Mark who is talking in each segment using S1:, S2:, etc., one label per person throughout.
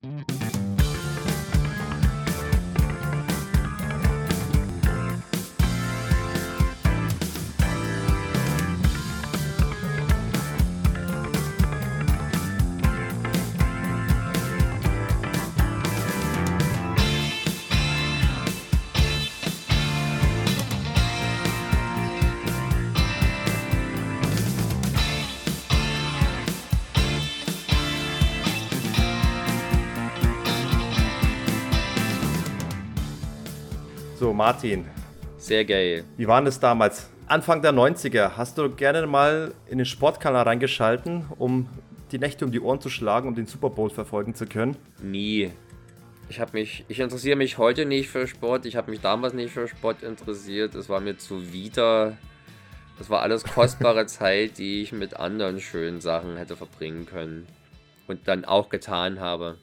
S1: So, Martin.
S2: Sehr geil.
S1: Wie war das damals? Anfang der 90er. Hast du gerne mal in den Sportkanal reingeschalten, um die Nächte um die Ohren zu schlagen, um den Super Bowl verfolgen zu können?
S2: Nie. Ich habe mich, ich interessiere mich heute nicht für Sport. Ich habe mich damals nicht für Sport interessiert. Es war mir zuwider. Das war alles kostbare Zeit, die ich mit anderen schönen Sachen hätte verbringen können. Und dann auch getan habe.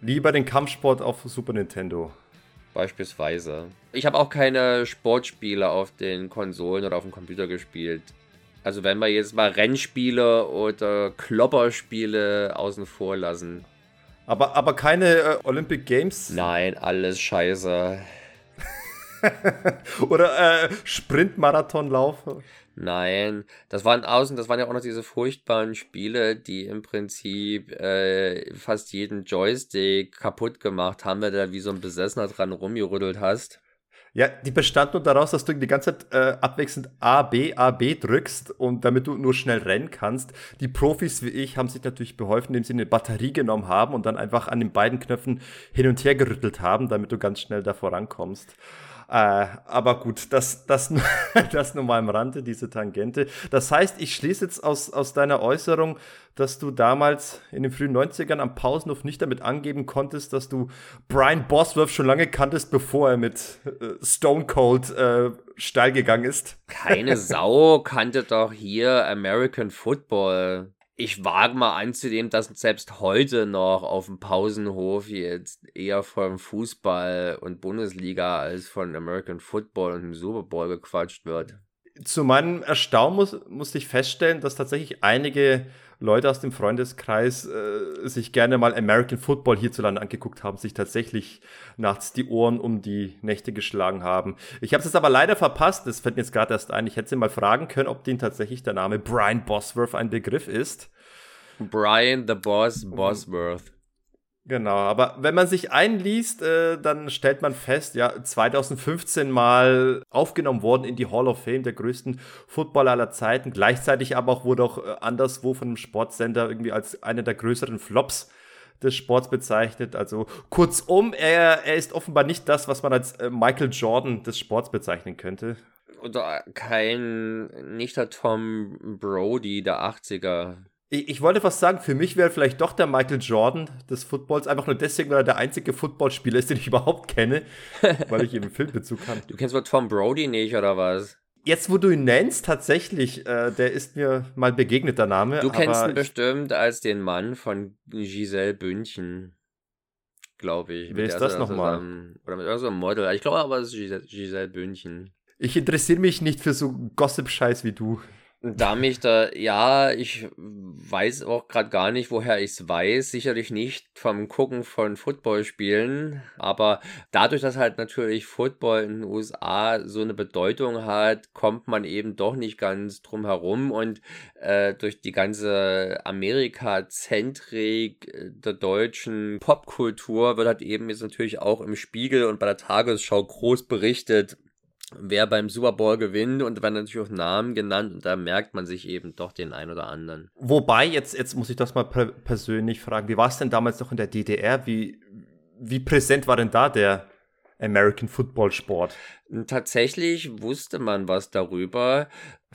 S1: Lieber den Kampfsport auf Super Nintendo.
S2: Beispielsweise. Ich habe auch keine Sportspiele auf den Konsolen oder auf dem Computer gespielt. Also wenn wir jetzt mal Rennspiele oder Klopperspiele außen vor lassen.
S1: Aber, aber keine äh, Olympic Games?
S2: Nein, alles scheiße.
S1: oder äh, Sprintmarathonlauf?
S2: Nein, das waren außen, das waren ja auch noch diese furchtbaren Spiele, die im Prinzip äh, fast jeden Joystick kaputt gemacht haben, weil du da wie so ein Besessener dran rumgerüttelt hast.
S1: Ja, die bestanden nur daraus, dass du die ganze Zeit äh, abwechselnd A, B, A, B drückst und damit du nur schnell rennen kannst. Die Profis wie ich haben sich natürlich beholfen, indem sie eine Batterie genommen haben und dann einfach an den beiden Knöpfen hin und her gerüttelt haben, damit du ganz schnell da vorankommst. Äh, aber gut, das, das, das nur mal am Rande, diese Tangente. Das heißt, ich schließe jetzt aus, aus deiner Äußerung, dass du damals in den frühen 90ern am Pausenhof nicht damit angeben konntest, dass du Brian Bosworth schon lange kanntest, bevor er mit äh, Stone Cold äh, steil gegangen ist.
S2: Keine Sau kannte doch hier American Football ich wage mal anzunehmen, dass selbst heute noch auf dem Pausenhof jetzt eher von Fußball und Bundesliga als von American Football und dem Super Bowl gequatscht wird.
S1: Zu meinem Erstaunen muss, musste ich feststellen, dass tatsächlich einige Leute aus dem Freundeskreis äh, sich gerne mal American Football hierzulande angeguckt haben, sich tatsächlich nachts die Ohren um die Nächte geschlagen haben. Ich habe es jetzt aber leider verpasst, das fällt mir jetzt gerade erst ein. Ich hätte sie mal fragen können, ob denen tatsächlich der Name Brian Bosworth ein Begriff ist.
S2: Brian the Boss Bosworth.
S1: Genau, aber wenn man sich einliest, äh, dann stellt man fest, ja, 2015 mal aufgenommen worden in die Hall of Fame der größten Footballer aller Zeiten. Gleichzeitig aber auch wurde auch äh, anderswo von einem Sportsender irgendwie als einer der größeren Flops des Sports bezeichnet. Also kurzum, er, er ist offenbar nicht das, was man als äh, Michael Jordan des Sports bezeichnen könnte.
S2: Oder kein, nicht der Tom Brody der 80er
S1: ich, ich wollte fast sagen, für mich wäre vielleicht doch der Michael Jordan des Footballs, einfach nur deswegen, weil er der einzige Footballspieler ist, den ich überhaupt kenne, weil ich eben Filmbezug habe.
S2: Du kennst wohl Tom Brody nicht, oder was?
S1: Jetzt, wo du ihn nennst, tatsächlich, äh, der ist mir mal begegnet, der Name.
S2: Du kennst ihn bestimmt als den Mann von Giselle Bündchen, glaube ich.
S1: Wer ist das nochmal?
S2: Oder mit irgendeinem Model. Ich glaube aber, es ist Giselle Bündchen.
S1: Ich interessiere mich nicht für so Gossip-Scheiß wie du.
S2: Da mich da, ja, ich weiß auch gerade gar nicht, woher ich es weiß. Sicherlich nicht vom Gucken von Footballspielen. Aber dadurch, dass halt natürlich Football in den USA so eine Bedeutung hat, kommt man eben doch nicht ganz drum herum. Und äh, durch die ganze Amerika-Zentrik der deutschen Popkultur wird halt eben jetzt natürlich auch im Spiegel und bei der Tagesschau groß berichtet, wer beim Super Bowl gewinnt und werden natürlich auch Namen genannt und da merkt man sich eben doch den ein oder anderen.
S1: Wobei, jetzt, jetzt muss ich das mal persönlich fragen, wie war es denn damals noch in der DDR? Wie, wie präsent war denn da der American Football Sport?
S2: Tatsächlich wusste man was darüber.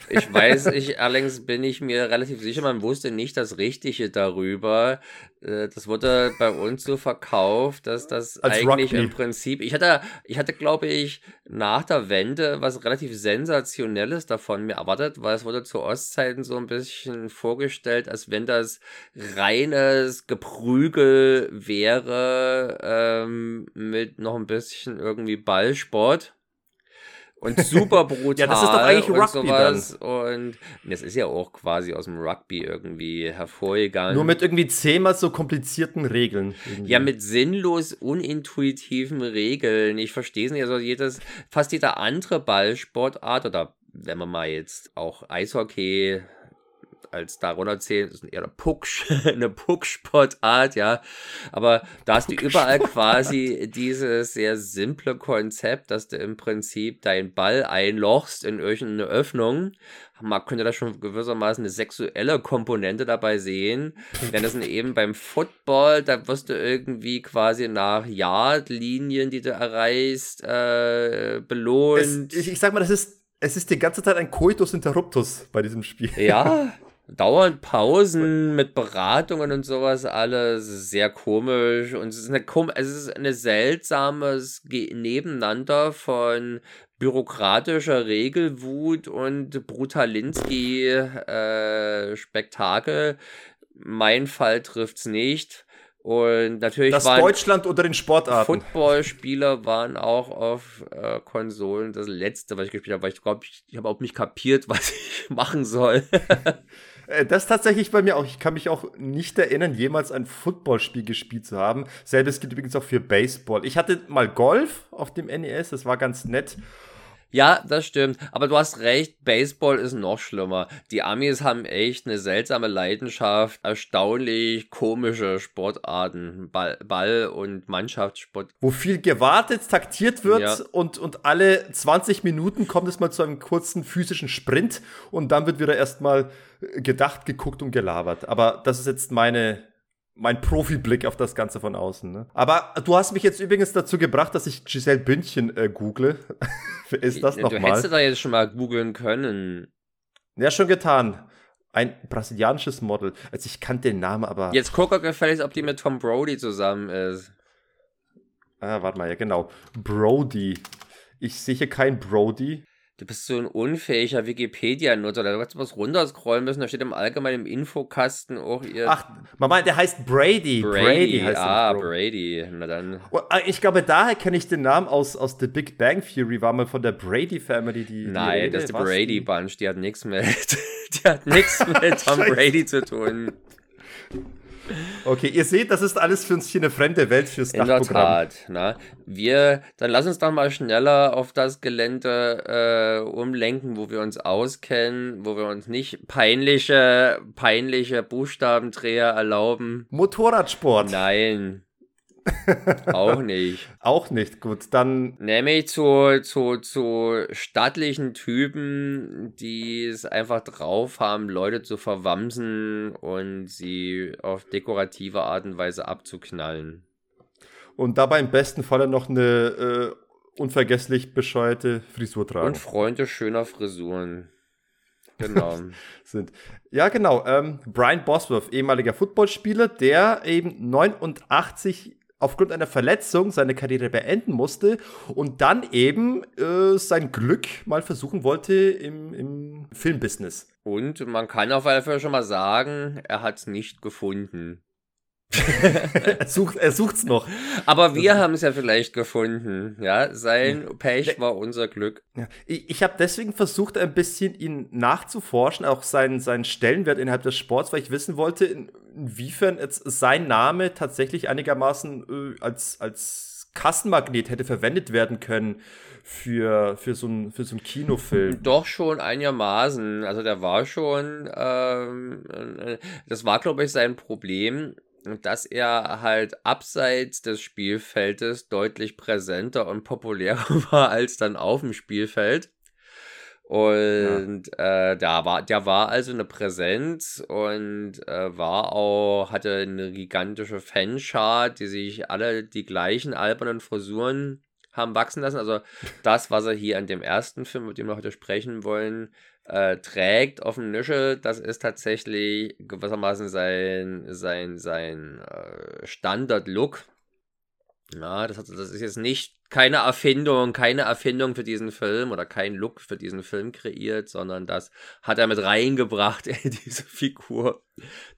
S2: Ich weiß, ich allerdings bin ich mir relativ sicher, man wusste nicht das Richtige darüber. Äh, das wurde bei uns so verkauft, dass das Als eigentlich Rugby. im Prinzip. Ich hatte, ich hatte, glaube ich, nach der Wende was relativ Sensationelles davon mir erwartet, weil es wurde zu Ostzeiten so ein bisschen vorgestellt, als wenn das reines Geprügel wäre ähm, mit noch ein bisschen irgendwie Ballsport. Und super brutal.
S1: ja, das ist doch eigentlich
S2: und
S1: Rugby
S2: sowas. Und das ist ja auch quasi aus dem Rugby irgendwie hervorgegangen.
S1: Nur mit irgendwie zehnmal so komplizierten Regeln. Irgendwie.
S2: ja, mit sinnlos unintuitiven Regeln. Ich verstehe es nicht. Also jedes, fast jeder andere Ballsportart oder wenn man mal jetzt auch Eishockey als darunter zählen, ist eher eine Puck, eine Pucksportart, ja. Aber da hast du überall quasi dieses sehr simple Konzept, dass du im Prinzip deinen Ball einlochst in irgendeine Öffnung. Man könnte da schon gewissermaßen eine sexuelle Komponente dabei sehen. Denn das sind eben beim Football, da wirst du irgendwie quasi nach Yardlinien, die du erreichst, äh, belohnt.
S1: Es, ich, ich sag mal, das ist, es ist die ganze Zeit ein Coitus Interruptus bei diesem Spiel.
S2: Ja, dauernd Pausen mit Beratungen und sowas alles sehr komisch und es ist eine kom es ist eine seltsames Ge Nebeneinander von bürokratischer Regelwut und Brutalinski äh, Spektakel. Mein Fall trifft's nicht. Und natürlich
S1: Das
S2: waren
S1: Deutschland unter den Sportarten.
S2: Footballspieler waren auch auf äh, Konsolen das letzte, was ich gespielt habe, weil ich glaube, ich, ich habe auch nicht kapiert, was ich machen soll.
S1: Äh, Das tatsächlich bei mir auch. Ich kann mich auch nicht erinnern, jemals ein Footballspiel gespielt zu haben. Selbes gilt übrigens auch für Baseball. Ich hatte mal Golf auf dem NES, das war ganz nett.
S2: Ja, das stimmt. Aber du hast recht, Baseball ist noch schlimmer. Die Amis haben echt eine seltsame Leidenschaft, erstaunlich komische Sportarten, Ball, Ball und Mannschaftssport.
S1: Wo viel gewartet, taktiert wird
S2: Ja.
S1: und, und alle 20 Minuten kommt es mal zu einem kurzen physischen Sprint und dann wird wieder erstmal äh, gedacht, geguckt und gelabert. Aber das ist jetzt meine, mein Profiblick auf das Ganze von außen. Ne? Aber du hast mich jetzt übrigens dazu gebracht, dass ich Giselle Bündchen äh, google. Wer ist das
S2: du hättest
S1: nochmal?
S2: da jetzt schon mal googeln können.
S1: Ja, schon getan. Ein brasilianisches Model. Also ich kannte den Namen, aber.
S2: Jetzt guck doch gefälligst, ob die mit Tom Brody zusammen ist.
S1: Ah, warte mal, ja, genau. Brody. Ich sehe hier kein Brody.
S2: Du bist so ein unfähiger Wikipedia-Nutzer. Da hättest du was runterscrollen müssen. Da steht im allgemeinen Infokasten auch ihr
S1: Ach, Mama, der heißt Brady.
S2: Brady.
S1: heißt
S2: ah. Brady. Na dann.
S1: Ah, Ich glaube, daher kenne ich den Namen aus, aus The Big Bang Theory, war mal von der Brady Family, die. die
S2: Nein,
S1: Rede,
S2: das ist die? Brady Bunch, die hat nichts mit, die hat nichts mit Tom. Brady zu tun.
S1: Okay, ihr seht, das ist alles für uns hier eine fremde Welt fürs
S2: In der
S1: Dachprogramm.
S2: Tat. Na, wir, dann lass uns doch mal schneller auf das Gelände äh, umlenken, wo wir uns auskennen, wo wir uns nicht peinliche, peinliche Buchstabendreher erlauben.
S1: Motorradsport.
S2: Nein. Auch nicht.
S1: Auch nicht. Gut, dann
S2: Nämlich zu, zu, zu stattlichen Typen, die es einfach drauf haben, Leute zu verwamsen und sie auf dekorative Art und Weise abzuknallen.
S1: und dabei im besten Falle noch eine äh, unvergesslich bescheuerte Frisur tragen.
S2: Und Freunde schöner Frisuren. Genau.
S1: sind. Ja, genau. Ähm, Brian Bosworth, ehemaliger Footballspieler, der eben 89 aufgrund einer Verletzung seine Karriere beenden musste und dann eben äh, sein Glück mal versuchen wollte im, im Filmbusiness.
S2: Und man kann auf alle Fälle schon mal sagen, er hat nicht gefunden.
S1: Er sucht er sucht's noch.
S2: Aber wir haben es ja vielleicht gefunden. Ja, sein Pech war unser Glück.
S1: Ja, ich ich habe deswegen versucht, ein bisschen ihn nachzuforschen, auch seinen, seinen Stellenwert innerhalb des Sports, weil ich wissen wollte, in, inwiefern jetzt sein Name tatsächlich einigermaßen äh, als, als Kassenmagnet hätte verwendet werden können für, für, so, ein, für so einen Kinofilm.
S2: Doch schon einigermaßen. Also der war schon, ähm, äh, das war, glaube ich, sein Problem, dass er halt abseits des Spielfeldes deutlich präsenter und populärer war als dann auf dem Spielfeld. Und äh, der, war, der war also eine Präsenz und äh, war auch, hatte eine gigantische Fanschar, die sich alle die gleichen albernen Frisuren haben wachsen lassen. Also das, was er hier an dem ersten Film, mit dem wir heute sprechen wollen, äh, trägt auf dem Nischel, das ist tatsächlich gewissermaßen sein, sein, sein äh, Standard-Look. Ja, das, hat, das ist jetzt nicht keine Erfindung, keine Erfindung für diesen Film oder kein Look für diesen Film kreiert, sondern das hat er mit reingebracht in diese Figur.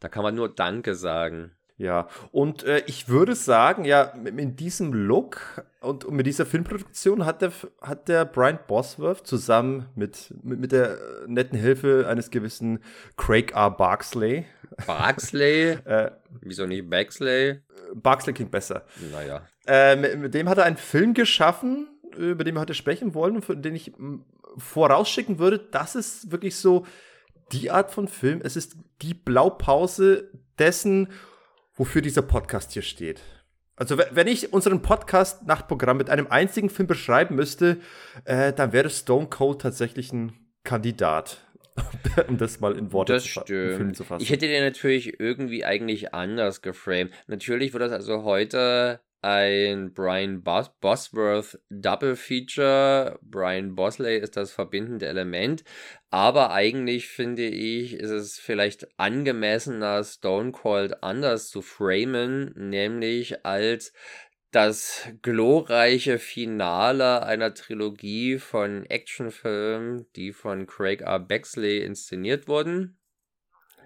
S2: Da kann man nur Danke sagen.
S1: Ja, und äh, ich würde sagen, ja, in diesem Look und, und mit dieser Filmproduktion hat der, hat der Brian Bosworth zusammen mit, mit, mit der netten Hilfe eines gewissen Craig R. Barksley.
S2: Barksley? äh, Wieso nicht Baxley?
S1: Barksley klingt besser.
S2: Naja.
S1: Äh, mit, mit dem hat er einen Film geschaffen, über den wir heute sprechen wollen und für den ich vorausschicken würde, das ist wirklich so die Art von Film. Es ist die Blaupause dessen, wofür dieser Podcast hier steht. Also wenn ich unseren Podcast Nachtprogramm mit einem einzigen Film beschreiben müsste, äh, dann wäre Stone Cold tatsächlich ein Kandidat. um das mal in Worte
S2: das zu, stimmt. zu fassen. Ich hätte den natürlich irgendwie eigentlich anders geframed. Natürlich wird das also heute ein Brian Bos Bosworth Double Feature. Brian Bosley ist das verbindende Element. Aber eigentlich finde ich, ist es vielleicht angemessener, Stone Cold anders zu framen, nämlich als das glorreiche Finale einer Trilogie von Actionfilmen, die von Craig R. Bexley inszeniert wurden.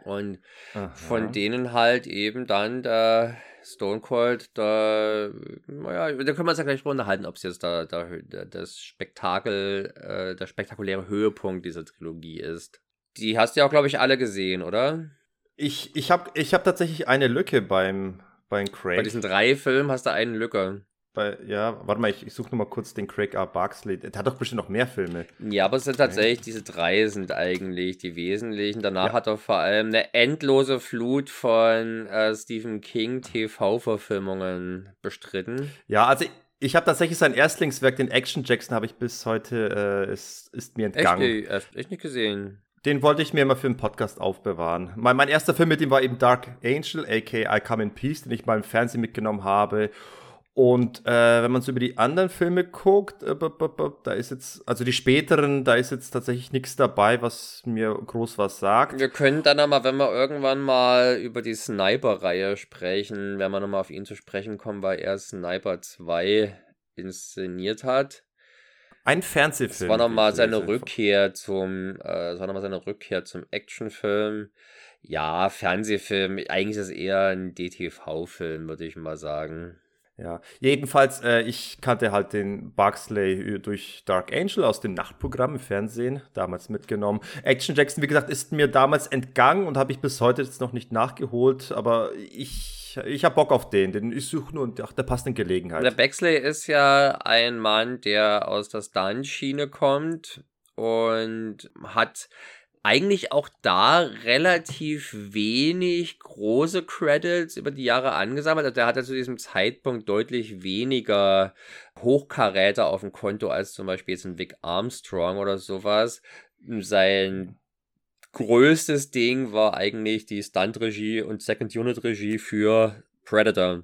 S2: Und Aha. von denen halt eben dann der Stone Cold, da, naja, da können wir uns ja gleich unterhalten, ob es jetzt da, da, das Spektakel, äh, der spektakuläre Höhepunkt dieser Trilogie ist. Die hast du ja auch, glaube ich, alle gesehen, oder?
S1: Ich, ich habe ich hab tatsächlich eine Lücke beim, beim Craig.
S2: Bei diesen drei Filmen hast du eine Lücke
S1: bei, ja, warte mal, ich, ich suche nur mal kurz den Craig R. Barksley. Der hat doch bestimmt noch mehr Filme.
S2: Ja, aber es sind tatsächlich, diese drei sind eigentlich die wesentlichen. Danach ja. hat er vor allem eine endlose Flut von äh, Stephen King TV-Verfilmungen bestritten.
S1: Ja, also ich habe tatsächlich sein Erstlingswerk, den Action Jackson, habe ich bis heute, äh, ist, ist mir entgangen.
S2: Echt, echt, echt nicht gesehen.
S1: Den wollte ich mir immer für einen Podcast aufbewahren. Mein, mein erster Film mit ihm war eben Dark Angel, aka I Come in Peace, den ich mal im Fernsehen mitgenommen habe. Und äh, wenn man so über die anderen Filme guckt, äh, da ist jetzt, also die späteren, da ist jetzt tatsächlich nichts dabei, was mir groß was sagt.
S2: Wir können dann aber, wenn wir irgendwann mal über die Sniper-Reihe sprechen, wenn wir nochmal auf ihn zu sprechen kommen, weil er Sniper 2 inszeniert hat.
S1: Ein Fernsehfilm.
S2: Das war nochmal seine Rückkehr zum, äh, das war nochmal seine Rückkehr zum Actionfilm. Ja, Fernsehfilm, eigentlich ist es eher ein DTV-Film, würde ich mal sagen.
S1: Ja, jedenfalls, äh, ich kannte halt den Barksley durch Dark Angel aus dem Nachtprogramm im Fernsehen, damals mitgenommen. Action Jackson, wie gesagt, ist mir damals entgangen und habe ich bis heute jetzt noch nicht nachgeholt, aber ich, ich habe Bock auf den, den ich suche nur nach der passenden Gelegenheit.
S2: Der Baxley ist ja ein Mann, der aus der Stunt-Schiene kommt und hat eigentlich auch da relativ wenig große Credits über die Jahre angesammelt. Also der hatte zu diesem Zeitpunkt deutlich weniger Hochkaräter auf dem Konto als zum Beispiel jetzt ein Vic Armstrong oder sowas. Sein größtes Ding war eigentlich die Stunt-Regie und Second-Unit-Regie für Predator.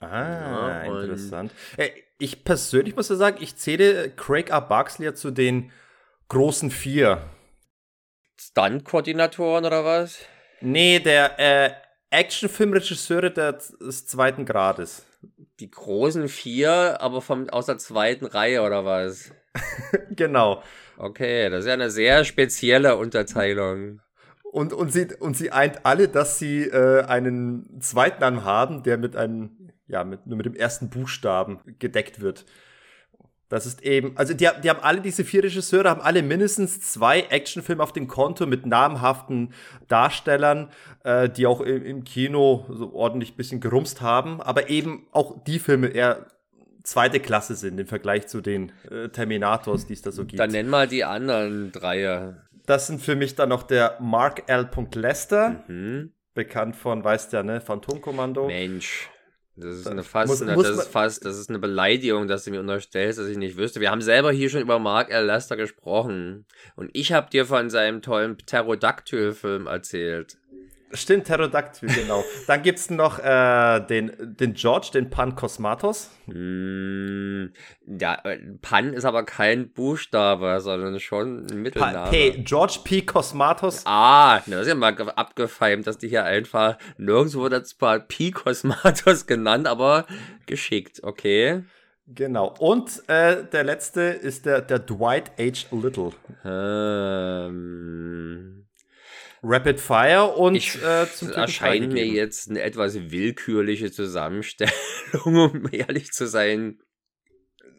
S1: Ah, ja, interessant. Ich persönlich muss ja sagen, ich zähle Craig R. Barksley zu den großen vier
S2: Stunt-Koordinatoren oder was?
S1: Nee, der äh, Actionfilmregisseure des zweiten Grades.
S2: Die großen vier, aber vom, aus der zweiten Reihe oder was?
S1: genau.
S2: Okay, das ist ja eine sehr spezielle Unterteilung.
S1: Und, und, sie, und sie eint alle, dass sie äh, einen zweiten Namen haben, der mit einem, ja, mit, nur mit dem ersten Buchstaben gedeckt wird. Das ist eben, also die, die haben alle, diese vier Regisseure haben alle mindestens zwei Actionfilme auf dem Konto mit namhaften Darstellern, äh, die auch im, im Kino so ordentlich bisschen gerumst haben, aber eben auch die Filme eher zweite Klasse sind im Vergleich zu den äh, Terminators, die es da so gibt.
S2: Dann nenn mal die anderen Dreier.
S1: Das sind für mich dann noch der Mark L. Lester, mhm. bekannt von, weißt ja, ne, Phantomkommando.
S2: Mensch. Das ist eine fast, muss, eine, muss das ist fast, das ist eine Beleidigung, dass du mir unterstellst, dass ich nicht wüsste. Wir haben selber hier schon über Mark L. Lester gesprochen. Und ich habe dir von seinem tollen Pterodactyl-Film erzählt.
S1: Stimmt, Pterodactyl, genau. Dann gibt es noch äh, den, den George, den Pan Cosmatos.
S2: Mm, ja, äh, Pan ist aber kein Buchstabe, sondern schon ein Mittelname.
S1: P, George P. Cosmatos.
S2: Ah, das ist ja mal abgefeimt, dass die hier einfach nirgendwo das Paar P. Cosmatos genannt, aber geschickt, okay.
S1: Genau. Und äh, der letzte ist der, der Dwight H. Little.
S2: Ähm.
S1: Rapid Fire und
S2: ich, äh, zum erscheint mir jetzt eine etwas willkürliche Zusammenstellung, um ehrlich zu sein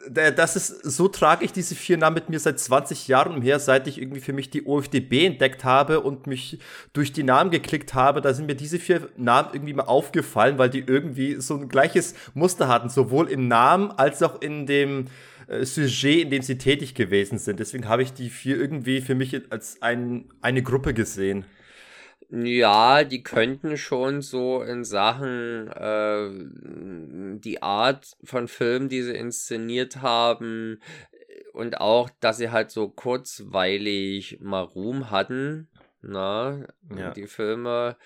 S1: das ist, so trage ich diese vier Namen mit mir seit 20 Jahren umher, seit ich irgendwie für mich die OFDB entdeckt habe und mich durch die Namen geklickt habe. Da sind mir diese vier Namen irgendwie mal aufgefallen, weil die irgendwie so ein gleiches Muster hatten, sowohl im Namen als auch in dem äh, Sujet, in dem sie tätig gewesen sind. Deswegen habe ich die vier irgendwie für mich als ein, eine Gruppe gesehen.
S2: Ja, die könnten schon so in Sachen äh, die Art von Film, die sie inszeniert haben und auch, dass sie halt so kurzweilig mal Ruhm hatten, na, ja. die Filme.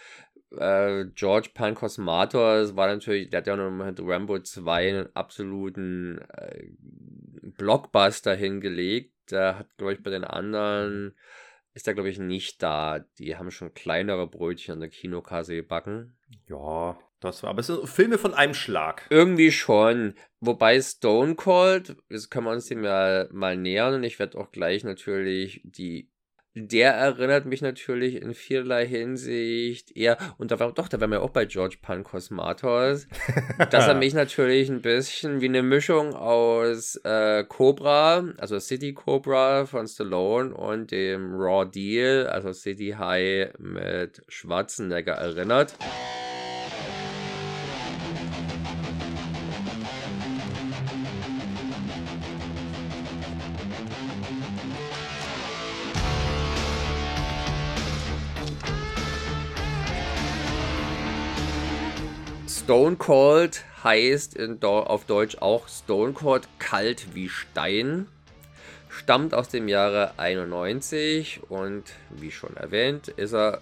S2: Äh, George Pancosmatos war natürlich, der hat ja noch mit Rambo 2 einen absoluten äh, Blockbuster hingelegt. Der hat, glaube ich, bei den anderen ist er, glaube ich, nicht da. Die haben schon kleinere Brötchen an der Kinokasse gebacken.
S1: Ja, das war. Aber es sind Filme von einem Schlag.
S2: Irgendwie schon. Wobei Stone Cold, das können wir uns dem ja mal nähern und ich werde auch gleich natürlich die der erinnert mich natürlich in vielerlei Hinsicht eher, und da war doch, da waren wir auch bei George Pancosmatos, dass er mich natürlich ein bisschen wie eine Mischung aus äh, Cobra, also City Cobra von Stallone und dem Raw Deal, also City High mit Schwarzenegger erinnert. Stone Cold heißt auf Deutsch auch Stone Cold kalt wie Stein. Stammt aus dem Jahre 91 und wie schon erwähnt, ist er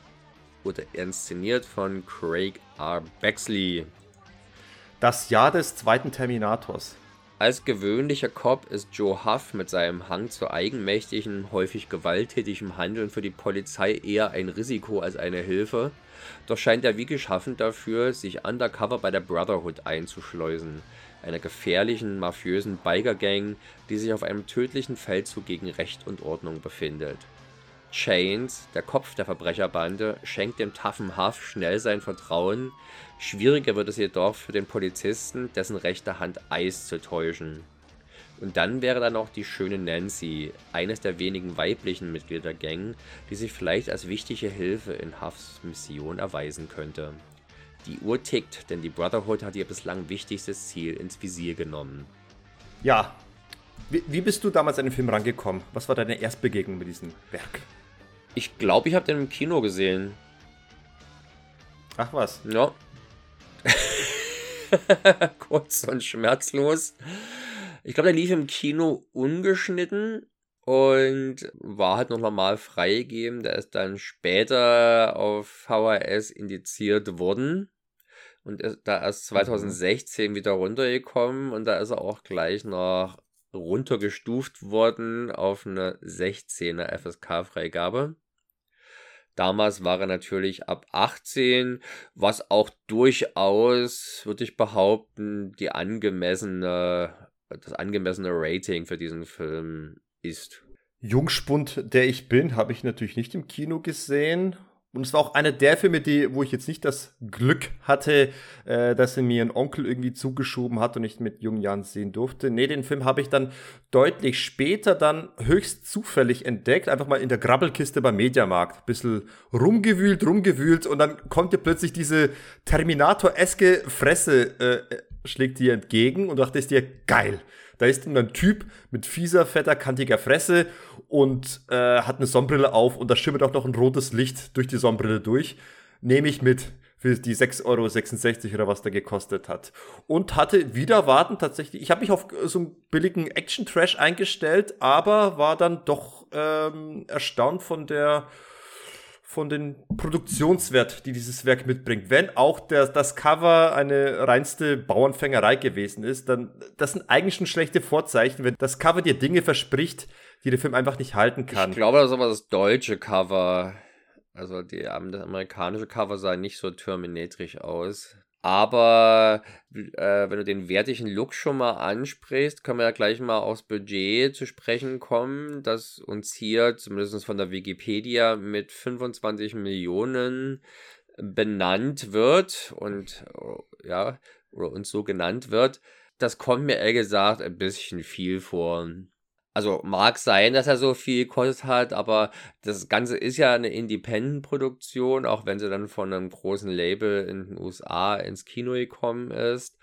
S2: wurde inszeniert von Craig R. Bexley.
S1: Das Jahr des zweiten Terminators.
S2: Als gewöhnlicher Cop ist Joe Huff mit seinem Hang zu eigenmächtigem, häufig gewalttätigem Handeln für die Polizei eher ein Risiko als eine Hilfe. Doch scheint er wie geschaffen dafür, sich undercover bei der Brotherhood einzuschleusen, einer gefährlichen, mafiösen Biker-Gang, die sich auf einem tödlichen Feldzug gegen Recht und Ordnung befindet. Chains, der Kopf der Verbrecherbande, schenkt dem taffen Huff schnell sein Vertrauen, schwieriger wird es jedoch für den Polizisten, dessen rechte Hand Eis zu täuschen. Und dann wäre da noch die schöne Nancy, eines der wenigen weiblichen Mitglieder der Gang, die sich vielleicht als wichtige Hilfe in Huffs Mission erweisen könnte. Die Uhr tickt, denn die Brotherhood hat ihr bislang wichtigstes Ziel ins Visier genommen.
S1: Ja. Wie, wie bist du damals an den Film rangekommen? Was war deine Erstbegegnung mit diesem Werk?
S2: Ich glaube, ich habe den im Kino gesehen.
S1: Ach was.
S2: Ja. Kurz und schmerzlos. Ich glaube, der lief im Kino ungeschnitten und war halt noch normal freigegeben. Der ist dann später auf VHS indiziert worden und ist da erst 2016 mhm. wieder runtergekommen und da ist er auch gleich noch runtergestuft worden auf eine 16er FSK-Freigabe. Damals war er natürlich ab 18, was auch durchaus, würde ich behaupten, die angemessene das angemessene Rating für diesen Film ist.
S1: Jungspund, der ich bin, habe ich natürlich nicht im Kino gesehen. Und es war auch einer der Filme, die, wo ich jetzt nicht das Glück hatte, äh, dass er mir ein Onkel irgendwie zugeschoben hat und ich mit jungen Jahren sehen durfte. Nee, den Film habe ich dann deutlich später dann höchst zufällig entdeckt. Einfach mal in der Grabbelkiste beim Mediamarkt. Bisschen rumgewühlt, rumgewühlt und dann dir plötzlich diese Terminator-eske Fresse äh, schlägt dir entgegen und dachtest dir, geil. Da ist dann ein Typ mit fieser, fetter, kantiger Fresse und äh, hat eine Sonnenbrille auf und da schimmert auch noch ein rotes Licht durch die Sonnenbrille durch. Nehme ich mit für die 6,66 Euro oder was der gekostet hat. Und hatte wieder warten tatsächlich. Ich habe mich auf so einen billigen Action-Trash eingestellt, aber war dann doch ähm, erstaunt von der von den Produktionswert, die dieses Werk mitbringt. Wenn auch der, das Cover eine reinste Bauernfängerei gewesen ist, dann das sind eigentlich schon schlechte Vorzeichen, wenn das Cover dir Dinge verspricht, die der Film einfach nicht halten kann.
S2: Ich glaube, das ist aber das deutsche Cover. Also die, das amerikanische Cover sah nicht so terminatrisch aus. Aber äh, wenn du den wertigen Look schon mal ansprichst, können wir ja gleich mal aufs Budget zu sprechen kommen, das uns hier, zumindest von der Wikipedia, mit 25 Millionen benannt wird und ja, oder uns so genannt wird. Das kommt mir ehrlich gesagt ein bisschen viel vor. Also mag sein, dass er so viel gekostet hat, aber das Ganze ist ja eine Independent-Produktion, auch wenn sie dann von einem großen Label in den USA ins Kino gekommen ist.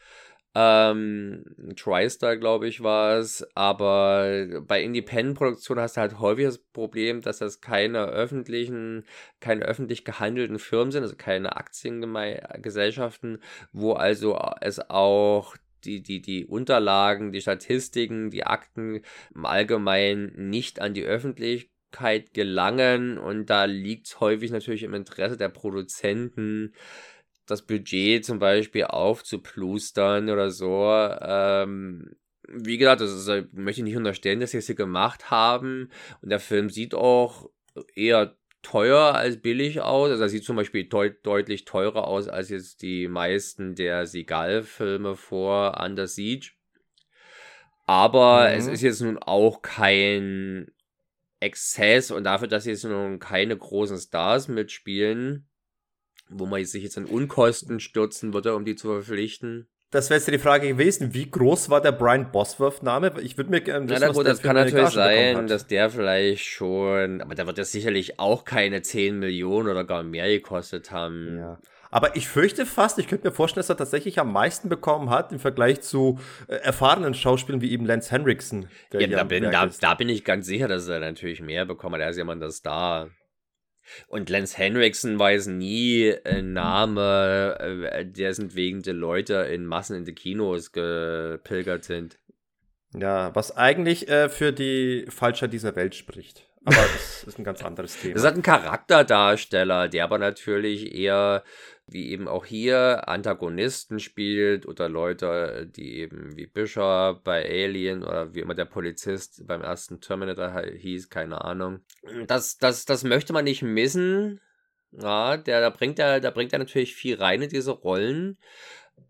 S2: Ähm, TriStar, glaube ich, war es. Aber bei Independent-Produktionen hast du halt häufig das Problem, dass das keine öffentlichen, keine öffentlich gehandelten Firmen sind, also keine Aktiengesellschaften, wo also es auch die, die, die Unterlagen, die Statistiken, die Akten im Allgemeinen nicht an die Öffentlichkeit gelangen und da liegt es häufig natürlich im Interesse der Produzenten, das Budget zum Beispiel aufzuplustern oder so. Ähm, wie gesagt, das ist, möchte ich nicht unterstellen, dass sie es hier gemacht haben. Und der Film sieht auch eher teuer als billig aus. Also er sieht zum Beispiel deut deutlich teurer aus als jetzt die meisten der Seagal-Filme vor Under Siege. Aber mhm. es ist jetzt nun auch kein Exzess und dafür, dass jetzt nun keine großen Stars mitspielen, wo man sich jetzt an Unkosten stürzen würde, um die zu verpflichten.
S1: Das wäre jetzt die Frage gewesen, wie groß war der Brian Bosworth-Name? Ich würde mir gerne
S2: wissen, ja, gut, das kann natürlich sein, dass der vielleicht schon, aber der wird ja sicherlich auch keine 10 Millionen oder gar mehr gekostet haben.
S1: Ja. Aber ich fürchte fast, ich könnte mir vorstellen, dass er tatsächlich am meisten bekommen hat im Vergleich zu äh, erfahrenen Schauspielern wie eben Lance Henriksen.
S2: Ja, da bin, da, da bin ich ganz sicher, dass er natürlich mehr bekommen hat. Er ist jemand, das da. Und Lance Henriksen war jetzt nie ein Name, äh, dessen wegen die Leute in Massen in die Kinos gepilgert sind.
S1: Ja, was eigentlich äh, für die Falscher dieser Welt spricht. Aber das ist ein ganz anderes Thema.
S2: Das hat einen Charakterdarsteller, der aber natürlich eher wie eben auch hier Antagonisten spielt oder Leute, die eben wie Bishop bei Alien oder wie immer der Polizist beim ersten Terminator hieß, keine Ahnung. Das, das, das möchte man nicht missen. Ja, der, da bringt er, da bringt er natürlich viel rein in diese Rollen.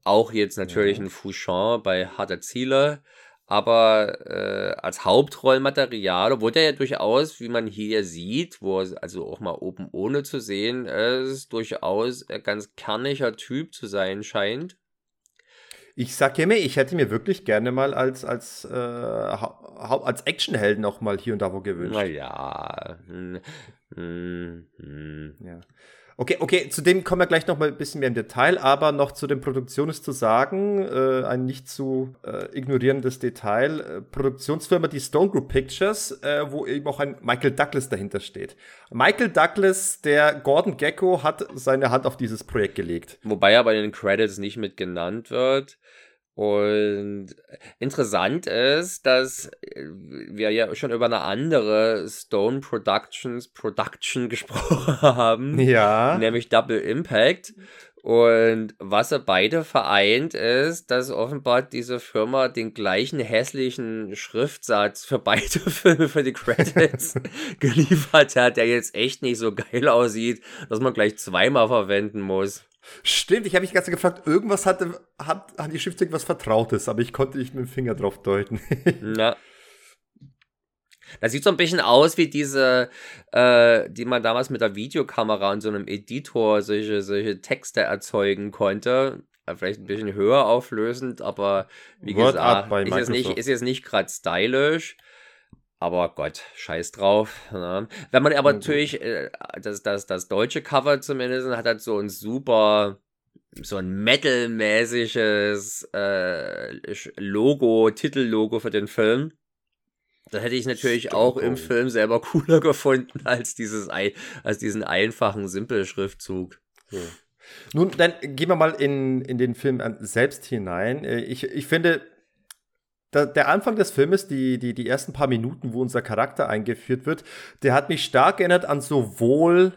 S2: Auch jetzt natürlich ja. ein Fouchon bei Harter Ziele aber äh, als Hauptrollmaterial, obwohl der ja durchaus, wie man hier sieht, wo er also auch mal oben ohne zu sehen ist, durchaus ein ganz kerniger Typ zu sein scheint.
S1: Ich sag ja mir, ich hätte mir wirklich gerne mal als, als, äh, als Actionhelden auch mal hier und da wo gewünscht.
S2: Naja. Hm, hm, hm.
S1: Ja. Okay, okay, zu dem kommen wir gleich noch mal ein bisschen mehr im Detail, aber noch zu den Produktionen ist zu sagen, äh, ein nicht zu äh, ignorierendes Detail, äh, Produktionsfirma die Stone Group Pictures, äh, wo eben auch ein Michael Douglas dahinter steht. Michael Douglas, der Gordon Gecko, hat seine Hand auf dieses Projekt gelegt.
S2: Wobei er bei den Credits nicht mit genannt wird. Und interessant ist, dass wir ja schon über eine andere Stone Productions Production gesprochen haben.
S1: Ja.
S2: Nämlich Double Impact. Und was er beide vereint, ist, dass offenbar diese Firma den gleichen hässlichen Schriftsatz für beide Filme für die Credits geliefert hat, der jetzt echt nicht so geil aussieht, dass man gleich zweimal verwenden muss.
S1: Stimmt, ich habe mich ganz gefragt, irgendwas hatte, hat, hat die Schriftzug was Vertrautes, aber ich konnte nicht mit dem Finger drauf deuten.
S2: ja. Das sieht so ein bisschen aus wie diese, äh, die man damals mit der Videokamera und so einem Editor solche, solche Texte erzeugen konnte. Äh, vielleicht ein bisschen höher auflösend, aber wie Word gesagt, ist jetzt nicht, ist jetzt nicht gerade stylisch. Aber Gott, scheiß drauf. Ne? Wenn man aber natürlich, äh, das, das, das deutsche Cover zumindest hat halt so ein super, so ein metal-mäßiges äh, Logo, Titellogo für den Film. Das hätte ich natürlich Stimmt. auch im Film selber cooler gefunden als dieses als diesen einfachen Simpel-Schriftzug.
S1: Ja. Nun, dann gehen wir mal in, in den Film selbst hinein. Äh, ich, ich finde, der, der Anfang des Filmes, die, die, die ersten paar Minuten, wo unser Charakter eingeführt wird, der hat mich stark erinnert an sowohl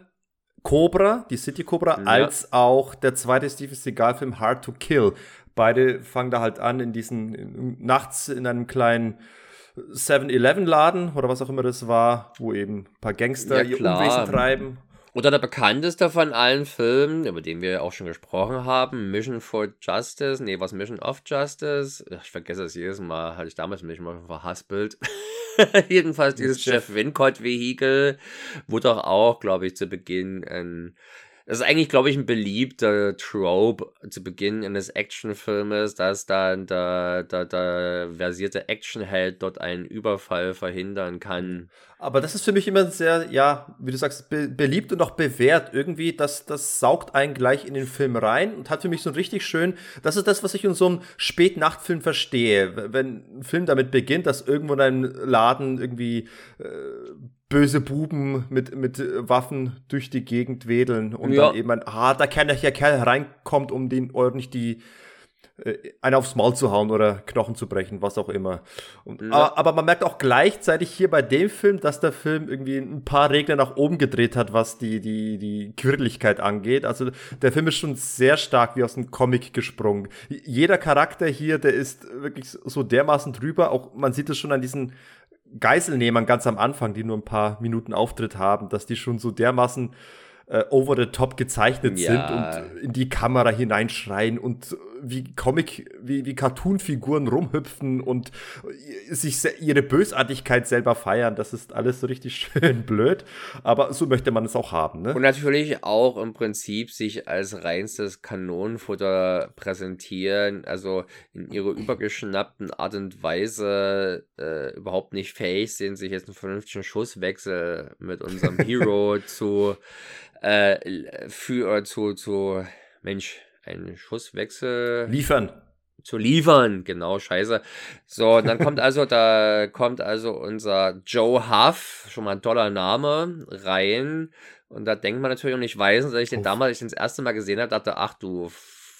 S1: Cobra, die City Cobra, ja. als auch der zweite Steven Seagal-Film Hard to Kill. Beide fangen da halt an in diesen, nachts in einem kleinen 7-Eleven-Laden oder was auch immer das war, wo eben ein paar Gangster ja, ihr Unwesen treiben.
S2: Oder der bekannteste von allen Filmen, über den wir auch schon gesprochen haben, Mission for Justice. Nee, was Mission of Justice? Ich vergesse es jedes Mal, hatte ich damals mich mal verhaspelt. Jedenfalls dieses Jeff, Jeff Wincott-Vehikel, wo doch auch, glaube ich, zu Beginn ein das ist eigentlich, glaube ich, ein beliebter Trope zu Beginn eines Actionfilmes, dass dann der, der, der versierte Actionheld dort einen Überfall verhindern kann.
S1: Aber das ist für mich immer sehr, ja, wie du sagst, be beliebt und auch bewährt. Irgendwie, das, das saugt einen gleich in den Film rein und hat für mich so ein richtig schön, das ist das, was ich in so einem Spätnachtfilm verstehe. Wenn ein Film damit beginnt, dass irgendwo in einem Laden irgendwie äh, böse Buben mit, mit Waffen durch die Gegend wedeln und ja. dann eben ein harter Kerl, der Kerl reinkommt, um den ordentlich die äh, einen aufs Maul zu hauen oder Knochen zu brechen, was auch immer. Und, ja. Aber man merkt auch gleichzeitig hier bei dem Film, dass der Film irgendwie ein paar Regler nach oben gedreht hat, was die, die, die Quirligkeit angeht. Also der Film ist schon sehr stark wie aus einem Comic gesprungen. Jeder Charakter hier, der ist wirklich so dermaßen drüber. Auch man sieht es schon an diesen Geiselnehmern ganz am Anfang, die nur ein paar Minuten Auftritt haben, dass die schon so dermaßen äh, over the top gezeichnet ja. sind und in die Kamera hineinschreien und wie Comic, wie, wie Cartoon-Figuren rumhüpfen und sich ihre Bösartigkeit selber feiern. Das ist alles so richtig schön blöd, aber so möchte man es auch haben. Ne?
S2: Und natürlich auch im Prinzip sich als reinstes Kanonenfutter präsentieren, also in ihrer übergeschnappten Art und Weise äh, überhaupt nicht fähig sind, sich jetzt einen vernünftigen Schusswechsel mit unserem Hero zu äh, für zu, zu Mensch, einen Schusswechsel.
S1: Liefern.
S2: Zu liefern, genau, scheiße. So, dann kommt also, da kommt also unser Joe Huff, schon mal ein toller Name, rein. Und da denkt man natürlich, und ich weiß, dass ich den damals, als ich den das erste Mal gesehen habe, dachte, ach du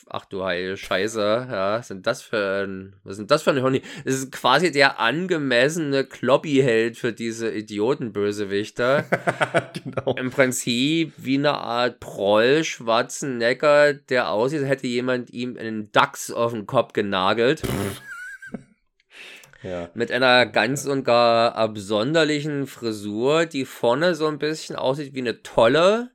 S2: ach du heil Scheiße, ja, was sind das für ein, was sind das für ein Honey? Das ist quasi der angemessene Kloppi-Held für diese Idiotenbösewichter. genau. Im Prinzip wie eine Art Proll, schwarzen Necker, der aussieht, als hätte jemand ihm einen Dachs auf den Kopf genagelt. Ja. Mit einer ganz und gar absonderlichen Frisur, die vorne so ein bisschen aussieht wie eine Tolle,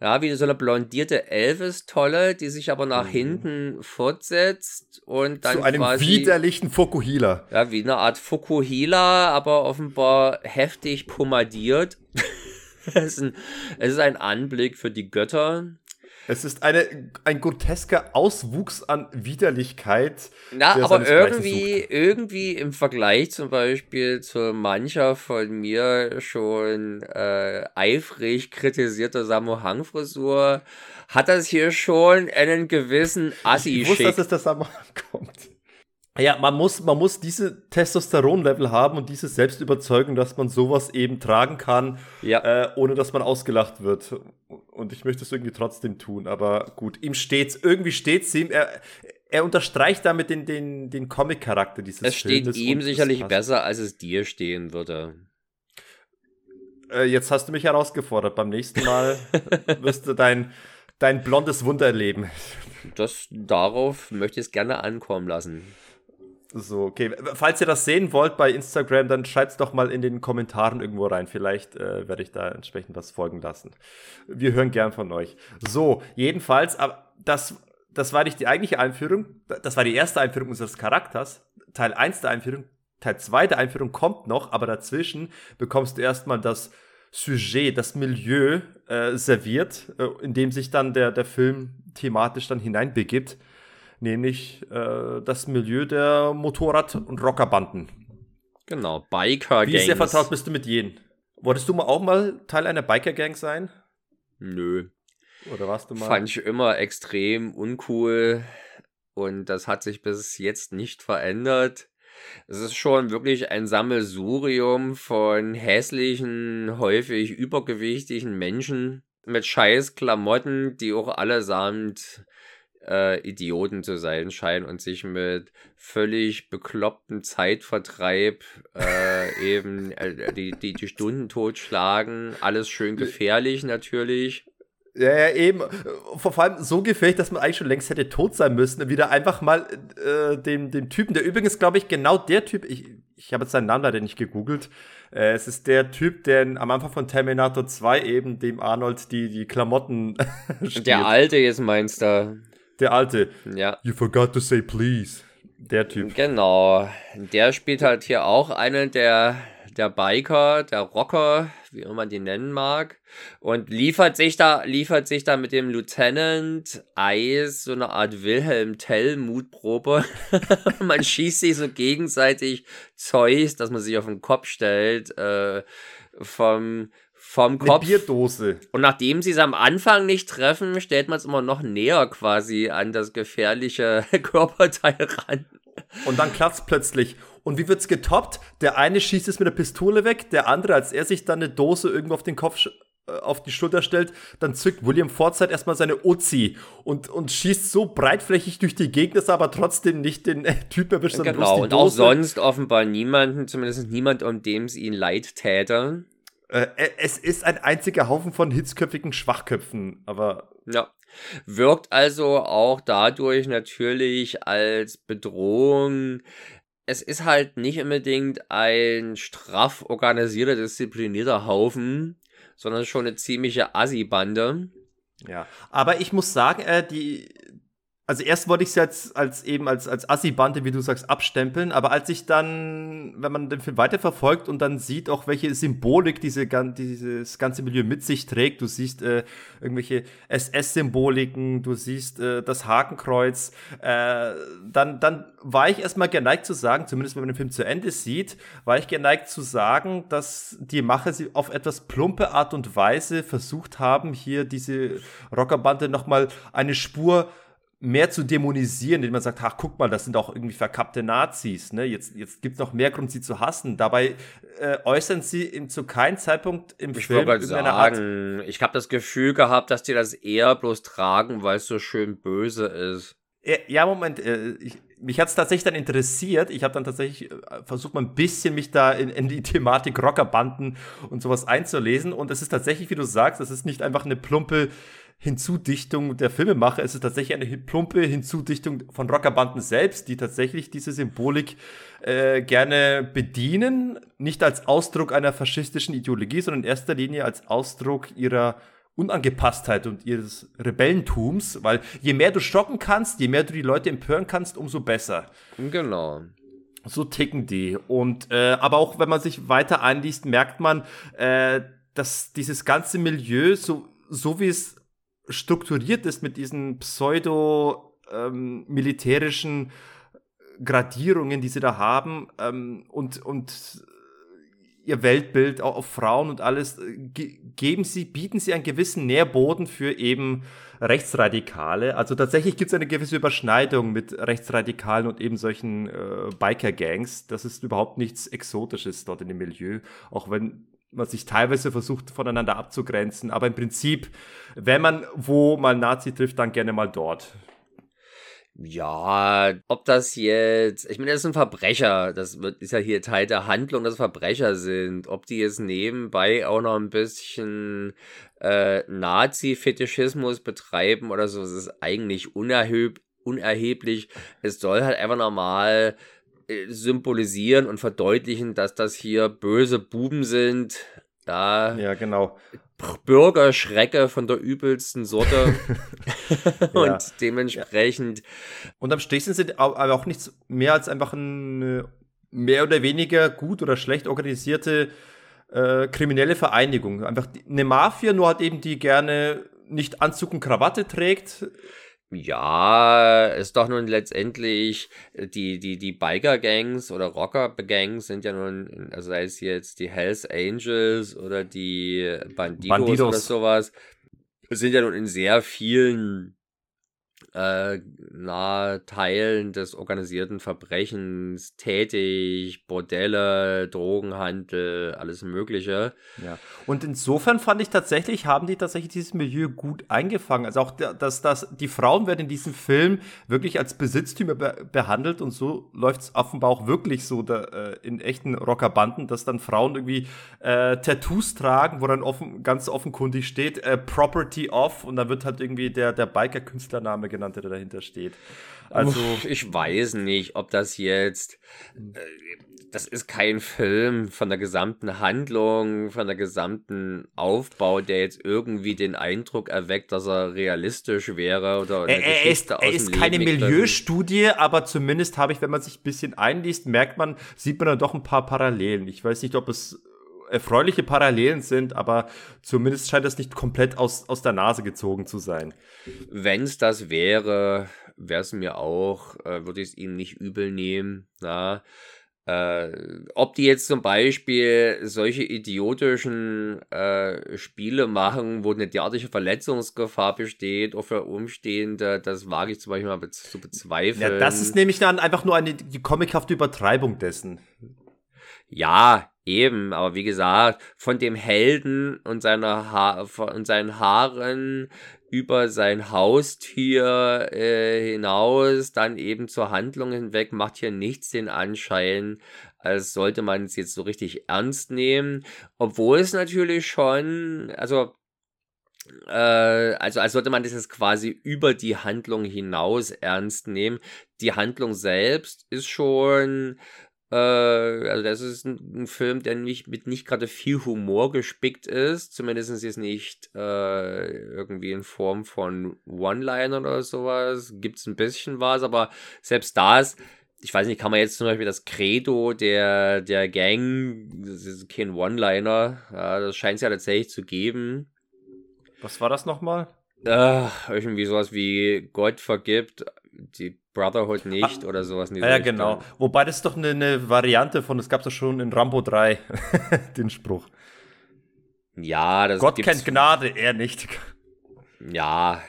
S2: ja, wie so eine blondierte Elvis-Tolle, die sich aber nach mhm. hinten fortsetzt und dann
S1: Zu einem quasi, widerlichen Fukuhila.
S2: Ja, wie eine Art Fukuhila, aber offenbar heftig pomadiert. es, ist ein, es ist ein Anblick für die Götter.
S1: Es ist eine, ein grotesker Auswuchs an Widerlichkeit.
S2: Na, aber irgendwie, irgendwie im Vergleich zum Beispiel zu mancher von mir schon äh, eifrig kritisierter Samu Hang Frisur, hat das hier schon einen gewissen Assi-Schick. Ich wusste,
S1: dass es der Samu kommt. Ja, man muss, man muss diese Testosteron-Level haben und dieses Selbstüberzeugung, dass man sowas eben tragen kann, ja. äh, ohne dass man ausgelacht wird. Und ich möchte es irgendwie trotzdem tun, aber gut, ihm steht's, irgendwie steht's ihm. Er, er unterstreicht damit den, den, den Comic-Charakter dieses
S2: Es steht Filmes ihm sicherlich besser, als es dir stehen würde.
S1: Äh, jetzt hast du mich herausgefordert. Beim nächsten Mal wirst du dein, dein blondes Wunder erleben.
S2: Das, darauf möchte ich es gerne ankommen lassen.
S1: So, okay. Falls ihr das sehen wollt bei Instagram, dann schreibt es doch mal in den Kommentaren irgendwo rein. Vielleicht äh, werde ich da entsprechend was folgen lassen. Wir hören gern von euch. So, jedenfalls, aber das, das war nicht die eigentliche Einführung. Das war die erste Einführung unseres Charakters. Teil 1 der Einführung. Teil 2 der Einführung kommt noch, aber dazwischen bekommst du erstmal das Sujet, das Milieu äh, serviert, äh, in dem sich dann der, der Film thematisch dann hineinbegibt nämlich äh, das Milieu der Motorrad- und Rockerbanden.
S2: Genau, Biker-Gangs.
S1: Wie sehr vertraut bist du mit jenen? Wolltest du mal auch mal Teil einer Biker-Gang sein?
S2: Nö.
S1: Oder warst du mal?
S2: Fand ich immer extrem uncool und das hat sich bis jetzt nicht verändert. Es ist schon wirklich ein Sammelsurium von hässlichen, häufig übergewichtigen Menschen mit scheiß Klamotten, die auch allesamt äh, Idioten zu sein scheinen und sich mit völlig beklopptem Zeitvertreib äh, eben äh, die, die, die Stunden totschlagen. Alles schön gefährlich natürlich.
S1: Ja, ja, eben. Vor allem so gefährlich, dass man eigentlich schon längst hätte tot sein müssen. Wieder einfach mal äh, den, den Typen, der übrigens, glaube ich, genau der Typ, ich, ich habe jetzt seinen Namen leider nicht gegoogelt. Äh, es ist der Typ, der am Anfang von Terminator 2 eben dem Arnold die, die Klamotten
S2: Der alte jetzt meinst du?
S1: Der alte.
S2: Ja.
S1: You forgot to say please. Der Typ.
S2: Genau. Der spielt halt hier auch einen der, der Biker, der Rocker, wie immer man die nennen mag. Und liefert sich da, liefert sich da mit dem Lieutenant Eis so eine Art Wilhelm Tell Mutprobe. man schießt sich so gegenseitig Zeus, dass man sich auf den Kopf stellt, äh, vom, vom Kopf.
S1: Eine Bierdose.
S2: Und nachdem sie es am Anfang nicht treffen, stellt man es immer noch näher quasi an das gefährliche Körperteil ran.
S1: Und dann klappt plötzlich. Und wie wird's getoppt? Der eine schießt es mit der Pistole weg, der andere, als er sich dann eine Dose irgendwo auf den Kopf äh, auf die Schulter stellt, dann zückt William Forsythe erstmal seine Uzi und, und schießt so breitflächig durch die Gegend, dass er aber trotzdem nicht den äh, Typ erwischt,
S2: genau, und Dose. auch sonst offenbar niemanden, zumindest niemand, um dem es ihn leid täte.
S1: Äh, es ist ein einziger Haufen von hitzköpfigen Schwachköpfen, aber.
S2: Ja. Wirkt also auch dadurch natürlich als Bedrohung. Es ist halt nicht unbedingt ein straff organisierter, disziplinierter Haufen, sondern schon eine ziemliche Assi-Bande.
S1: Ja, aber ich muss sagen, äh, die, also erst wollte ich es jetzt als eben als, als Assi-Bande, wie du sagst, abstempeln, aber als ich dann, wenn man den Film weiterverfolgt und dann sieht auch, welche Symbolik diese, dieses ganze Milieu mit sich trägt, du siehst äh, irgendwelche SS-Symboliken, du siehst äh, das Hakenkreuz, äh, dann, dann war ich erstmal geneigt zu sagen, zumindest wenn man den Film zu Ende sieht, war ich geneigt zu sagen, dass die Macher sie auf etwas plumpe Art und Weise versucht haben, hier diese Rockerbande nochmal eine Spur mehr zu dämonisieren, indem man sagt, ach, guck mal, das sind auch irgendwie verkappte Nazis, ne? Jetzt, jetzt gibt's noch mehr Grund, sie zu hassen. Dabei äh, äußern sie in, zu keinem Zeitpunkt im
S2: ich
S1: Film
S2: irgendeine sagen, Art. Ich habe das Gefühl gehabt, dass die das eher bloß tragen, weil es so schön böse ist.
S1: Ja, Moment, äh, ich, mich hat's tatsächlich dann interessiert. Ich habe dann tatsächlich äh, versucht, mal ein bisschen mich da in, in die Thematik Rockerbanden und sowas einzulesen. Und es ist tatsächlich, wie du sagst, das ist nicht einfach eine plumpe Hinzudichtung der Filmemacher. Es ist tatsächlich eine plumpe Hinzudichtung von Rockerbanden selbst, die tatsächlich diese Symbolik äh, gerne bedienen. Nicht als Ausdruck einer faschistischen Ideologie, sondern in erster Linie als Ausdruck ihrer Unangepasstheit und ihres Rebellentums, weil je mehr du schocken kannst, je mehr du die Leute empören kannst, umso besser.
S2: Genau.
S1: So ticken die. Und äh, aber auch wenn man sich weiter einliest, merkt man, äh, dass dieses ganze Milieu, so, so wie es strukturiert ist mit diesen pseudo-militärischen ähm, Gradierungen, die sie da haben ähm, und, und ihr Weltbild auch auf Frauen und alles, äh, geben sie, bieten sie einen gewissen Nährboden für eben Rechtsradikale. Also tatsächlich gibt es eine gewisse Überschneidung mit Rechtsradikalen und eben solchen äh, Biker-Gangs. Das ist überhaupt nichts Exotisches dort in dem Milieu, auch wenn man sich teilweise versucht voneinander abzugrenzen. Aber im Prinzip, wenn man wo mal Nazi trifft, dann gerne mal dort.
S2: Ja, ob das jetzt, ich meine, das sind Verbrecher, das ist ja hier Teil der Handlung, dass Verbrecher sind. Ob die jetzt nebenbei auch noch ein bisschen äh, Nazi-Fetischismus betreiben oder so, das ist eigentlich unerheb unerheblich. Es soll halt einfach normal symbolisieren und verdeutlichen, dass das hier böse Buben sind.
S1: Ja, ja genau.
S2: Bürgerschrecke von der übelsten Sorte. und ja. dementsprechend.
S1: Und am Stich sind sie aber auch nichts mehr als einfach eine mehr oder weniger gut oder schlecht organisierte äh, kriminelle Vereinigung. Einfach eine Mafia, nur halt eben die gerne nicht Anzug und Krawatte trägt,
S2: ja, ist doch nun letztendlich äh, die, die, die Biker-Gangs oder Rocker-Gangs sind ja nun, also sei es jetzt die Hells Angels oder die Bandidos, Bandidos. oder sowas, sind ja nun in sehr vielen äh, nahe Teilen des organisierten Verbrechens tätig, Bordelle, Drogenhandel, alles Mögliche.
S1: Ja. Und insofern fand ich tatsächlich, haben die tatsächlich dieses Milieu gut eingefangen. Also auch, dass, dass die Frauen werden in diesem Film wirklich als Besitztümer be behandelt und so läuft es offenbar auch wirklich so da, äh, in echten Rockerbanden, dass dann Frauen irgendwie äh, Tattoos tragen, wo dann offen, ganz offenkundig steht, äh, Property of und dann wird halt irgendwie der, der Biker-Künstlername genannt, der dahinter steht.
S2: Also ich weiß nicht, ob das jetzt äh, das ist kein Film von der gesamten Handlung, von der gesamten Aufbau, der jetzt irgendwie den Eindruck erweckt, dass er realistisch wäre oder
S1: eine er, er ist, er ist keine Milieustudie, aber zumindest habe ich, wenn man sich ein bisschen einliest, merkt man, sieht man dann doch ein paar Parallelen. Ich weiß nicht, ob es erfreuliche Parallelen sind, aber zumindest scheint das nicht komplett aus, aus der Nase gezogen zu sein.
S2: Wenn es das wäre, wäre es mir auch, äh, würde ich es ihnen nicht übel nehmen. Na? Äh, ob die jetzt zum Beispiel solche idiotischen äh, Spiele machen, wo eine derartige Verletzungsgefahr besteht, auch für Umstehende, das wage ich zum Beispiel mal be zu bezweifeln.
S1: Ja, das ist nämlich dann einfach nur eine die comichafte Übertreibung dessen.
S2: Ja, Eben, aber wie gesagt, von dem Helden und seiner ha und seinen Haaren über sein Haustier äh, hinaus, dann eben zur Handlung hinweg, macht hier nichts den Anschein, als sollte man es jetzt so richtig ernst nehmen. Obwohl es natürlich schon, also äh, also als sollte man das jetzt quasi über die Handlung hinaus ernst nehmen. Die Handlung selbst ist schon äh, also das ist ein, ein, Film, der nicht mit nicht gerade viel Humor gespickt ist, zumindest jetzt nicht äh, irgendwie in Form von One-Liner oder sowas. Gibt es ein bisschen was, aber selbst das, ich weiß nicht, kann man jetzt zum Beispiel das Credo der, der Gang, das ist kein One-Liner, ja, das scheint es ja tatsächlich zu geben.
S1: Was war das nochmal?
S2: Äh, irgendwie sowas wie Gott vergibt, die Brotherhood nicht Ach, oder sowas.
S1: ja, ja genau. Wobei das ist doch eine, eine Variante von, das gab es doch schon in Rambo 3, den Spruch.
S2: Ja,
S1: das Gott kennt Gnade, er nicht.
S2: Ja,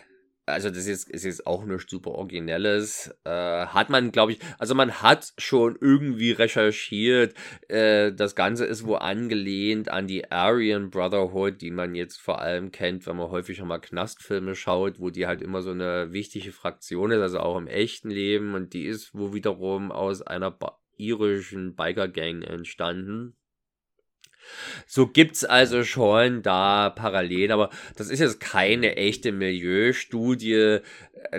S2: also das ist, ist jetzt auch nichts super Originelles. Äh, hat man, glaube ich, also man hat schon irgendwie recherchiert. Äh, das Ganze ist wohl angelehnt an die Aryan Brotherhood, die man jetzt vor allem kennt, wenn man häufig schon mal Knastfilme schaut, wo die halt immer so eine wichtige Fraktion ist, also auch im echten Leben. Und die ist wo wiederum aus einer ba irischen Biker-Gang entstanden. So gibt's also schon da Parallelen, aber das ist jetzt keine echte Milieustudie.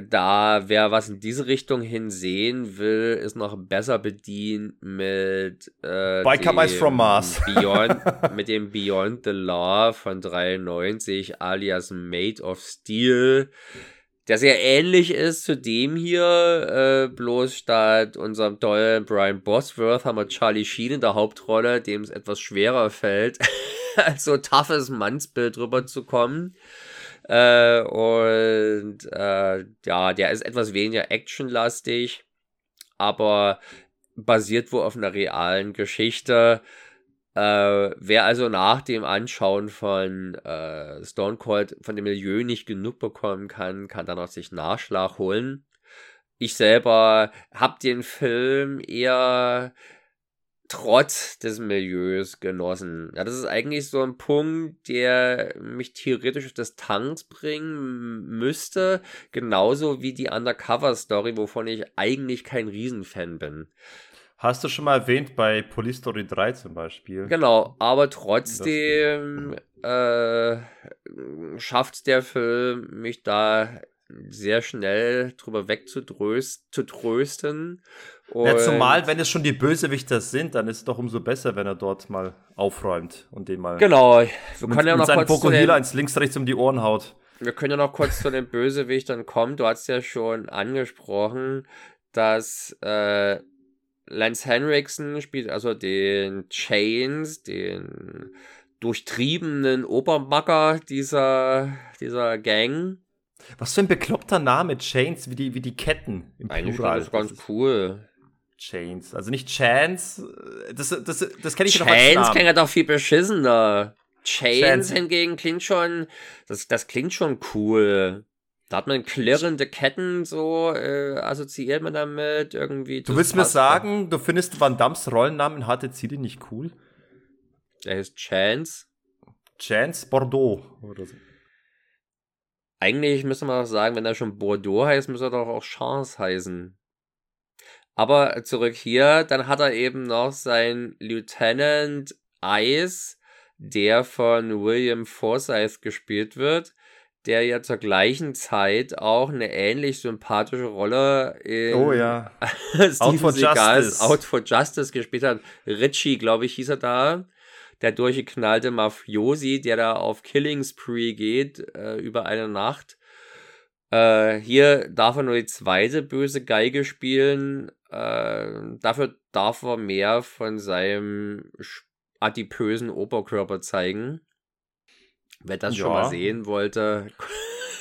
S2: Da wer was in diese Richtung hin sehen will, ist noch besser bedient mit
S1: äh, Biker from Mars.
S2: Beyond, mit dem Beyond the Law von 93 alias Made of Steel der sehr ähnlich ist zu dem hier, äh, bloß statt unserem tollen Brian Bosworth haben wir Charlie Sheen in der Hauptrolle, dem es etwas schwerer fällt, als so toughes Mannsbild rüberzukommen. Äh, und äh, ja, der ist etwas weniger actionlastig, aber basiert wohl auf einer realen Geschichte. Äh, wer also nach dem Anschauen von äh, Stone Cold von dem Milieu nicht genug bekommen kann, kann dann auch sich Nachschlag holen. Ich selber habe den Film eher trotz des Milieus genossen. Ja, das ist eigentlich so ein Punkt, der mich theoretisch auf das Tanks bringen müsste, genauso wie die Undercover-Story, wovon ich eigentlich kein Riesenfan bin.
S1: Hast du schon mal erwähnt bei Police Story 3 zum Beispiel?
S2: Genau, aber trotzdem äh, schafft der Film mich da sehr schnell drüber wegzutrösten.
S1: Ja, zumal, wenn es schon die Bösewichter sind, dann ist es doch umso besser, wenn er dort mal aufräumt und den mal.
S2: Genau, wir
S1: können mit, ja noch mit kurz. Fokuhila ins links, rechts um die Ohren haut.
S2: Wir können ja noch kurz zu den Bösewichtern kommen. Du hast ja schon angesprochen, dass äh, Lance Henriksen spielt also den Chains, den durchtriebenen Obermacker dieser, dieser Gang.
S1: Was für ein bekloppter Name, Chains, wie die, wie die Ketten
S2: im Eigentlich Plural. Das ist ganz cool.
S1: Chains, also nicht Chance, das, das, das kenne ich
S2: Chance noch als Namen. klingt ja doch viel beschissener. Chains Chance. hingegen klingt schon, das, das klingt schon cool. Da hat man klirrende Ketten, so äh, assoziiert man damit irgendwie.
S1: Du willst mir sagen, du findest Van Dams Rollennamen harte Ziele nicht cool?
S2: Der heißt Chance.
S1: Chance Bordeaux oder so.
S2: Eigentlich müsste man auch sagen, wenn er schon Bordeaux heißt, müsste er doch auch Chance heißen. Aber zurück hier, dann hat er eben noch sein Lieutenant Ice, der von William Forsythe gespielt wird, der ja zur gleichen Zeit auch eine ähnlich sympathische Rolle in
S1: oh, ja.
S2: Out for Seagals Out for Justice gespielt hat. Richie, glaube ich, hieß er da. Der durchgeknallte Mafiosi, der da auf Killing Spree geht äh, über eine Nacht. Äh, hier darf er nur die zweite böse Geige spielen. Äh, dafür darf er mehr von seinem adipösen Oberkörper zeigen. Wer das ja. schon mal sehen wollte,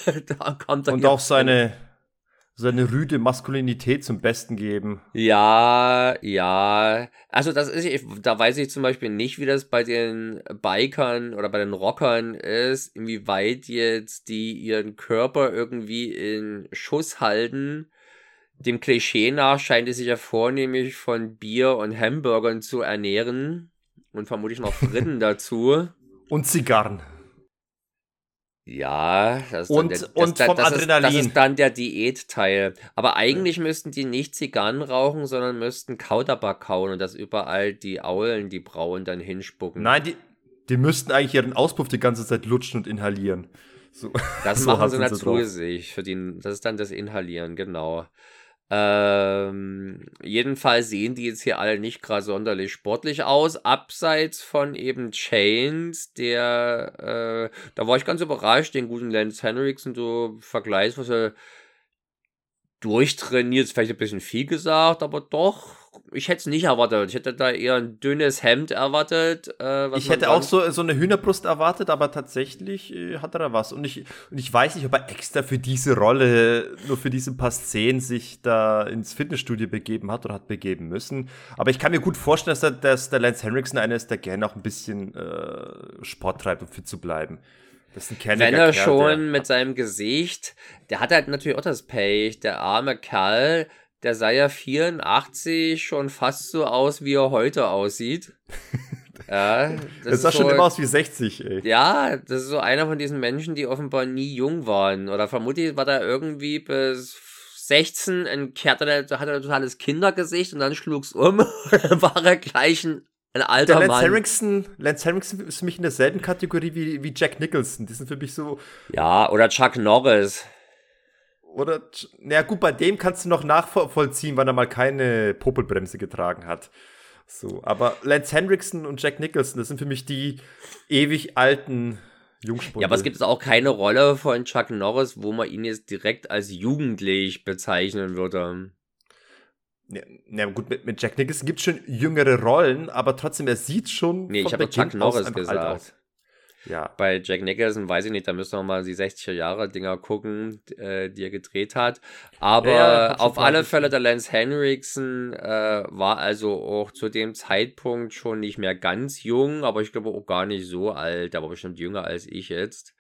S1: da kommt er. Und auch seine, seine rüde Maskulinität zum Besten geben.
S2: Ja, ja. Also das ist, da weiß ich zum Beispiel nicht, wie das bei den Bikern oder bei den Rockern ist, inwieweit jetzt die ihren Körper irgendwie in Schuss halten. Dem Klischee nach scheint es sich ja vornehmlich von Bier und Hamburgern zu ernähren und vermutlich noch Fritten dazu.
S1: Und Zigarren.
S2: Ja,
S1: das ist, und, der, das, und das, vom
S2: das,
S1: Adrenalin.
S2: Ist, das ist dann der Diätteil. Aber eigentlich ja. müssten die nicht Zigarren rauchen, sondern müssten Kautabak kauen und das überall die Aulen, die Brauen dann hinspucken.
S1: Nein, die, die müssten eigentlich ihren Auspuff die ganze Zeit lutschen und inhalieren.
S2: So, das so machen sie natürlich. Für den, das ist dann das Inhalieren, genau. Ähm, jedenfalls sehen die jetzt hier alle nicht gerade sonderlich sportlich aus, abseits von eben Chains, der, äh, da war ich ganz überrascht, den guten Lance Henriksen, was er durchtrainiert, ist vielleicht ein bisschen viel gesagt, aber doch ich hätte es nicht erwartet. Ich hätte da eher ein dünnes Hemd erwartet.
S1: Äh, ich hätte auch so, so eine Hühnerbrust erwartet, aber tatsächlich äh, hat er da was. Und ich, und ich weiß nicht, ob er extra für diese Rolle, nur für diese paar Szenen, sich da ins Fitnessstudio begeben hat oder hat begeben müssen. Aber ich kann mir gut vorstellen, dass der, dass der Lance Henriksen einer ist, der gerne auch ein bisschen äh, Sport treibt, um fit zu bleiben.
S2: Das ist ein Wenn er Kerl, schon mit seinem Gesicht, der hat halt natürlich auch das Pech, der arme Kerl, der sah ja 84 schon fast so aus, wie er heute aussieht.
S1: ja, das, das sah so, schon immer aus wie 60, ey.
S2: Ja, das ist so einer von diesen Menschen, die offenbar nie jung waren. Oder vermutlich war da irgendwie bis 16 ein hatte ein totales Kindergesicht und dann schlug's um und war er gleich ein, ein alter der Lance Mann.
S1: Henriksen, Lance Henriksen ist für mich in derselben Kategorie wie, wie Jack Nicholson. Die sind für mich so.
S2: Ja, oder Chuck Norris.
S1: Oder, naja, gut, bei dem kannst du noch nachvollziehen, wann er mal keine Popelbremse getragen hat. So, aber Lance Hendrickson und Jack Nicholson, das sind für mich die ewig alten Jungspunde.
S2: Ja, aber es gibt auch keine Rolle von Chuck Norris, wo man ihn jetzt direkt als jugendlich bezeichnen würde.
S1: Ja, na gut, mit, mit Jack Nicholson gibt es schon jüngere Rollen, aber trotzdem, er sieht schon.
S2: Nee, ich habe Chuck Norris gesagt. Ja. Bei Jack Nicholson weiß ich nicht, da müssen wir mal die 60er Jahre Dinger gucken, äh, die er gedreht hat. Aber ja, auf alle Fälle, der Lance Henriksen äh, war also auch zu dem Zeitpunkt schon nicht mehr ganz jung, aber ich glaube auch gar nicht so alt. War bestimmt jünger als ich jetzt.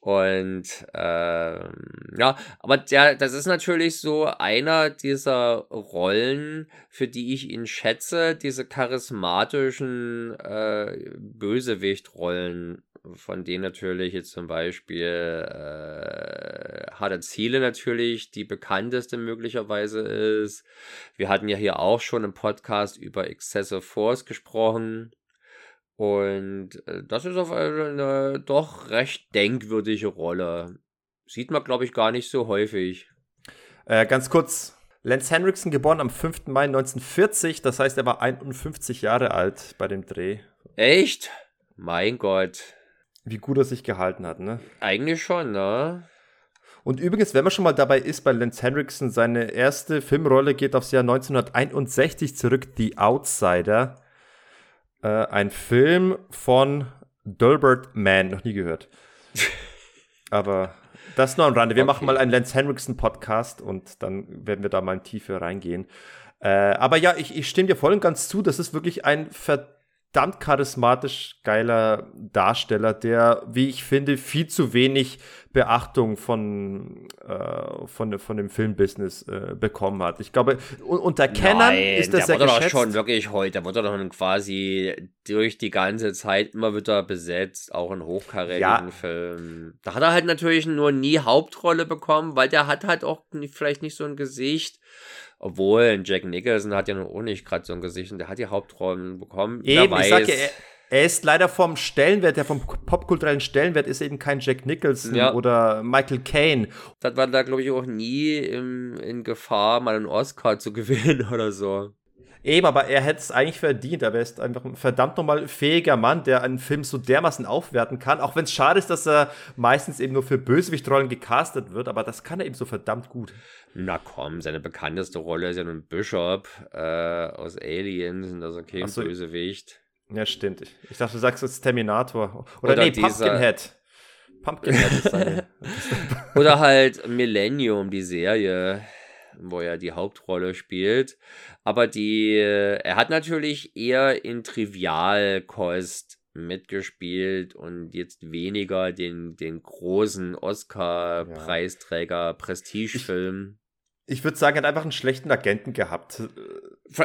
S2: Und ähm, ja, aber der, das ist natürlich so einer dieser Rollen, für die ich ihn schätze, diese charismatischen äh, Bösewicht-Rollen von denen natürlich jetzt zum Beispiel äh, Harte Ziele natürlich die bekannteste möglicherweise ist. Wir hatten ja hier auch schon im Podcast über Excessive Force gesprochen. Und äh, das ist auf eine doch recht denkwürdige Rolle. Sieht man, glaube ich, gar nicht so häufig.
S1: Äh, ganz kurz, Lance Henriksen geboren am 5. Mai 1940, das heißt, er war 51 Jahre alt bei dem Dreh.
S2: Echt? Mein Gott.
S1: Wie gut er sich gehalten hat, ne?
S2: Eigentlich schon, ne?
S1: Und übrigens, wenn man schon mal dabei ist bei Lance Henriksen, seine erste Filmrolle geht aufs Jahr 1961 zurück, The Outsider. Äh, ein Film von Delbert Mann, noch nie gehört. Aber das nur am Rande. Wir okay. machen mal einen Lance Henriksen Podcast und dann werden wir da mal in Tiefe reingehen. Äh, aber ja, ich, ich stimme dir voll und ganz zu. Das ist wirklich ein ver verdammt charismatisch geiler Darsteller, der, wie ich finde, viel zu wenig Beachtung von, äh, von, von dem Filmbusiness äh, bekommen hat. Ich glaube, unter Kennern ist das
S2: der ja wurde geschätzt. doch schon wirklich heute, der wurde doch quasi durch die ganze Zeit immer wieder besetzt, auch in hochkarätigen ja. Filmen. Da hat er halt natürlich nur nie Hauptrolle bekommen, weil der hat halt auch vielleicht nicht so ein Gesicht, obwohl Jack Nicholson hat ja noch auch nicht gerade so ein Gesicht und der hat die Hauptrollen bekommen.
S1: Eben, ich sag ja, er, er, ist leider vom Stellenwert, der vom popkulturellen Stellenwert ist eben kein Jack Nicholson ja. oder Michael Caine.
S2: Das war da, glaube ich, auch nie im, in Gefahr, mal einen Oscar zu gewinnen oder so.
S1: Eben, aber er hätte es eigentlich verdient. Er ist einfach ein verdammt nochmal fähiger Mann, der einen Film so dermaßen aufwerten kann. Auch wenn es schade ist, dass er meistens eben nur für Bösewichtrollen gecastet wird, aber das kann er eben so verdammt gut.
S2: Na komm, seine bekannteste Rolle ist ja nun Bishop äh, aus Aliens und das ist kein so, Bösewicht.
S1: Ja, stimmt. Ich, ich dachte, du sagst jetzt Terminator. Oder, Oder nee, Pumpkinhead.
S2: Pumpkinhead ist seine. Oder halt Millennium, die Serie wo er die Hauptrolle spielt. Aber die, er hat natürlich eher in Trivialkost mitgespielt und jetzt weniger den, den großen Oscar-Preisträger, ja. Prestigefilm.
S1: Ich, ich würde sagen, er hat einfach einen schlechten Agenten gehabt.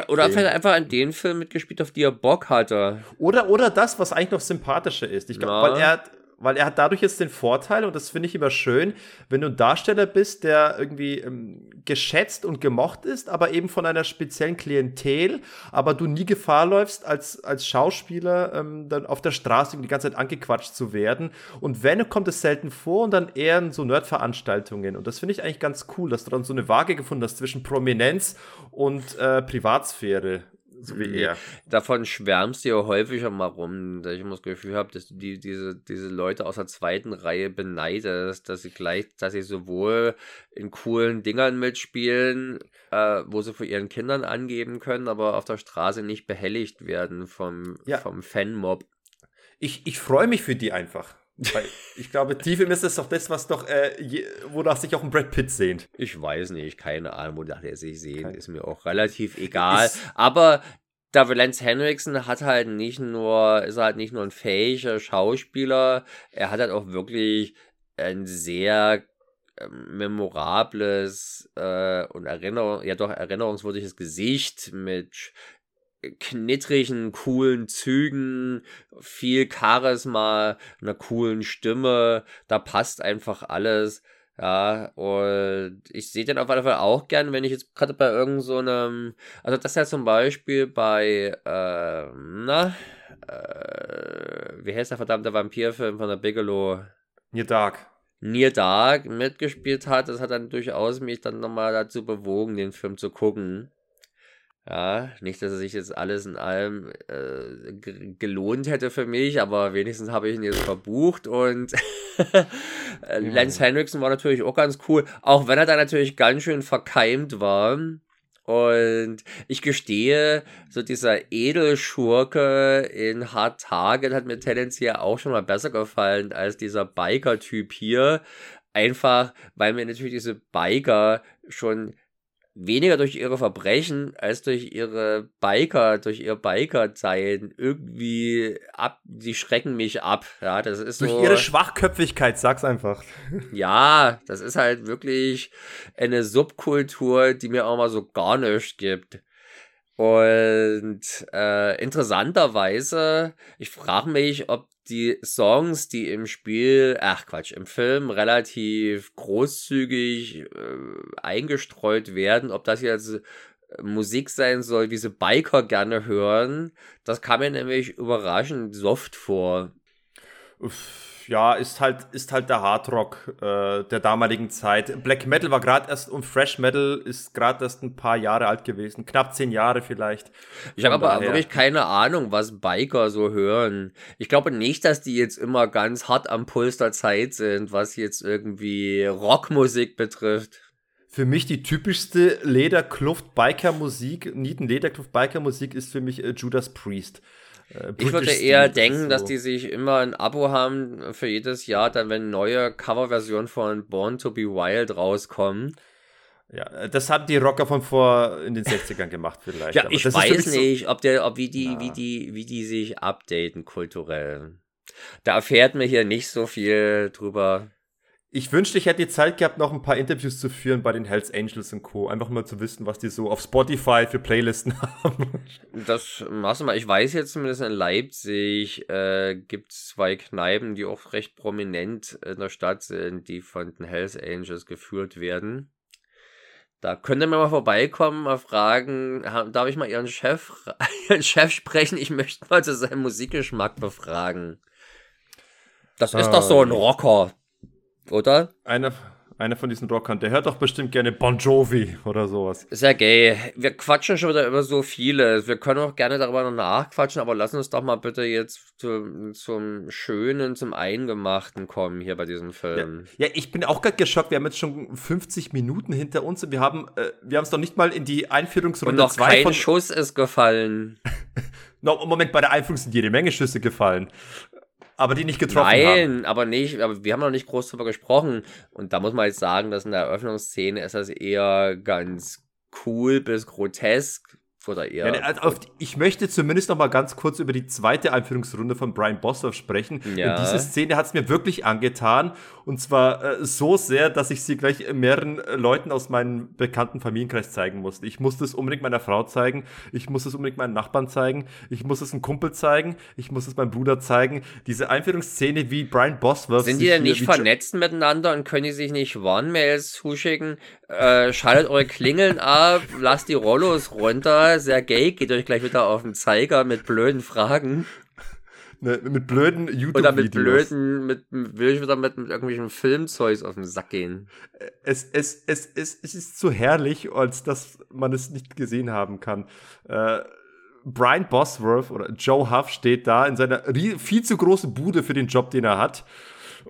S2: Oder vielleicht einfach an den Film mitgespielt, auf die er Bock hatte.
S1: Oder, oder das, was eigentlich noch sympathischer ist. Ich glaube, weil er weil er hat dadurch jetzt den Vorteil, und das finde ich immer schön, wenn du ein Darsteller bist, der irgendwie ähm, geschätzt und gemocht ist, aber eben von einer speziellen Klientel, aber du nie Gefahr läufst, als, als Schauspieler ähm, dann auf der Straße die ganze Zeit angequatscht zu werden. Und wenn, kommt es selten vor und dann eher in so Nerdveranstaltungen. Und das finde ich eigentlich ganz cool, dass du dann so eine Waage gefunden hast zwischen Prominenz und äh, Privatsphäre so wie er.
S2: Davon schwärmst du ja häufiger mal rum, dass ich immer das Gefühl habe, dass du die, diese, diese Leute aus der zweiten Reihe beneidest, dass sie gleich, dass sie sowohl in coolen Dingern mitspielen, äh, wo sie für ihren Kindern angeben können, aber auf der Straße nicht behelligt werden vom, ja. vom Fanmob.
S1: Ich, ich freue mich für die einfach. Weil ich glaube, tief im ist es doch das, was doch, äh, je, wonach sich auch ein Brad Pitt sehnt.
S2: Ich weiß nicht, keine Ahnung, wonach er sich sehnt, ist mir auch relativ egal. Aber da Lance Henriksen hat halt nicht nur, ist halt nicht nur ein fähiger Schauspieler, er hat halt auch wirklich ein sehr ähm, memorables äh, und Erinnerung, ja doch erinnerungswürdiges Gesicht mit knittrigen, coolen Zügen, viel Charisma, einer coolen Stimme, da passt einfach alles. Ja, und ich sehe den auf jeden Fall auch gern, wenn ich jetzt gerade bei irgendeinem, so also das ist ja zum Beispiel bei, äh, na, äh, wie heißt der verdammte Vampirfilm von der Bigelow?
S1: Near Dark.
S2: Near Dark mitgespielt hat, das hat dann durchaus mich dann nochmal dazu bewogen, den Film zu gucken. Ja, nicht, dass es sich jetzt alles in allem äh, gelohnt hätte für mich, aber wenigstens habe ich ihn jetzt verbucht und Lance Henriksen war natürlich auch ganz cool, auch wenn er da natürlich ganz schön verkeimt war. Und ich gestehe, so dieser Edelschurke in Hard Target hat mir tendenziell auch schon mal besser gefallen als dieser Biker-Typ hier. Einfach, weil mir natürlich diese Biker schon weniger durch ihre Verbrechen als durch ihre Biker, durch ihr Biker-Sein irgendwie ab, die schrecken mich ab. Ja, das ist
S1: durch
S2: so,
S1: ihre Schwachköpfigkeit, sag's einfach.
S2: Ja, das ist halt wirklich eine Subkultur, die mir auch mal so gar nichts gibt. Und äh, interessanterweise, ich frage mich, ob die Songs, die im Spiel, ach Quatsch, im Film relativ großzügig äh, eingestreut werden, ob das jetzt äh, Musik sein soll, wie sie Biker gerne hören, das kam mir nämlich überraschend soft vor.
S1: Uff ja, ist halt, ist halt der Hardrock äh, der damaligen Zeit. Black Metal war gerade erst und Fresh Metal ist gerade erst ein paar Jahre alt gewesen, knapp zehn Jahre vielleicht.
S2: Ich habe aber daher. wirklich keine Ahnung, was Biker so hören. Ich glaube nicht, dass die jetzt immer ganz hart am Puls der Zeit sind, was jetzt irgendwie Rockmusik betrifft.
S1: Für mich die typischste Lederkluft-Biker-Musik, Nieten-Lederkluft-Biker-Musik ist für mich äh, Judas Priest.
S2: Äh, ich würde eher denken, so. dass die sich immer ein Abo haben für jedes Jahr, dann wenn neue Coverversionen von Born to be Wild rauskommen.
S1: Ja, das haben die Rocker von vor in den 60ern gemacht vielleicht.
S2: ja, ich weiß nicht, so ob der, ob wie die, wie die, wie die sich updaten kulturell. Da erfährt man hier nicht so viel drüber.
S1: Ich wünschte, ich hätte die Zeit gehabt, noch ein paar Interviews zu führen bei den Hells Angels und Co. Einfach mal zu wissen, was die so auf Spotify für Playlisten haben.
S2: Das machst du mal. Ich weiß jetzt zumindest in Leipzig äh, gibt es zwei Kneipen, die auch recht prominent in der Stadt sind, die von den Hells Angels geführt werden. Da könnt ihr mal vorbeikommen, mal fragen, darf ich mal Ihren Chef, Ihren Chef sprechen? Ich möchte mal zu seinem Musikgeschmack befragen. Das ist ah, doch so ein Rocker oder?
S1: Einer, einer von diesen Rockern, der hört doch bestimmt gerne Bon Jovi oder sowas.
S2: Sehr gay. Wir quatschen schon wieder über so viele. Wir können auch gerne darüber noch nachquatschen, aber lass uns doch mal bitte jetzt zu, zum Schönen, zum Eingemachten kommen hier bei diesem Film.
S1: Ja, ja ich bin auch gerade geschockt. Wir haben jetzt schon 50 Minuten hinter uns und wir haben äh, wir haben es noch nicht mal in die Einführungsrunde
S2: Und noch kein von Schuss ist gefallen.
S1: no, Moment, bei der Einführung sind jede Menge Schüsse gefallen aber die nicht getroffen
S2: Nein,
S1: haben.
S2: Nein, aber nicht, aber wir haben noch nicht groß drüber gesprochen. Und da muss man jetzt sagen, dass in der Eröffnungsszene ist das eher ganz cool bis grotesk oder eher.
S1: Ja, also die, ich möchte zumindest noch mal ganz kurz über die zweite Einführungsrunde von Brian Bosworth sprechen. Ja. Und diese Szene hat es mir wirklich angetan. Und zwar äh, so sehr, dass ich sie gleich mehreren äh, Leuten aus meinem bekannten Familienkreis zeigen musste. Ich musste es unbedingt meiner Frau zeigen. Ich musste es unbedingt meinen Nachbarn zeigen. Ich muss es einem Kumpel zeigen. Ich muss es meinem Bruder zeigen. Diese Einführungsszene, wie Brian Bosworth.
S2: Sind die denn nicht vernetzt miteinander und können die sich nicht One-Mails zuschicken? Äh, schaltet eure Klingeln ab, lasst die Rollos runter, sehr gay, geht euch gleich wieder auf den Zeiger mit blöden Fragen.
S1: Ne, mit blöden YouTube-Videos.
S2: Oder mit blöden, mit, will ich wieder mit, mit irgendwelchen Filmzeugs auf den Sack gehen.
S1: Es, es, es, es, es ist zu herrlich, als dass man es nicht gesehen haben kann. Äh, Brian Bosworth oder Joe Huff steht da in seiner viel zu großen Bude für den Job, den er hat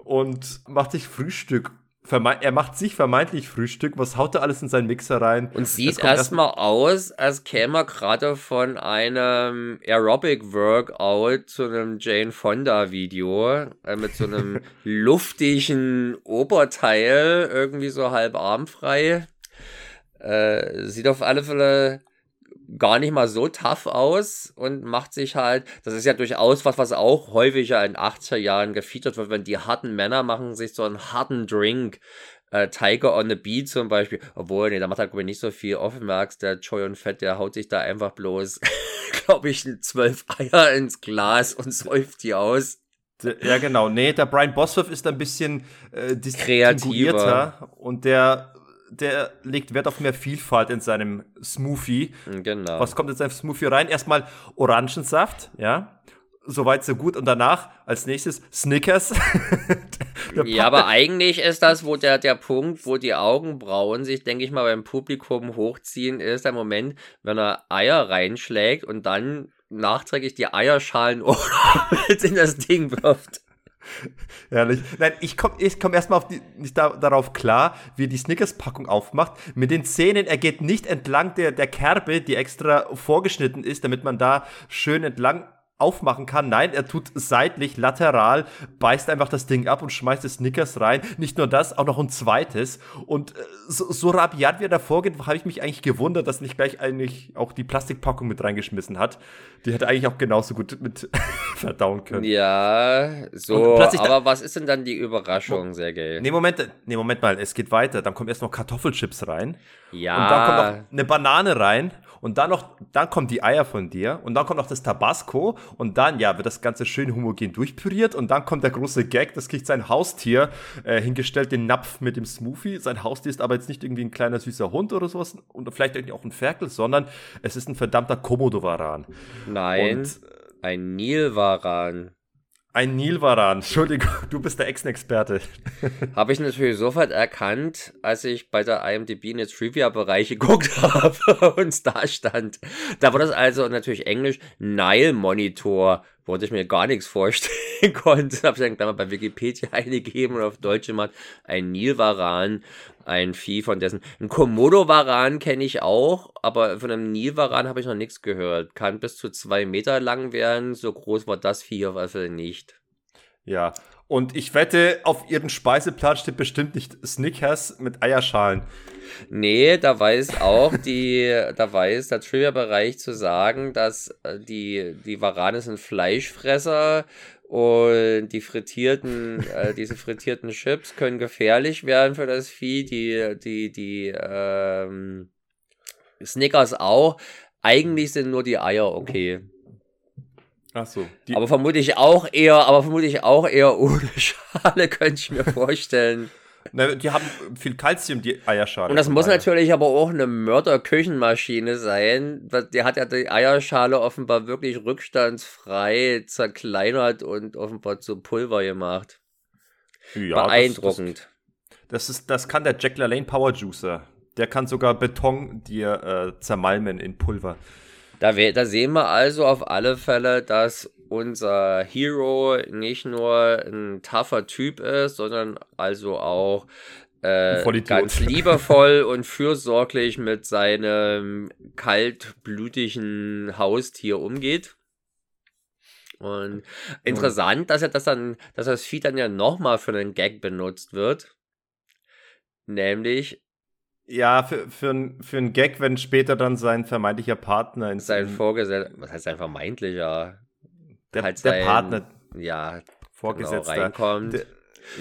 S1: und macht sich Frühstück er macht sich vermeintlich Frühstück. Was haut er alles in seinen Mixer rein?
S2: Und sieht erstmal erst aus, als käme er gerade von einem Aerobic-Workout zu einem Jane Fonda-Video äh, mit so einem luftigen Oberteil, irgendwie so halb armfrei. Äh, sieht auf alle Fälle gar nicht mal so tough aus und macht sich halt, das ist ja durchaus was, was auch häufiger in 80er Jahren gefeatured wird, wenn die harten Männer machen sich so einen harten Drink, äh, Tiger on the Beat zum Beispiel, obwohl, nee, da macht er, glaube ich, nicht so viel merkst, der Joy und Fett, der haut sich da einfach bloß, glaube ich, zwölf Eier ins Glas und säuft die aus.
S1: Ja, genau. Nee, der Brian Bosworth ist ein bisschen äh, kreativer und der der legt Wert auf mehr Vielfalt in seinem Smoothie.
S2: Genau.
S1: Was kommt in seinem Smoothie rein? Erstmal Orangensaft, ja. Soweit so gut. Und danach als nächstes Snickers.
S2: ja, aber eigentlich ist das, wo der, der Punkt, wo die Augenbrauen sich, denke ich mal, beim Publikum hochziehen, ist der Moment, wenn er Eier reinschlägt und dann nachträglich die Eierschalen in das Ding wirft.
S1: Herrlich. Nein, ich komme ich komm erstmal nicht da, darauf klar, wie er die Snickers-Packung aufmacht. Mit den Zähnen, er geht nicht entlang der, der Kerbe, die extra vorgeschnitten ist, damit man da schön entlang aufmachen kann. Nein, er tut seitlich, lateral, beißt einfach das Ding ab und schmeißt das Snickers rein. Nicht nur das, auch noch ein zweites. Und äh, so, so rabiat wie er da vorgeht, habe ich mich eigentlich gewundert, dass nicht gleich eigentlich auch die Plastikpackung mit reingeschmissen hat. Die hätte eigentlich auch genauso gut mit verdauen können.
S2: Ja, so, aber was ist denn dann die Überraschung, Sergej?
S1: Nee, Moment, nee, Moment mal, es geht weiter. Dann kommen erst noch Kartoffelchips rein.
S2: Ja.
S1: Und dann kommt noch eine Banane rein und dann noch, dann kommen die Eier von dir und dann kommt noch das Tabasco und dann, ja, wird das Ganze schön homogen durchpüriert und dann kommt der große Gag, das kriegt sein Haustier äh, hingestellt, den Napf mit dem Smoothie. Sein Haustier ist aber jetzt nicht irgendwie ein kleiner süßer Hund oder sowas und vielleicht irgendwie auch ein Ferkel, sondern es ist ein verdammter Komodo-Varan.
S2: Nein, und, ein Nilvaran.
S1: Ein Nilvaran. Entschuldigung, du bist der Ex-Experte.
S2: Habe ich natürlich sofort erkannt, als ich bei der IMDb in den Trivia-Bereich geguckt habe und da stand. Da war das also natürlich Englisch Nile Monitor, wo ich mir gar nichts vorstellen konnte. Habe ich dann bei Wikipedia eingegeben und auf Deutsch immer ein Nilvaran ein Vieh von dessen. Ein Komodo-Varan kenne ich auch, aber von einem Nilvaran habe ich noch nichts gehört. Kann bis zu zwei Meter lang werden. So groß war das Vieh auf Fall nicht.
S1: Ja, und ich wette, auf ihren Speiseplan steht bestimmt nicht Snickers mit Eierschalen.
S2: Nee, da weiß auch die, da weiß der Trivia-Bereich zu sagen, dass äh, die, die Warane sind Fleischfresser und die frittierten, äh, diese frittierten Chips können gefährlich werden für das Vieh. Die, die, die ähm, Snickers auch. Eigentlich sind nur die Eier okay.
S1: Ach so.
S2: aber vermutlich auch eher, aber vermutlich auch eher ohne Schale, könnte ich mir vorstellen.
S1: Na, die haben viel Kalzium, die Eierschale.
S2: Und das muss Eier. natürlich aber auch eine Mörder-Küchenmaschine sein. Der hat ja die Eierschale offenbar wirklich rückstandsfrei zerkleinert und offenbar zu Pulver gemacht. Ja, Beeindruckend.
S1: Das, das, das, ist, das kann der Jack LaLanne Power Juicer. Der kann sogar Beton dir äh, zermalmen in Pulver.
S2: Da, da sehen wir also auf alle Fälle, dass unser Hero nicht nur ein tougher Typ ist, sondern also auch äh, ganz liebevoll und fürsorglich mit seinem kaltblütigen Haustier umgeht. Und interessant, dass er das dann, dass das Vieh dann ja nochmal für einen Gag benutzt wird. Nämlich,
S1: ja, für, für, ein, für einen Gag, wenn später dann sein vermeintlicher Partner
S2: in Sein Vorgesetzter, was heißt sein vermeintlicher?
S1: Der, halt sein, der Partner.
S2: Ja,
S1: Vorgesetzter.
S2: Genau, reinkommt. Der,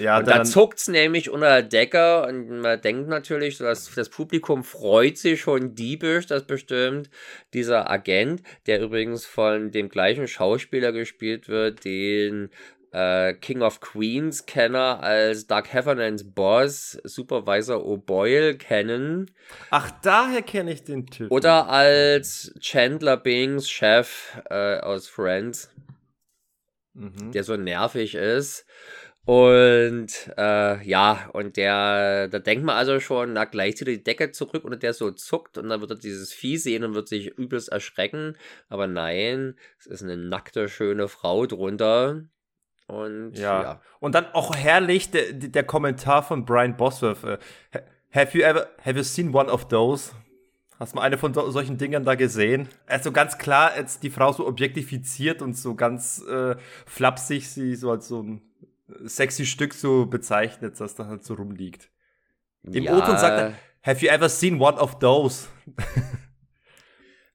S2: ja, und dann, da zuckt's nämlich unter der Decke und man denkt natürlich, dass das Publikum freut sich schon diebisch, dass bestimmt dieser Agent, der übrigens von dem gleichen Schauspieler gespielt wird, den äh, King of Queens Kenner als Doug Heffernans Boss, Supervisor O'Boyle kennen.
S1: Ach, daher kenne ich den Typ.
S2: Oder als Chandler Bings Chef äh, aus Friends, mhm. der so nervig ist. Und äh, ja, und der, da denkt man also schon, na, gleich zieht er die Decke zurück und der so zuckt und dann wird er dieses Vieh sehen und wird sich übelst erschrecken. Aber nein, es ist eine nackte, schöne Frau drunter. Und ja. ja.
S1: Und dann auch herrlich der, der Kommentar von Brian Bosworth. Äh, have you ever have you seen one of those? Hast du mal eine von so, solchen Dingern da gesehen? Also ganz klar, als die Frau so objektifiziert und so ganz äh, flapsig sie so als so ein sexy Stück so bezeichnet, das da halt so rumliegt. Im ja. O-Ton sagt er, have you ever seen one of those?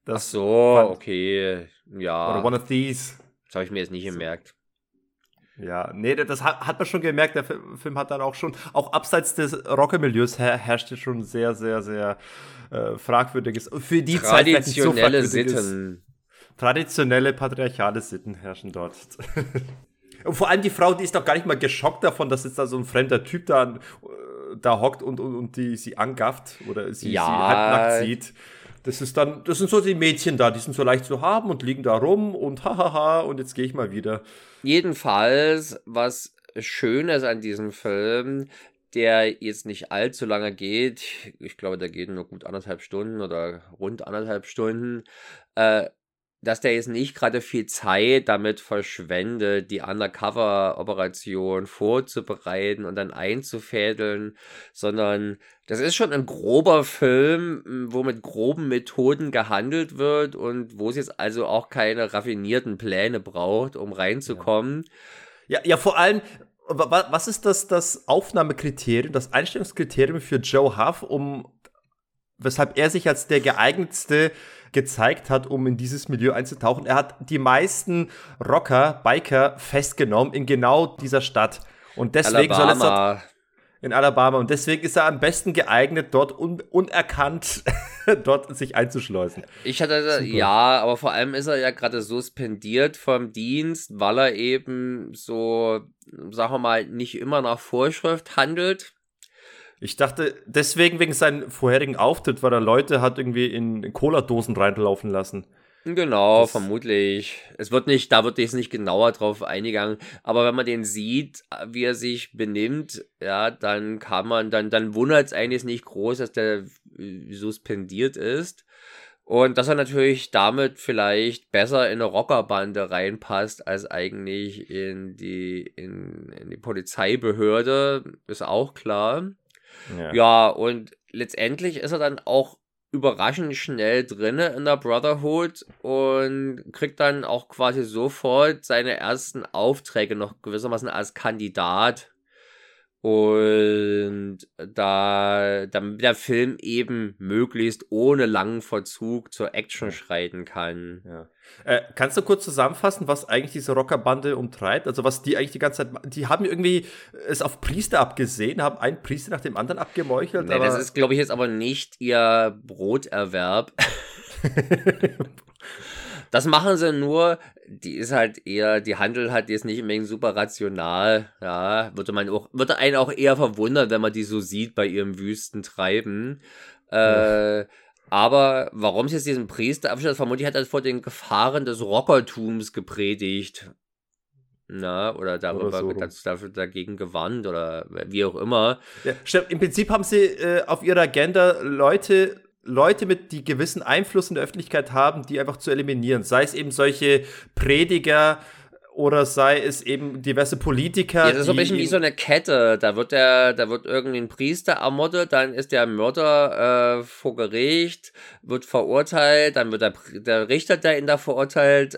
S2: Ach so, okay, ja.
S1: Oder one of these.
S2: Das habe ich mir jetzt nicht gemerkt.
S1: Ja, nee, das hat, hat man schon gemerkt. Der Film hat dann auch schon, auch abseits des Rockermilieus her, herrschte schon sehr, sehr, sehr äh, fragwürdiges, für die
S2: Traditionelle Zeit so Sitten.
S1: Traditionelle patriarchale Sitten herrschen dort. und vor allem die Frau, die ist doch gar nicht mal geschockt davon, dass jetzt da so ein fremder Typ da, äh, da hockt und, und, und die sie angafft oder sie, ja. sie halbnackt sieht. Das ist dann, das sind so die Mädchen da, die sind so leicht zu haben und liegen da rum und hahaha und jetzt gehe ich mal wieder.
S2: Jedenfalls, was schön ist an diesem Film, der jetzt nicht allzu lange geht, ich glaube, der geht nur gut anderthalb Stunden oder rund anderthalb Stunden, äh, dass der jetzt nicht gerade viel Zeit damit verschwendet, die Undercover-Operation vorzubereiten und dann einzufädeln, sondern das ist schon ein grober Film, wo mit groben Methoden gehandelt wird und wo es jetzt also auch keine raffinierten Pläne braucht, um reinzukommen.
S1: Ja, ja, vor allem, was ist das, das Aufnahmekriterium, das Einstellungskriterium für Joe Huff, um weshalb er sich als der geeignetste gezeigt hat, um in dieses Milieu einzutauchen. Er hat die meisten Rocker, Biker festgenommen in genau dieser Stadt. Und deswegen Alabama. soll es dort in Alabama. Und deswegen ist er am besten geeignet, dort un unerkannt dort sich einzuschleusen.
S2: Ich hatte, Super. ja, aber vor allem ist er ja gerade suspendiert vom Dienst, weil er eben so, sagen wir mal, nicht immer nach Vorschrift handelt.
S1: Ich dachte, deswegen wegen seinem vorherigen Auftritt, weil er Leute hat irgendwie in Cola-Dosen reinlaufen lassen.
S2: Genau, das vermutlich. Es wird nicht, da wird jetzt nicht genauer drauf eingegangen, aber wenn man den sieht, wie er sich benimmt, ja, dann kann man, dann, dann wundert es eigentlich nicht groß, dass der äh, suspendiert ist. Und dass er natürlich damit vielleicht besser in eine Rockerbande reinpasst, als eigentlich in die, in, in die Polizeibehörde, ist auch klar. Ja. ja, und letztendlich ist er dann auch überraschend schnell drinne in der Brotherhood und kriegt dann auch quasi sofort seine ersten Aufträge noch gewissermaßen als Kandidat und da, damit der Film eben möglichst ohne langen Verzug zur Action schreiten kann.
S1: Ja. Äh, kannst du kurz zusammenfassen, was eigentlich diese Rockerbande umtreibt? Also was die eigentlich die ganze Zeit, die haben irgendwie es auf Priester abgesehen, haben einen Priester nach dem anderen abgemeuchelt.
S2: Nee, das ist, glaube ich, jetzt aber nicht ihr Broterwerb. Das machen sie nur, die ist halt eher, die handelt halt jetzt nicht unbedingt super rational, ja, würde man auch, würde einen auch eher verwundern, wenn man die so sieht bei ihrem wüsten Treiben. Äh, aber warum sie jetzt diesen Priester abschnitt, vermutlich hat er vor den Gefahren des Rockertums gepredigt. Na, oder darüber oder so. dafür, dagegen gewarnt oder wie auch immer.
S1: Ja, Im Prinzip haben sie äh, auf ihrer Agenda Leute Leute mit, die gewissen Einfluss in der Öffentlichkeit haben, die einfach zu eliminieren. Sei es eben solche Prediger oder sei es eben diverse Politiker.
S2: Ja, das ist so ein bisschen wie so eine Kette. Da wird der, da wird irgendwie ein Priester ermordet, dann ist der Mörder äh, vor Gericht, wird verurteilt, dann wird der, der Richter, der ihn da verurteilt,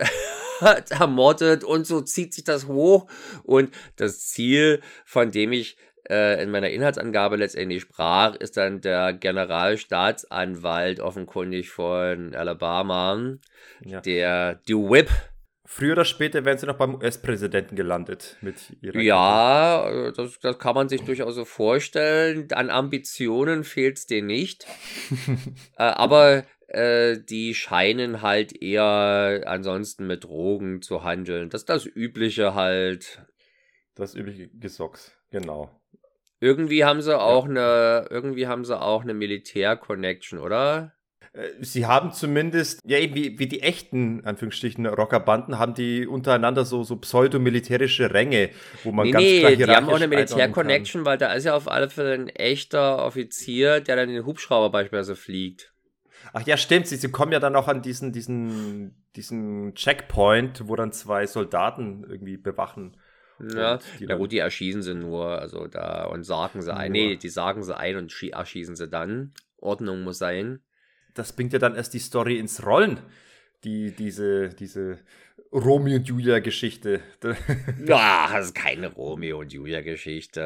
S2: ermordet und so zieht sich das hoch. Und das Ziel, von dem ich äh, in meiner Inhaltsangabe letztendlich sprach, ist dann der Generalstaatsanwalt offenkundig von Alabama, ja. der DeWitt.
S1: Früher oder später werden sie noch beim US-Präsidenten gelandet mit
S2: ihrer Ja, das, das, kann man sich durchaus so vorstellen. An Ambitionen fehlt es denen nicht. äh, aber äh, die scheinen halt eher ansonsten mit Drogen zu handeln. Das ist das Übliche halt.
S1: Das übliche Gesocks, genau.
S2: Irgendwie haben sie auch eine, irgendwie haben sie auch eine Militär-Connection, oder?
S1: Äh, sie haben zumindest, ja, eben wie, wie die echten, Anführungsstrichen, Rockerbanden, haben die untereinander so, so pseudo-militärische Ränge, wo man nee, ganz nee, klar
S2: die haben auch eine Militär-Connection, weil da ist ja auf alle Fälle ein echter Offizier, der dann den Hubschrauber beispielsweise fliegt.
S1: Ach ja, stimmt, sie, sie kommen ja dann auch an diesen, diesen, diesen Checkpoint, wo dann zwei Soldaten irgendwie bewachen.
S2: Ja, ja gut, die erschießen sie nur, also da und sagen sie ein. Nee, die sagen sie ein und erschießen sie dann. Ordnung muss sein.
S1: Das bringt ja dann erst die Story ins Rollen. Die, diese, diese Romeo und Julia-Geschichte.
S2: Ja, das ist keine Romeo und Julia-Geschichte.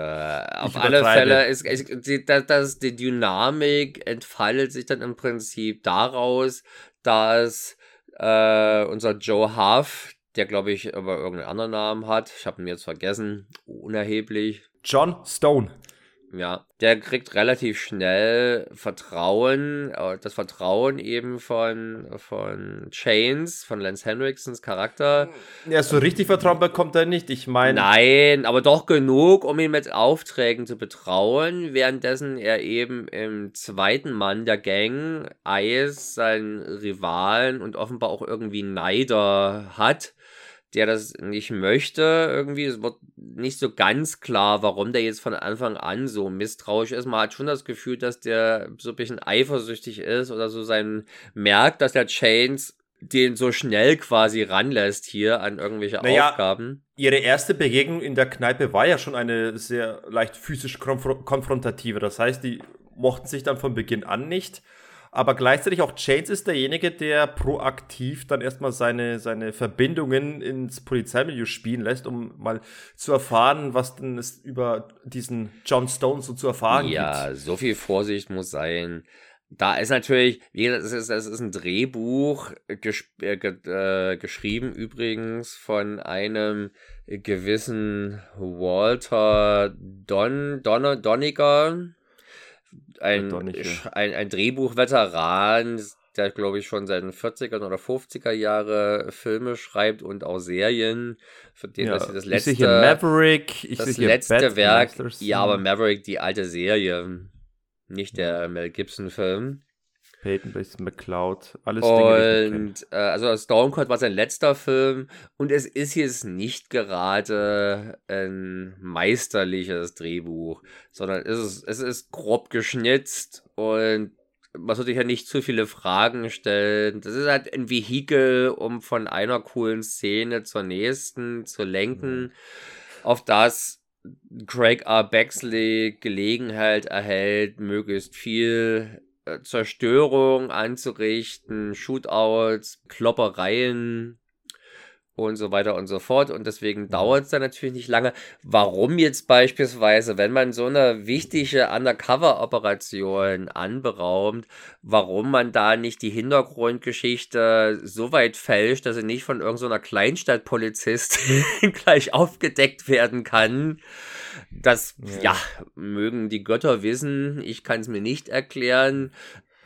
S2: Auf alle Fälle ist, ist die, das, die Dynamik entfaltet sich dann im Prinzip daraus, dass äh, unser Joe Huff, der glaube ich aber irgendeinen anderen Namen hat. Ich habe ihn jetzt vergessen. Unerheblich.
S1: John Stone.
S2: Ja, der kriegt relativ schnell Vertrauen, äh, das Vertrauen eben von, von Chains, von Lance Henriksons Charakter.
S1: Ja, so richtig Vertrauen bekommt er nicht, ich meine.
S2: Nein, aber doch genug, um ihn mit Aufträgen zu betrauen, währenddessen er eben im zweiten Mann der Gang Ice, seinen Rivalen und offenbar auch irgendwie Neider hat der das nicht möchte. Irgendwie, es wird nicht so ganz klar, warum der jetzt von Anfang an so misstrauisch ist. Man hat schon das Gefühl, dass der so ein bisschen eifersüchtig ist oder so sein merkt, dass der Chains den so schnell quasi ranlässt hier an irgendwelche naja, Aufgaben.
S1: Ihre erste Begegnung in der Kneipe war ja schon eine sehr leicht physisch konfrontative. Das heißt, die mochten sich dann von Beginn an nicht. Aber gleichzeitig auch Chains ist derjenige, der proaktiv dann erstmal seine, seine Verbindungen ins Polizeimilieu spielen lässt, um mal zu erfahren, was denn es über diesen John Stone so zu erfahren
S2: ja, gibt. Ja, so viel Vorsicht muss sein. Da ist natürlich, wie gesagt, es ist, es ist ein Drehbuch, ges äh, äh, geschrieben übrigens von einem gewissen Walter Don, Don, Doniger ein, ein, ein Drehbuchveteran, der glaube ich schon seit den 40er oder 50er Jahre Filme schreibt und auch Serien, für den ja, das, das letzte ich
S1: Maverick,
S2: ich das letzte Werk, ja, aber Maverick die alte Serie, nicht der Mel Gibson
S1: Peyton Base McCloud,
S2: alles Dinge, Und äh, also Cold war sein letzter Film und es ist jetzt nicht gerade ein meisterliches Drehbuch, sondern es ist, es ist grob geschnitzt und man sollte ja nicht zu viele Fragen stellen. Das ist halt ein Vehikel, um von einer coolen Szene zur nächsten zu lenken, mhm. auf das Craig R. Bexley Gelegenheit erhält, möglichst viel Zerstörung anzurichten, Shootouts, Kloppereien, und so weiter und so fort. Und deswegen mhm. dauert es dann natürlich nicht lange. Warum jetzt beispielsweise, wenn man so eine wichtige Undercover-Operation anberaumt, warum man da nicht die Hintergrundgeschichte so weit fälscht, dass sie nicht von irgendeiner so Kleinstadtpolizist gleich aufgedeckt werden kann. Das, ja. ja. mögen die Götter wissen. Ich kann es mir nicht erklären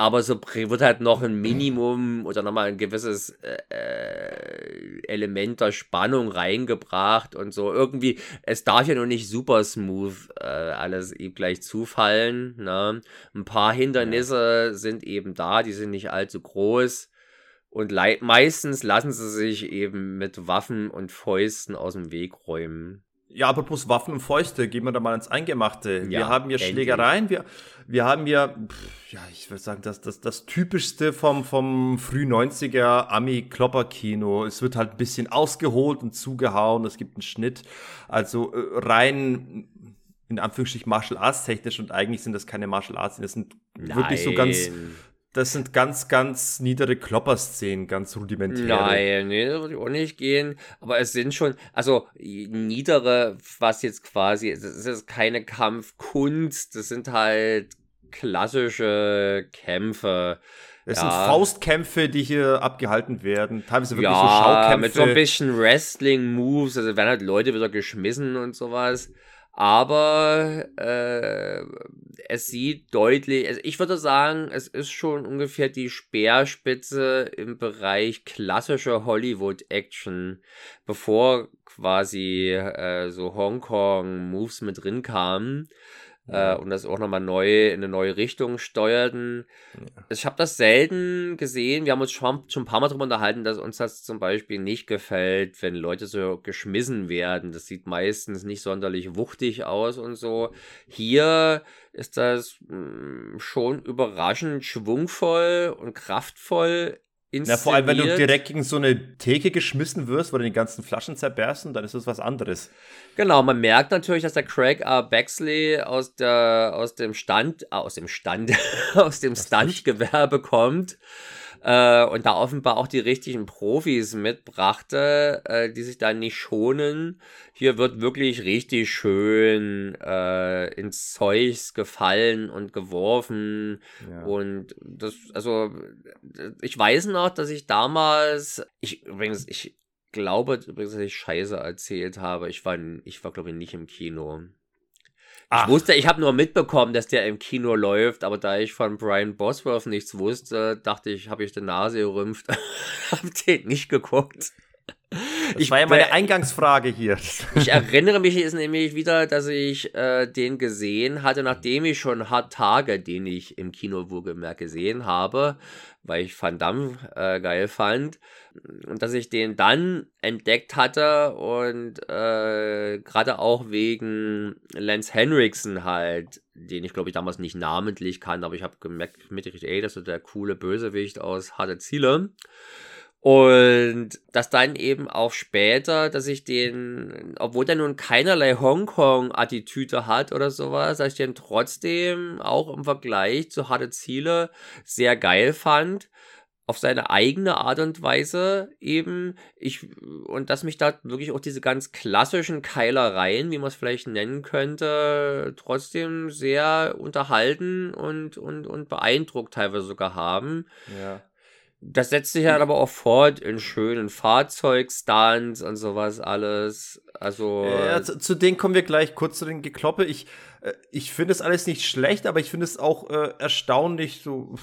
S2: aber so wird halt noch ein Minimum oder nochmal ein gewisses äh, äh, Element der Spannung reingebracht und so. Irgendwie, es darf ja noch nicht super smooth äh, alles ihm gleich zufallen. Ne? Ein paar Hindernisse ja. sind eben da, die sind nicht allzu groß. Und meistens lassen sie sich eben mit Waffen und Fäusten aus dem Weg räumen.
S1: Ja, apropos Waffen und Fäuste, gehen wir da mal ins Eingemachte. Ja, wir haben hier endlich. Schlägereien, wir, wir haben hier, ja, ich würde sagen, das, das, das typischste vom, vom früh 90er Ami-Klopper-Kino. Es wird halt ein bisschen ausgeholt und zugehauen, es gibt einen Schnitt. Also äh, rein in Anführungsstrichen Martial Arts technisch und eigentlich sind das keine Martial Arts, das sind Nein. wirklich so ganz das sind ganz, ganz niedere Klopper-Szenen, ganz rudimentäre.
S2: Nein, nee, das würde ich auch nicht gehen. Aber es sind schon, also niedere, was jetzt quasi, es ist keine Kampfkunst, das sind halt klassische Kämpfe.
S1: Es ja. sind Faustkämpfe, die hier abgehalten werden. Teilweise wirklich
S2: ja,
S1: so Schaukämpfe.
S2: mit so ein bisschen Wrestling-Moves. Also werden halt Leute wieder geschmissen und sowas. Aber äh, es sieht deutlich, also ich würde sagen, es ist schon ungefähr die Speerspitze im Bereich klassischer Hollywood-Action, bevor quasi äh, so Hongkong-Moves mit drin kamen äh, und das auch nochmal neu in eine neue Richtung steuerten. Ja. Ich habe das selten gesehen. Wir haben uns schon, schon ein paar Mal darüber unterhalten, dass uns das zum Beispiel nicht gefällt, wenn Leute so geschmissen werden. Das sieht meistens nicht sonderlich wuchtig aus und so. Hier ist das mh, hm, schon überraschend schwungvoll und kraftvoll
S1: Inszeniert. Ja, vor allem, wenn du direkt gegen so eine Theke geschmissen wirst, wo die ganzen Flaschen zerbersten, dann ist das was anderes.
S2: Genau, man merkt natürlich, dass der Craig R. Baxley aus, der, aus dem Stand, äh, aus dem Stand, aus dem Standgewerbe kommt äh, und da offenbar auch die richtigen Profis mitbrachte, äh, die sich da nicht schonen. Hier wird wirklich richtig schön äh, ins Zeugs gefallen und geworfen. Ja. Und das, also, ich weiß noch, dass ich damals, ich übrigens, ich glaube übrigens, dass ich Scheiße erzählt habe. Ich war, ich war glaube ich, nicht im Kino. Ach. Ich wusste, ich habe nur mitbekommen, dass der im Kino läuft, aber da ich von Brian Bosworth nichts wusste, dachte ich, habe ich die Nase gerümpft, habe den nicht geguckt.
S1: Das ich war ja meine Eingangsfrage hier.
S2: Ich erinnere mich jetzt nämlich wieder, dass ich äh, den gesehen hatte, nachdem ich schon Hard Tage, den ich im Kino wohlgemerkt gesehen habe, weil ich Van Damme äh, geil fand. Und dass ich den dann entdeckt hatte und äh, gerade auch wegen Lance Henriksen halt, den ich glaube ich damals nicht namentlich kannte, aber ich habe gemerkt, mitgekriegt, ey, das ist der coole Bösewicht aus Harte Ziele. Und das dann eben auch später, dass ich den, obwohl der nun keinerlei Hongkong-Attitüde hat oder sowas, dass ich den trotzdem auch im Vergleich zu harte Ziele sehr geil fand. Auf seine eigene Art und Weise eben. Ich, und dass mich da wirklich auch diese ganz klassischen Keilereien, wie man es vielleicht nennen könnte, trotzdem sehr unterhalten und, und, und beeindruckt teilweise sogar haben.
S1: Ja.
S2: Das setzt sich halt aber auch fort in schönen Fahrzeugstunts und sowas alles. Also.
S1: Ja, zu, zu denen kommen wir gleich kurz zu den Gekloppe. Ich, äh, ich finde es alles nicht schlecht, aber ich finde es auch äh, erstaunlich so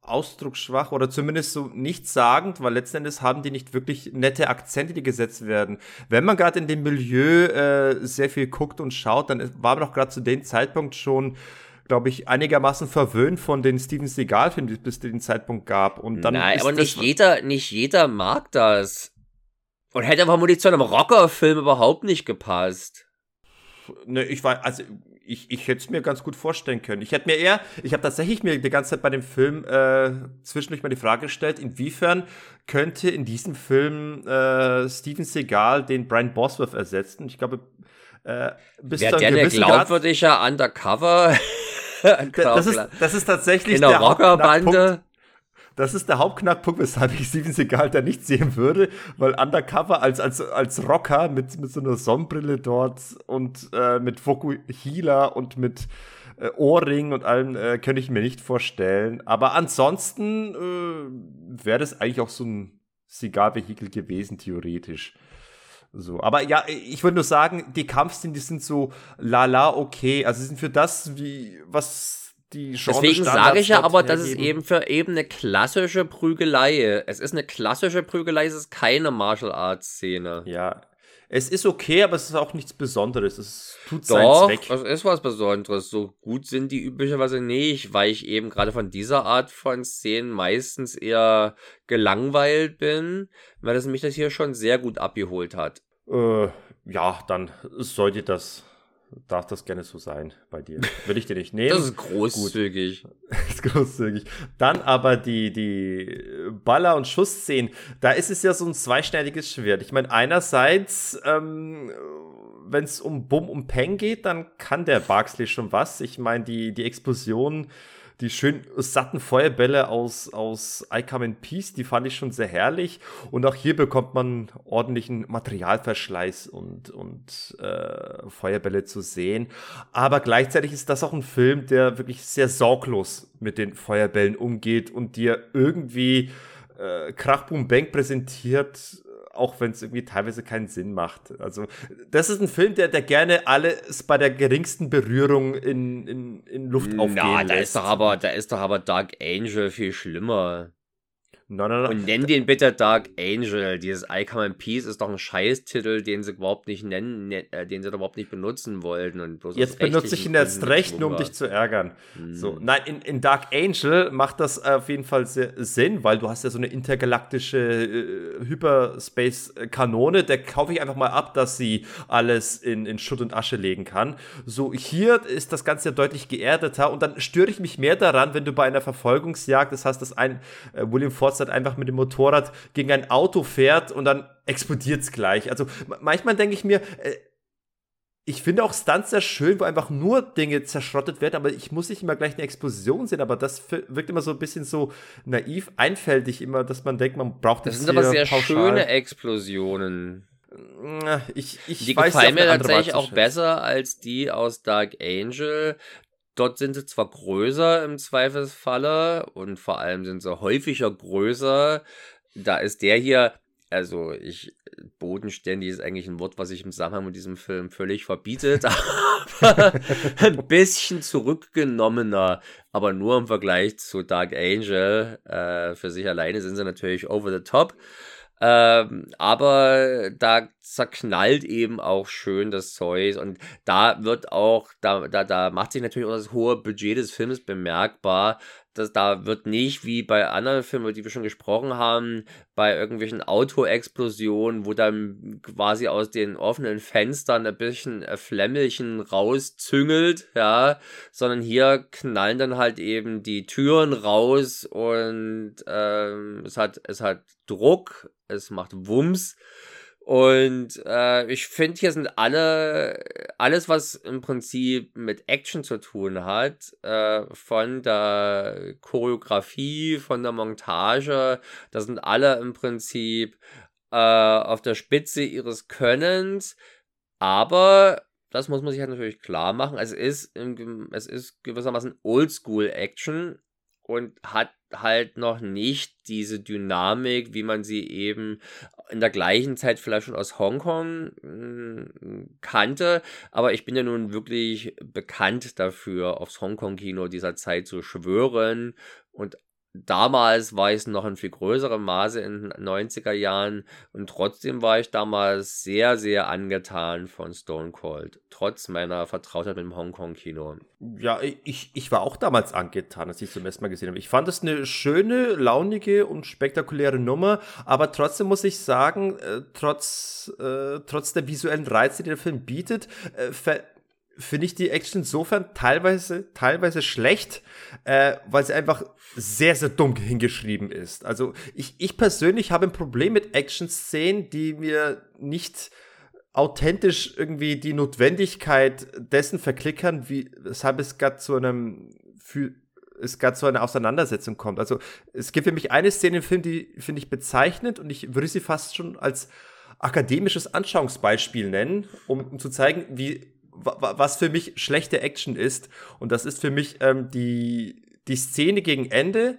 S1: ausdrucksschwach oder zumindest so nichtssagend, weil letzten Endes haben die nicht wirklich nette Akzente, die gesetzt werden. Wenn man gerade in dem Milieu äh, sehr viel guckt und schaut, dann war man doch gerade zu dem Zeitpunkt schon glaube ich, einigermaßen verwöhnt von den Steven Seagal-Filmen, die es bis zu dem Zeitpunkt gab. Und dann
S2: Nein, aber nicht jeder, nicht jeder mag das. Und hätte vermutlich zu einem Rockerfilm überhaupt nicht gepasst.
S1: Ne, ich war, also ich, ich hätte es mir ganz gut vorstellen können. Ich hätte mir eher, ich habe tatsächlich mir die ganze Zeit bei dem Film äh, zwischendurch mal die Frage gestellt, inwiefern könnte in diesem Film äh, Steven Seagal den Brian Bosworth ersetzen? Ich glaube,
S2: äh, bis Wäre der der glaubwürdiger Undercover?
S1: das, ist, das ist tatsächlich
S2: in der, der Rockerbande.
S1: Das ist der Hauptknackpunkt, weshalb ich Steven Seagal da nicht sehen würde, weil Undercover als, als, als Rocker mit, mit so einer Sonnenbrille dort und äh, mit Fokuhila und mit äh, Ohrring und allem äh, könnte ich mir nicht vorstellen. Aber ansonsten äh, wäre das eigentlich auch so ein Seagal-Vehikel gewesen, theoretisch. So, aber ja, ich würde nur sagen, die Kampfszenen, die sind so lala okay. Also sie sind für das, wie was die
S2: Genre Deswegen sage ich ja aber, dass es eben für eben eine klassische Prügelei. Es ist eine klassische Prügelei, es ist keine Martial Arts Szene.
S1: Ja, es ist okay, aber es ist auch nichts Besonderes. Es tut
S2: Doch, seinen Zweck. Es ist was Besonderes. So gut sind die üblicherweise nicht, weil ich eben gerade von dieser Art von Szenen meistens eher gelangweilt bin, weil es mich das hier schon sehr gut abgeholt hat.
S1: Äh, ja, dann sollte das darf das gerne so sein bei dir. Will ich dir nicht nehmen.
S2: Das ist großzügig.
S1: das ist großzügig. Dann aber die, die Baller- und Schussszenen, da ist es ja so ein zweischneidiges Schwert. Ich meine, einerseits, ähm, wenn es um Bum und Peng geht, dann kann der Barksley schon was. Ich meine, die, die Explosion die schön satten Feuerbälle aus, aus I Come in Peace, die fand ich schon sehr herrlich. Und auch hier bekommt man ordentlichen Materialverschleiß und, und äh, Feuerbälle zu sehen. Aber gleichzeitig ist das auch ein Film, der wirklich sehr sorglos mit den Feuerbällen umgeht und dir irgendwie äh, Krach Boom Bang präsentiert, auch wenn es irgendwie teilweise keinen Sinn macht. Also, das ist ein Film, der, der gerne alles bei der geringsten Berührung in, in, in Luft aufgehen Na,
S2: da
S1: lässt.
S2: Ist doch aber, da ist doch aber Dark Angel viel schlimmer. No, no, no. Und nenn den bitte Dark Angel. Dieses I Come in Peace ist doch ein Scheißtitel, den sie überhaupt nicht nennen, ne, äh, den sie überhaupt nicht benutzen wollten. Und
S1: Jetzt benutze ich ihn jetzt recht, nur um dich zu ärgern. Hm. So, nein, in, in Dark Angel macht das auf jeden Fall Sinn, weil du hast ja so eine intergalaktische äh, Hyperspace-Kanone. Der kaufe ich einfach mal ab, dass sie alles in, in Schutt und Asche legen kann. So, hier ist das Ganze ja deutlich geerdeter und dann störe ich mich mehr daran, wenn du bei einer Verfolgungsjagd, das heißt, dass ein äh, William Forster halt einfach mit dem Motorrad gegen ein Auto fährt und dann explodiert es gleich. Also manchmal denke ich mir, äh, ich finde auch Stunts sehr schön, wo einfach nur Dinge zerschrottet werden, aber ich muss nicht immer gleich eine Explosion sehen, aber das wirkt immer so ein bisschen so naiv, einfältig immer, dass man denkt, man braucht
S2: das. Das sind aber sehr pauschal. schöne Explosionen.
S1: Ich, ich
S2: die weiß gefallen mir tatsächlich auch besser als die aus Dark Angel. Dort sind sie zwar größer im Zweifelsfalle und vor allem sind sie häufiger größer. Da ist der hier, also ich, bodenständig ist eigentlich ein Wort, was sich im Zusammenhang mit diesem Film völlig verbietet, aber ein bisschen zurückgenommener, aber nur im Vergleich zu Dark Angel. Äh, für sich alleine sind sie natürlich over the top. Ähm, aber da zerknallt eben auch schön das Zeug und da wird auch, da, da, da macht sich natürlich auch das hohe Budget des Films bemerkbar, dass da wird nicht wie bei anderen Filmen, über die wir schon gesprochen haben, bei irgendwelchen Autoexplosionen, wo dann quasi aus den offenen Fenstern ein bisschen Flämmelchen rauszüngelt, ja, sondern hier knallen dann halt eben die Türen raus und ähm, es hat es hat Druck, es macht Wumms und äh, ich finde, hier sind alle, alles, was im Prinzip mit Action zu tun hat, äh, von der Choreografie, von der Montage, da sind alle im Prinzip äh, auf der Spitze ihres Könnens. Aber das muss man sich halt natürlich klar machen. Es ist, es ist gewissermaßen Oldschool-Action und hat halt noch nicht diese Dynamik, wie man sie eben in der gleichen Zeit vielleicht schon aus Hongkong hm, kannte. Aber ich bin ja nun wirklich bekannt dafür, aufs Hongkong-Kino dieser Zeit zu schwören und damals war ich noch in viel größerem Maße in den 90er Jahren und trotzdem war ich damals sehr, sehr angetan von Stone Cold, trotz meiner Vertrautheit mit dem Hongkong-Kino.
S1: Ja, ich, ich war auch damals angetan, als ich es zum ersten Mal gesehen habe. Ich fand es eine schöne, launige und spektakuläre Nummer, aber trotzdem muss ich sagen, äh, trotz, äh, trotz der visuellen Reize, die der Film bietet, äh, finde ich die Action insofern teilweise, teilweise schlecht, äh, weil sie einfach sehr, sehr dumm hingeschrieben ist. Also ich, ich persönlich habe ein Problem mit Action-Szenen, die mir nicht authentisch irgendwie die Notwendigkeit dessen verklickern, wie, weshalb es gerade zu einem, es gerade zu einer Auseinandersetzung kommt. Also es gibt für mich eine Szene im Film, die finde ich bezeichnend und ich würde sie fast schon als akademisches Anschauungsbeispiel nennen, um, um zu zeigen, wie was für mich schlechte Action ist. Und das ist für mich ähm, die, die Szene gegen Ende,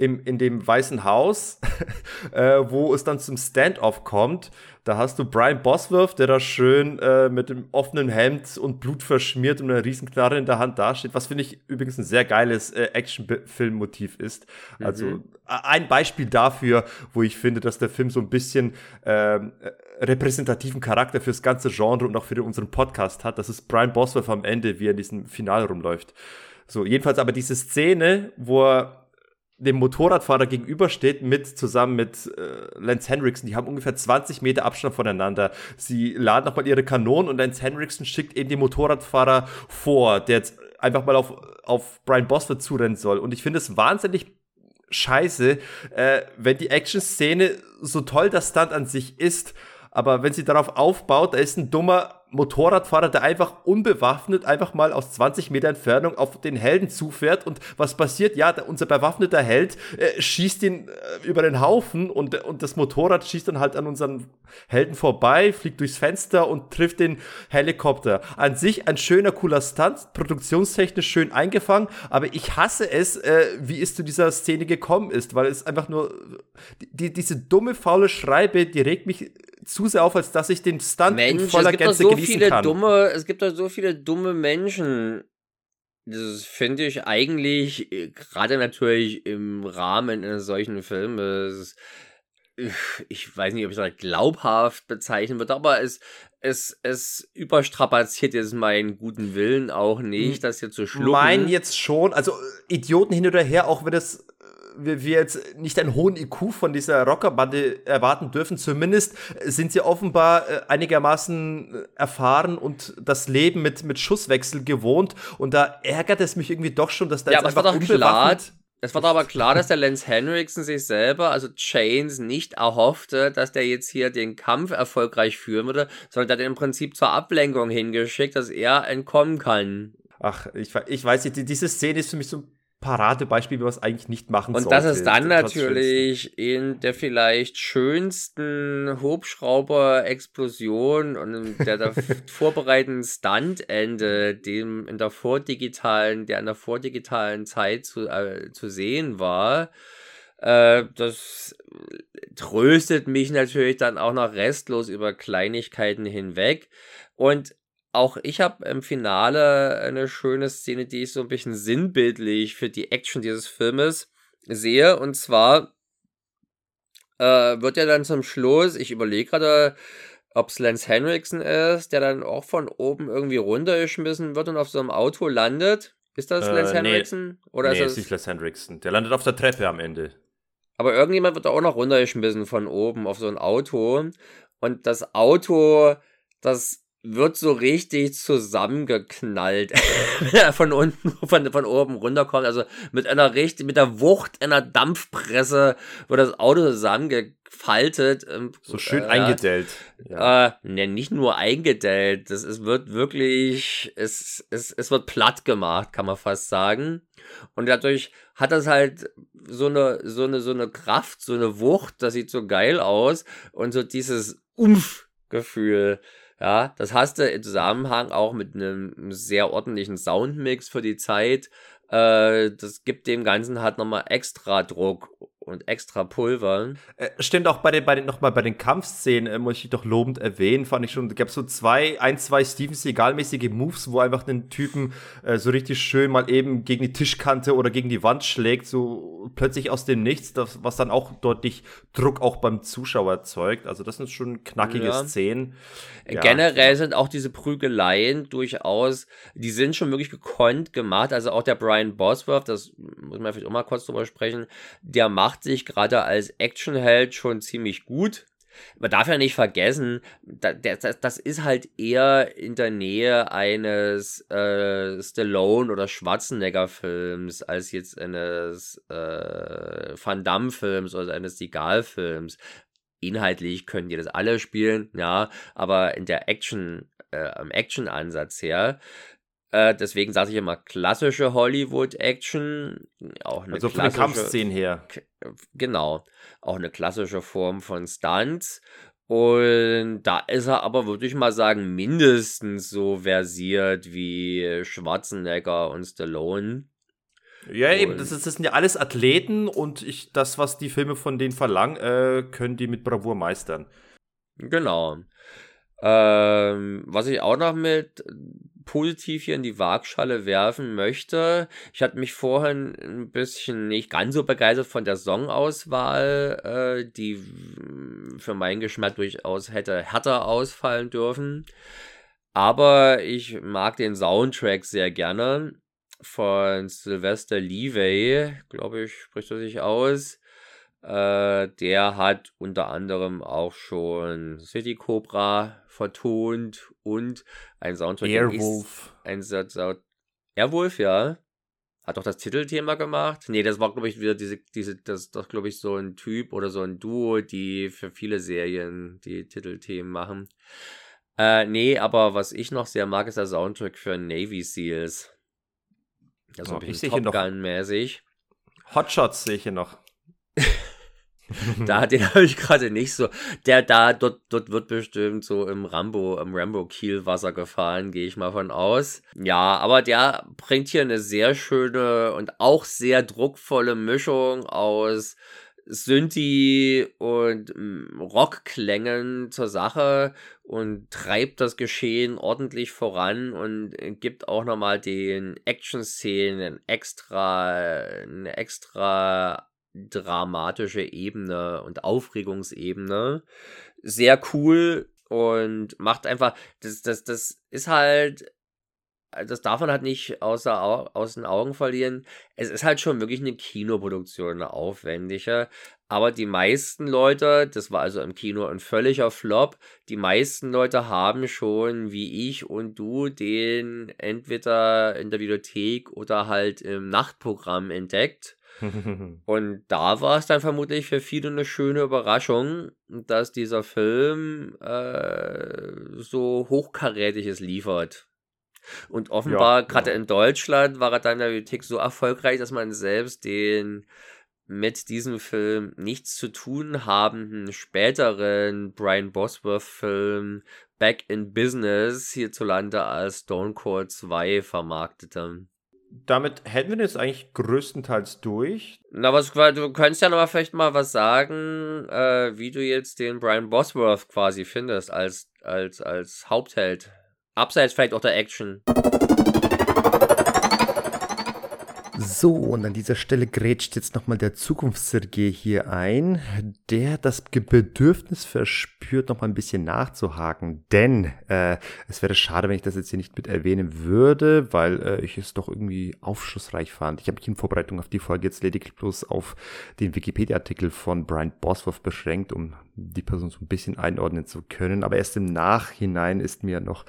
S1: im, in dem Weißen Haus, äh, wo es dann zum Standoff kommt. Da hast du Brian Bosworth, der da schön äh, mit dem offenen Hemd und Blut verschmiert und einer Riesenknarre in der Hand dasteht, was finde ich übrigens ein sehr geiles äh, Action-Film-Motiv ist. Mhm. Also ein Beispiel dafür, wo ich finde, dass der Film so ein bisschen ähm, äh, repräsentativen Charakter fürs ganze Genre und auch für unseren Podcast hat. Das ist Brian Bosworth am Ende, wie er in diesem Finale rumläuft. So, jedenfalls aber diese Szene, wo er dem Motorradfahrer gegenübersteht, mit zusammen mit äh, Lance Henriksen. Die haben ungefähr 20 Meter Abstand voneinander. Sie laden nochmal ihre Kanonen und Lance Henriksen schickt eben den Motorradfahrer vor, der jetzt einfach mal auf, auf Brian Bosworth zurennen soll. Und ich finde es wahnsinnig scheiße, äh, wenn die Action-Szene so toll das Stunt an sich ist, aber wenn sie darauf aufbaut, da ist ein dummer Motorradfahrer, der einfach unbewaffnet einfach mal aus 20 Meter Entfernung auf den Helden zufährt und was passiert? Ja, der, unser bewaffneter Held äh, schießt ihn äh, über den Haufen und, und das Motorrad schießt dann halt an unseren Helden vorbei, fliegt durchs Fenster und trifft den Helikopter. An sich ein schöner, cooler Stunt, produktionstechnisch schön eingefangen, aber ich hasse es, äh, wie es zu dieser Szene gekommen ist, weil es einfach nur die, diese dumme, faule Schreibe, die regt mich zu sehr auf, als dass ich den Stunt
S2: Mensch, in voller Gänze so genießen viele kann. Dumme, es gibt doch so viele dumme Menschen. Das finde ich eigentlich, äh, gerade natürlich im Rahmen eines solchen Filmes, ich weiß nicht, ob ich das glaubhaft bezeichnen würde, aber es, es, es überstrapaziert jetzt meinen guten Willen auch nicht, das hier zu schlucken. Mein
S1: jetzt schon, also Idioten hin oder her, auch wenn das wir, wir jetzt nicht einen hohen IQ von dieser Rockerbande erwarten dürfen. Zumindest sind sie offenbar äh, einigermaßen erfahren und das Leben mit, mit Schusswechsel gewohnt. Und da ärgert es mich irgendwie doch schon, dass da
S2: ja, jetzt einfach war doch klar, es war doch aber klar, dass der Lance Henriksen sich selber, also Chains, nicht erhoffte, dass der jetzt hier den Kampf erfolgreich führen würde, sondern der hat im Prinzip zur Ablenkung hingeschickt, dass er entkommen kann.
S1: Ach, ich, ich weiß nicht, diese Szene ist für mich so Paradebeispiel, wie man es eigentlich nicht machen
S2: Und
S1: sollte.
S2: Und das ist dann natürlich in der vielleicht schönsten Hubschrauber-Explosion und der, der vorbereitenden Stuntende, dem in der vordigitalen, der in der vordigitalen Zeit zu, äh, zu sehen war. Äh, das tröstet mich natürlich dann auch noch restlos über Kleinigkeiten hinweg. Und auch ich habe im Finale eine schöne Szene, die ich so ein bisschen sinnbildlich für die Action dieses Filmes sehe. Und zwar äh, wird er dann zum Schluss, ich überlege gerade, ob es Lance Henriksen ist, der dann auch von oben irgendwie runtergeschmissen wird und auf so einem Auto landet. Ist das äh, Lance Henriksen?
S1: Nee, Oder nee, ist das nicht Lance Henriksen. Der landet auf der Treppe am Ende.
S2: Aber irgendjemand wird auch noch runtergeschmissen von oben auf so ein Auto. Und das Auto, das wird so richtig zusammengeknallt, wenn er von unten, von, von oben runterkommt. Also mit einer richtig, mit der Wucht einer Dampfpresse wird das Auto zusammengefaltet. Ähm,
S1: so schön äh, eingedellt.
S2: Ja. Äh, ne, nicht nur eingedellt. Das ist, wird wirklich, es, es, es wird platt gemacht, kann man fast sagen. Und dadurch hat das halt so eine, so eine, so eine Kraft, so eine Wucht, das sieht so geil aus. Und so dieses Umf-Gefühl. Ja, das hast du im Zusammenhang auch mit einem sehr ordentlichen Soundmix für die Zeit. Äh, das gibt dem Ganzen halt nochmal extra Druck und extra Pulver.
S1: Äh, stimmt auch bei den, bei den, nochmal bei den Kampfszenen, äh, muss ich doch lobend erwähnen, fand ich schon, da gab es so zwei, ein, zwei Steven Seagal-mäßige Moves, wo einfach den Typen äh, so richtig schön mal eben gegen die Tischkante oder gegen die Wand schlägt, so plötzlich aus dem Nichts, das, was dann auch deutlich Druck auch beim Zuschauer erzeugt. Also das sind schon knackige ja. Szenen.
S2: Ja. Generell sind auch diese Prügeleien durchaus, die sind schon wirklich gekonnt gemacht. Also auch der Brian Bosworth, das muss man vielleicht auch mal kurz drüber sprechen, der macht macht sich gerade als Actionheld schon ziemlich gut. Man darf ja nicht vergessen, das ist halt eher in der Nähe eines äh, Stallone- oder Schwarzenegger-Films als jetzt eines äh, Van Damme-Films oder eines Seagal-Films. inhaltlich können die das alle spielen, ja, aber in der Action, äh, im Action-Ansatz her, äh, deswegen sage ich immer klassische Hollywood-Action, auch eine
S1: also von den Kampfszenen her.
S2: genau, auch eine klassische Form von Stunts. Und da ist er aber, würde ich mal sagen, mindestens so versiert wie Schwarzenegger und Stallone.
S1: Ja, eben, das, ist, das sind ja alles Athleten und ich, das, was die Filme von denen verlangen, äh, können die mit Bravour meistern.
S2: Genau. Ähm, was ich auch noch mit positiv hier in die Waagschale werfen möchte. Ich hatte mich vorhin ein bisschen nicht ganz so begeistert von der Songauswahl, äh, die für meinen Geschmack durchaus hätte härter ausfallen dürfen. Aber ich mag den Soundtrack sehr gerne von Sylvester Levey, glaube ich, spricht er sich aus. Äh, der hat unter anderem auch schon City Cobra vertont und ein Soundtrack.
S1: Airwolf.
S2: Ein Sound Airwolf, ja. Hat doch das Titelthema gemacht. Nee, das war, glaube ich, wieder diese, diese, das, das glaube ich, so ein Typ oder so ein Duo, die für viele Serien die Titelthemen machen. Äh, nee, aber was ich noch sehr mag, ist der Soundtrack für Navy Seals. Also
S1: Oh,
S2: ein
S1: ich
S2: bisschen Top
S1: noch-
S2: Gun-mäßig.
S1: Hotshots sehe ich hier noch.
S2: Da, den habe ich gerade nicht so. Der da, dort, dort wird bestimmt so im Rambo, im Rambo-Kielwasser gefahren, gehe ich mal von aus. Ja, aber der bringt hier eine sehr schöne und auch sehr druckvolle Mischung aus Synthi und mm, Rockklängen zur Sache und treibt das Geschehen ordentlich voran und gibt auch nochmal den Action-Szenen extra, eine extra dramatische Ebene und Aufregungsebene. Sehr cool und macht einfach, das, das, das ist halt, das darf man halt nicht außer, Au- aus den Augen verlieren. Es ist halt schon wirklich eine Kinoproduktion, eine aufwendige. Aber die meisten Leute, das war also im Kino ein völliger Flop, die meisten Leute haben schon, wie ich und du, den entweder in der Videothek oder halt im Nachtprogramm entdeckt. Und da war es dann vermutlich für viele eine schöne Überraschung, dass dieser Film äh, so hochkarätiges liefert. Und offenbar,
S1: Ja,
S2: gerade
S1: ja.
S2: in Deutschland, war er dann in der Bibliothek so erfolgreich, dass man selbst den mit diesem Film nichts zu tun habenden späteren Brian Bosworth-Film Back in Business hierzulande als Stone Cold 2 vermarktete.
S1: Damit hätten wir jetzt eigentlich größtenteils durch.
S2: Na, was, du könntest ja noch mal vielleicht mal was sagen, äh, wie du jetzt den Brian Bosworth quasi findest als, als, als Hauptheld. Abseits vielleicht auch der Action.
S1: So, und an dieser Stelle grätscht jetzt nochmal der Zukunfts-Sergei hier ein, der das Bedürfnis verspürt, nochmal ein bisschen nachzuhaken. Denn äh, es wäre schade, wenn ich das jetzt hier nicht mit erwähnen würde, weil äh, ich es doch irgendwie aufschlussreich fand. Ich habe mich in Vorbereitung auf die Folge jetzt lediglich bloß auf den Wikipedia-Artikel von Brian Bosworth beschränkt, um die Person so ein bisschen einordnen zu können. Aber erst im Nachhinein ist mir noch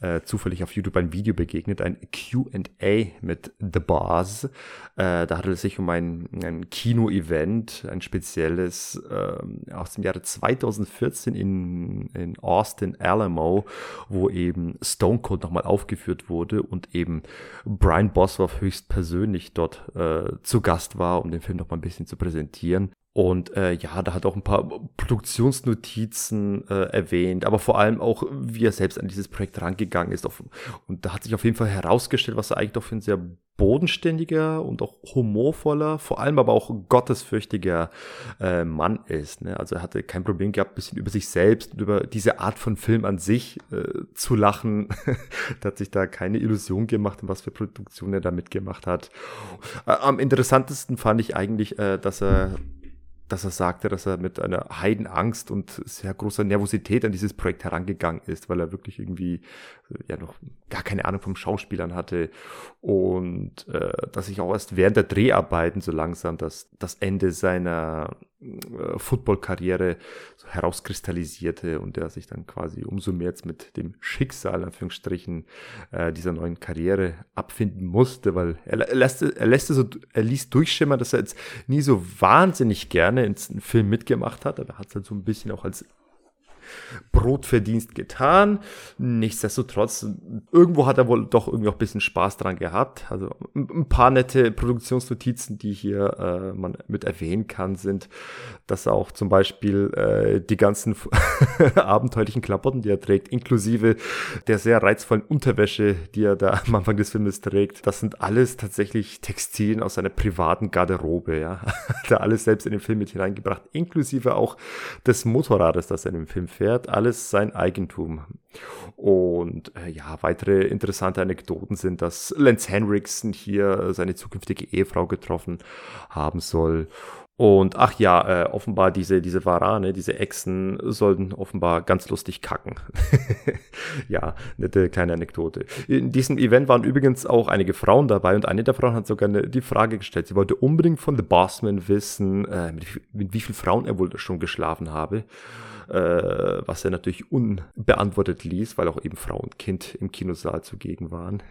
S1: äh, zufällig auf YouTube ein Video begegnet, ein Q&A mit The Boss. Äh, da handelt es sich um ein, ein Kino-Event, ein spezielles ähm, aus dem Jahre 2014 in, in Austin Alamo, wo eben Stone Cold nochmal aufgeführt wurde und eben Brian Bosworth höchstpersönlich dort äh, zu Gast war, um den Film nochmal ein bisschen zu präsentieren. Und äh, ja, da hat auch ein paar Produktionsnotizen äh, erwähnt, aber vor allem auch, wie er selbst an dieses Projekt rangegangen ist. Und da hat sich auf jeden Fall herausgestellt, was er eigentlich doch für ein sehr bodenständiger und auch humorvoller, vor allem aber auch gottesfürchtiger äh, Mann ist. Ne? Also er hatte kein Problem gehabt, ein bisschen über sich selbst und über diese Art von Film an sich äh, zu lachen. da hat sich da keine Illusion gemacht, was für Produktion er da mitgemacht hat. Äh, am interessantesten fand ich eigentlich, äh, dass er dass er sagte, dass er mit einer Heidenangst und sehr großer Nervosität an dieses Projekt herangegangen ist, weil er wirklich irgendwie ja noch gar keine Ahnung vom Schauspielern hatte. Und äh, dass sich auch erst während der Dreharbeiten so langsam das, das Ende seiner äh, Football-Karriere so herauskristallisierte und er sich dann quasi umso mehr jetzt mit dem Schicksal, Anführungsstrichen, äh, dieser neuen Karriere abfinden musste, weil er, er, lässt, er lässt so, er ließ durchschimmern, dass er jetzt nie so wahnsinnig gerne in einen Film mitgemacht hat, aber hat es halt so ein bisschen auch als Brotverdienst getan. Nichtsdestotrotz, irgendwo hat er wohl doch irgendwie auch ein bisschen Spaß dran gehabt. Also ein paar nette Produktionsnotizen, die hier äh, man mit erwähnen kann, sind, dass auch zum Beispiel äh, die ganzen abenteuerlichen Klamotten, die er trägt, inklusive der sehr reizvollen Unterwäsche, die er da am Anfang des Filmes trägt, das sind alles tatsächlich Textilien aus seiner privaten Garderobe. Ja, er alles selbst in den Film mit hineingebracht, inklusive auch des Motorrades, das er in dem Film fährt, alles sein Eigentum. Und äh, ja, weitere interessante Anekdoten sind, dass Lance Henriksen hier seine zukünftige Ehefrau getroffen haben soll. Und ach ja, äh, offenbar diese, diese Varane, diese Echsen sollten offenbar ganz lustig kacken. ja, nette kleine Anekdote. In diesem Event waren übrigens auch einige Frauen dabei und eine der Frauen hat sogar eine, die Frage gestellt. Sie wollte unbedingt von The Bossman wissen, äh, mit, mit wie vielen Frauen er wohl schon geschlafen habe äh, was er natürlich unbeantwortet ließ, weil auch eben Frau und Kind im Kinosaal zugegen waren.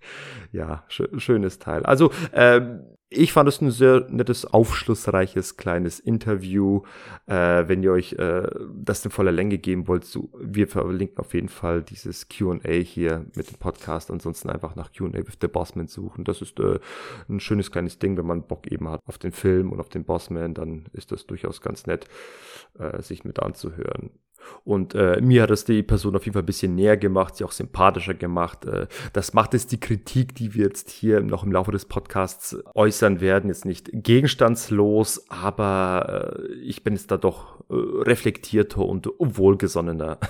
S1: ja, sch schönes Teil. Also, ähm, ich fand es ein sehr nettes, aufschlussreiches kleines Interview. Äh, wenn ihr euch äh, das in voller Länge geben wollt, so, wir verlinken auf jeden Fall dieses QA hier mit dem Podcast. Ansonsten einfach nach QA with the Bossman suchen. Das ist äh, ein schönes kleines Ding, wenn man Bock eben hat auf den Film und auf den Bossman, dann ist das durchaus ganz nett, äh, sich mit anzuhören. Und äh, mir hat es die Person auf jeden Fall ein bisschen näher gemacht, sie auch sympathischer gemacht. Äh, das macht es die Kritik, die wir jetzt hier noch im Laufe des Podcasts äußern werden, jetzt nicht gegenstandslos, aber äh, ich bin jetzt da doch äh, reflektierter und wohlgesonnener.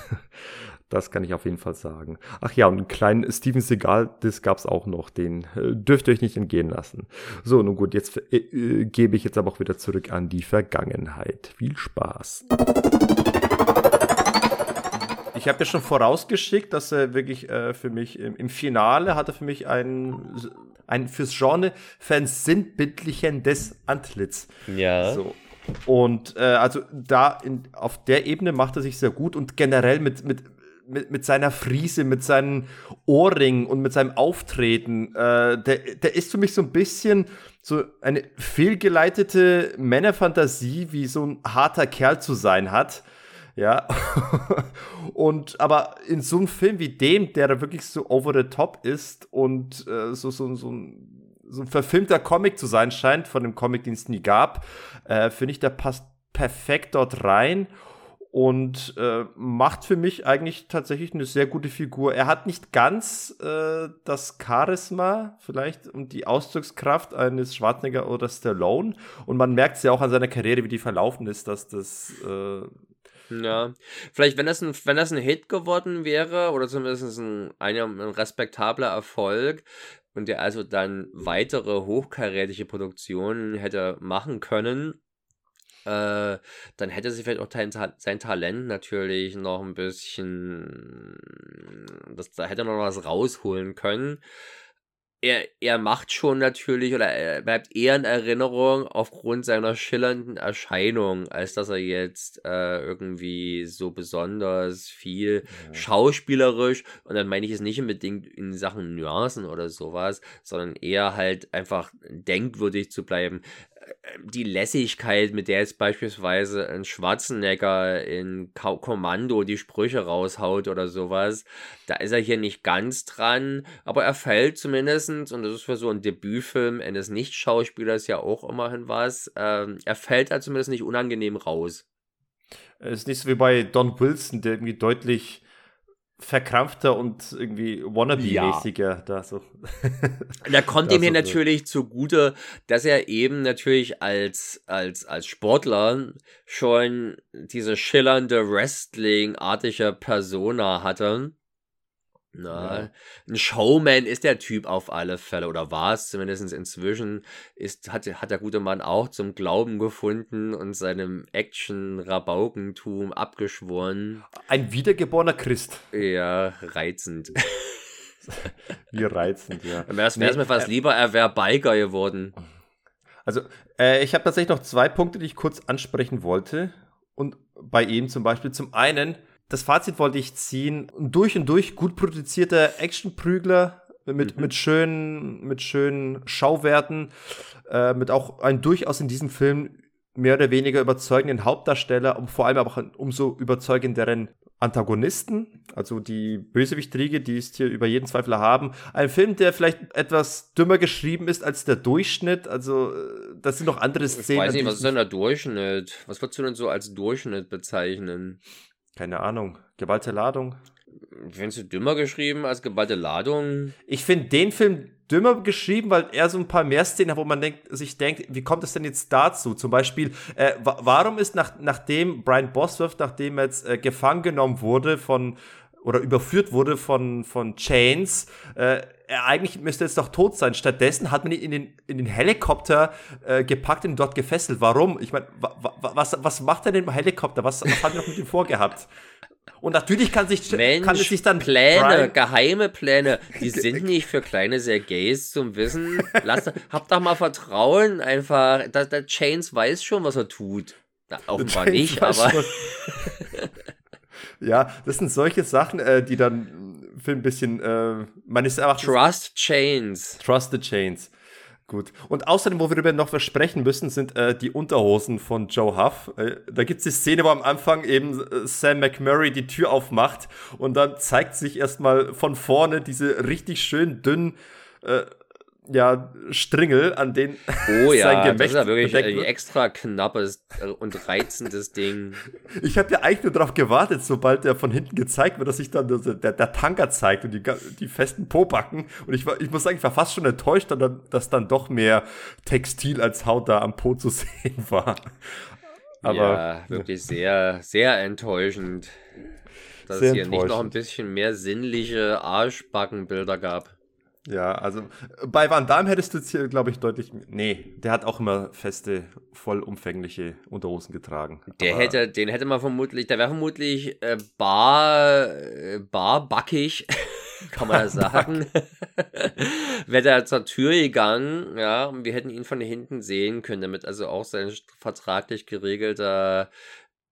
S1: Das kann ich auf jeden Fall sagen. Ach ja, und einen kleinen Steven Seagal, das gab's auch noch. Den äh, dürft ihr euch nicht entgehen lassen. So, nun gut, jetzt äh, äh, gebe ich jetzt aber auch wieder zurück an die Vergangenheit. Viel Spaß. Ich habe ja schon vorausgeschickt, dass er wirklich äh, für mich im, im, Finale hatte für mich ein, ein fürs Genre versinnbildlichendes Antlitz.
S2: Ja.
S1: So. Und äh, also da in, auf der Ebene macht er sich sehr gut und generell mit, mit, mit, mit seiner Friese, mit seinen Ohrringen und mit seinem Auftreten, äh, der, der ist für mich so ein bisschen so eine fehlgeleitete Männerfantasie, wie so ein harter Kerl zu sein hat. Ja. und aber in so einem Film wie dem, der da wirklich so over the top ist und äh, so, so, so, ein, so ein verfilmter Comic zu sein scheint, von dem Comic, den es nie gab, äh, finde ich, der passt perfekt dort rein und äh, macht für mich eigentlich tatsächlich eine sehr gute Figur. Er hat nicht ganz äh, das Charisma vielleicht und die Ausdruckskraft eines Schwarzenegger oder Stallone und man merkt es ja auch an seiner Karriere, wie die verlaufen ist, dass das äh,
S2: ja, vielleicht wenn das ein, wenn das ein Hit geworden wäre oder zumindest ein, ein, ein respektabler Erfolg und der also dann weitere hochkarätige Produktionen hätte machen können, äh, dann hätte sich vielleicht auch sein, sein Talent natürlich noch ein bisschen, das, da hätte er noch was rausholen können er, er macht schon natürlich oder er bleibt eher in Erinnerung aufgrund seiner schillernden Erscheinung, als dass er jetzt äh, irgendwie so besonders viel ja. schauspielerisch und dann meine ich es nicht unbedingt in Sachen Nuancen oder sowas, sondern eher halt einfach denkwürdig zu bleiben die Lässigkeit, mit der jetzt beispielsweise ein Schwarzenegger in Kommando die Sprüche raushaut oder sowas, da ist er hier nicht ganz dran, aber er fällt zumindest, und das ist für so einen Debütfilm eines Nicht-Schauspielers ja auch immerhin was, ähm, er fällt da zumindest nicht unangenehm raus.
S1: Es ist nicht so wie bei Don Wilson, der irgendwie deutlich verkrampfter und irgendwie wannabe-mäßiger ja. da so.
S2: Da kommt ihm hier natürlich zugute, dass er eben natürlich als, als, als Sportler schon diese schillernde Wrestling-artige Persona hatte. Na, ja. ein Showman ist der Typ auf alle Fälle, oder war es zumindest inzwischen, ist, hat, hat der gute Mann auch zum Glauben gefunden und seinem Action-Rabaukentum abgeschworen.
S1: Ein wiedergeborener Christ.
S2: Ja, reizend.
S1: Wie reizend, ja.
S2: Wäre es nee, mir fast äh, lieber, er wäre Biker geworden.
S1: Also, äh, ich habe tatsächlich noch zwei Punkte, die ich kurz ansprechen wollte. Und bei ihm zum Beispiel zum einen, das Fazit wollte ich ziehen. Durch und durch gut produzierter Actionprügler mit, mhm. mit schönen, mit schönen Schauwerten, äh, mit auch ein durchaus in diesem Film mehr oder weniger überzeugenden Hauptdarsteller und vor allem aber auch umso überzeugenderen Antagonisten, also die Bösewichtriege, die ist hier über jeden Zweifel haben. Ein Film, der vielleicht etwas dümmer geschrieben ist als der Durchschnitt. Also, äh, das sind noch andere Szenen.
S2: Ich weiß nicht, was ist denn der Durchschnitt? Was würdest du denn so als Durchschnitt bezeichnen?
S1: Keine Ahnung. Gewalt Ladung?
S2: Findest du dümmer geschrieben als geballte Ladung?
S1: Ich finde den Film dümmer geschrieben, weil er so ein paar mehr Szenen hat, wo man denkt, sich denkt, wie kommt es denn jetzt dazu? Zum Beispiel, äh, warum ist nach, nachdem Brian Bosworth, nachdem er jetzt äh, gefangen genommen wurde von oder überführt wurde von, von Chains, äh, er eigentlich müsste jetzt doch tot sein. Stattdessen hat man ihn in den, in den Helikopter äh, gepackt und dort gefesselt. Warum? Ich meine, wa, wa, was, was macht er denn im Helikopter? Was, was hat er noch mit ihm vorgehabt? Und natürlich kann, sich,
S2: Mensch,
S1: kann es sich dann.
S2: Pläne, Brian geheime Pläne, die sind nicht für kleine Sergeys zum Wissen. Lass, hab doch mal Vertrauen einfach. Der, der Chains weiß schon, was er tut. Na, offenbar nicht, aber.
S1: ja, das sind solche Sachen, äh, die dann für ein bisschen. Äh, man ist einfach.
S2: Trust Chains.
S1: Trust the Chains. Gut. Und außerdem, wo wir darüber noch versprechen müssen, sind äh, die Unterhosen von Joe Huff. Äh, da gibt es die Szene, wo am Anfang eben äh, Sam McMurray die Tür aufmacht und dann zeigt sich erstmal von vorne diese richtig schön dünnen äh, ja, Stringel, an denen
S2: oh, ja, sein Gemächt das ist ja wirklich ein extra knappes und reizendes Ding.
S1: Ich habe ja eigentlich nur darauf gewartet, sobald der von hinten gezeigt wird, dass sich dann der, der Tanker zeigt und die, die festen Pobacken. Und ich, war, ich muss sagen, ich war fast schon enttäuscht, dass dann doch mehr Textil als Haut da am Po zu sehen war.
S2: Aber, ja, wirklich sehr, sehr enttäuschend, dass es hier nicht noch ein bisschen mehr sinnliche Arschbackenbilder gab.
S1: Ja, also bei Van Damme hättest du jetzt hier, glaube ich, deutlich. Nee, der hat auch immer feste, vollumfängliche Unterhosen getragen.
S2: Der Aber hätte, den hätte man vermutlich, der wäre vermutlich äh, bar, äh, barbackig, kann man ja sagen. wäre der zur Tür gegangen, ja, und wir hätten ihn von hinten sehen können, damit also auch sein vertraglich geregelter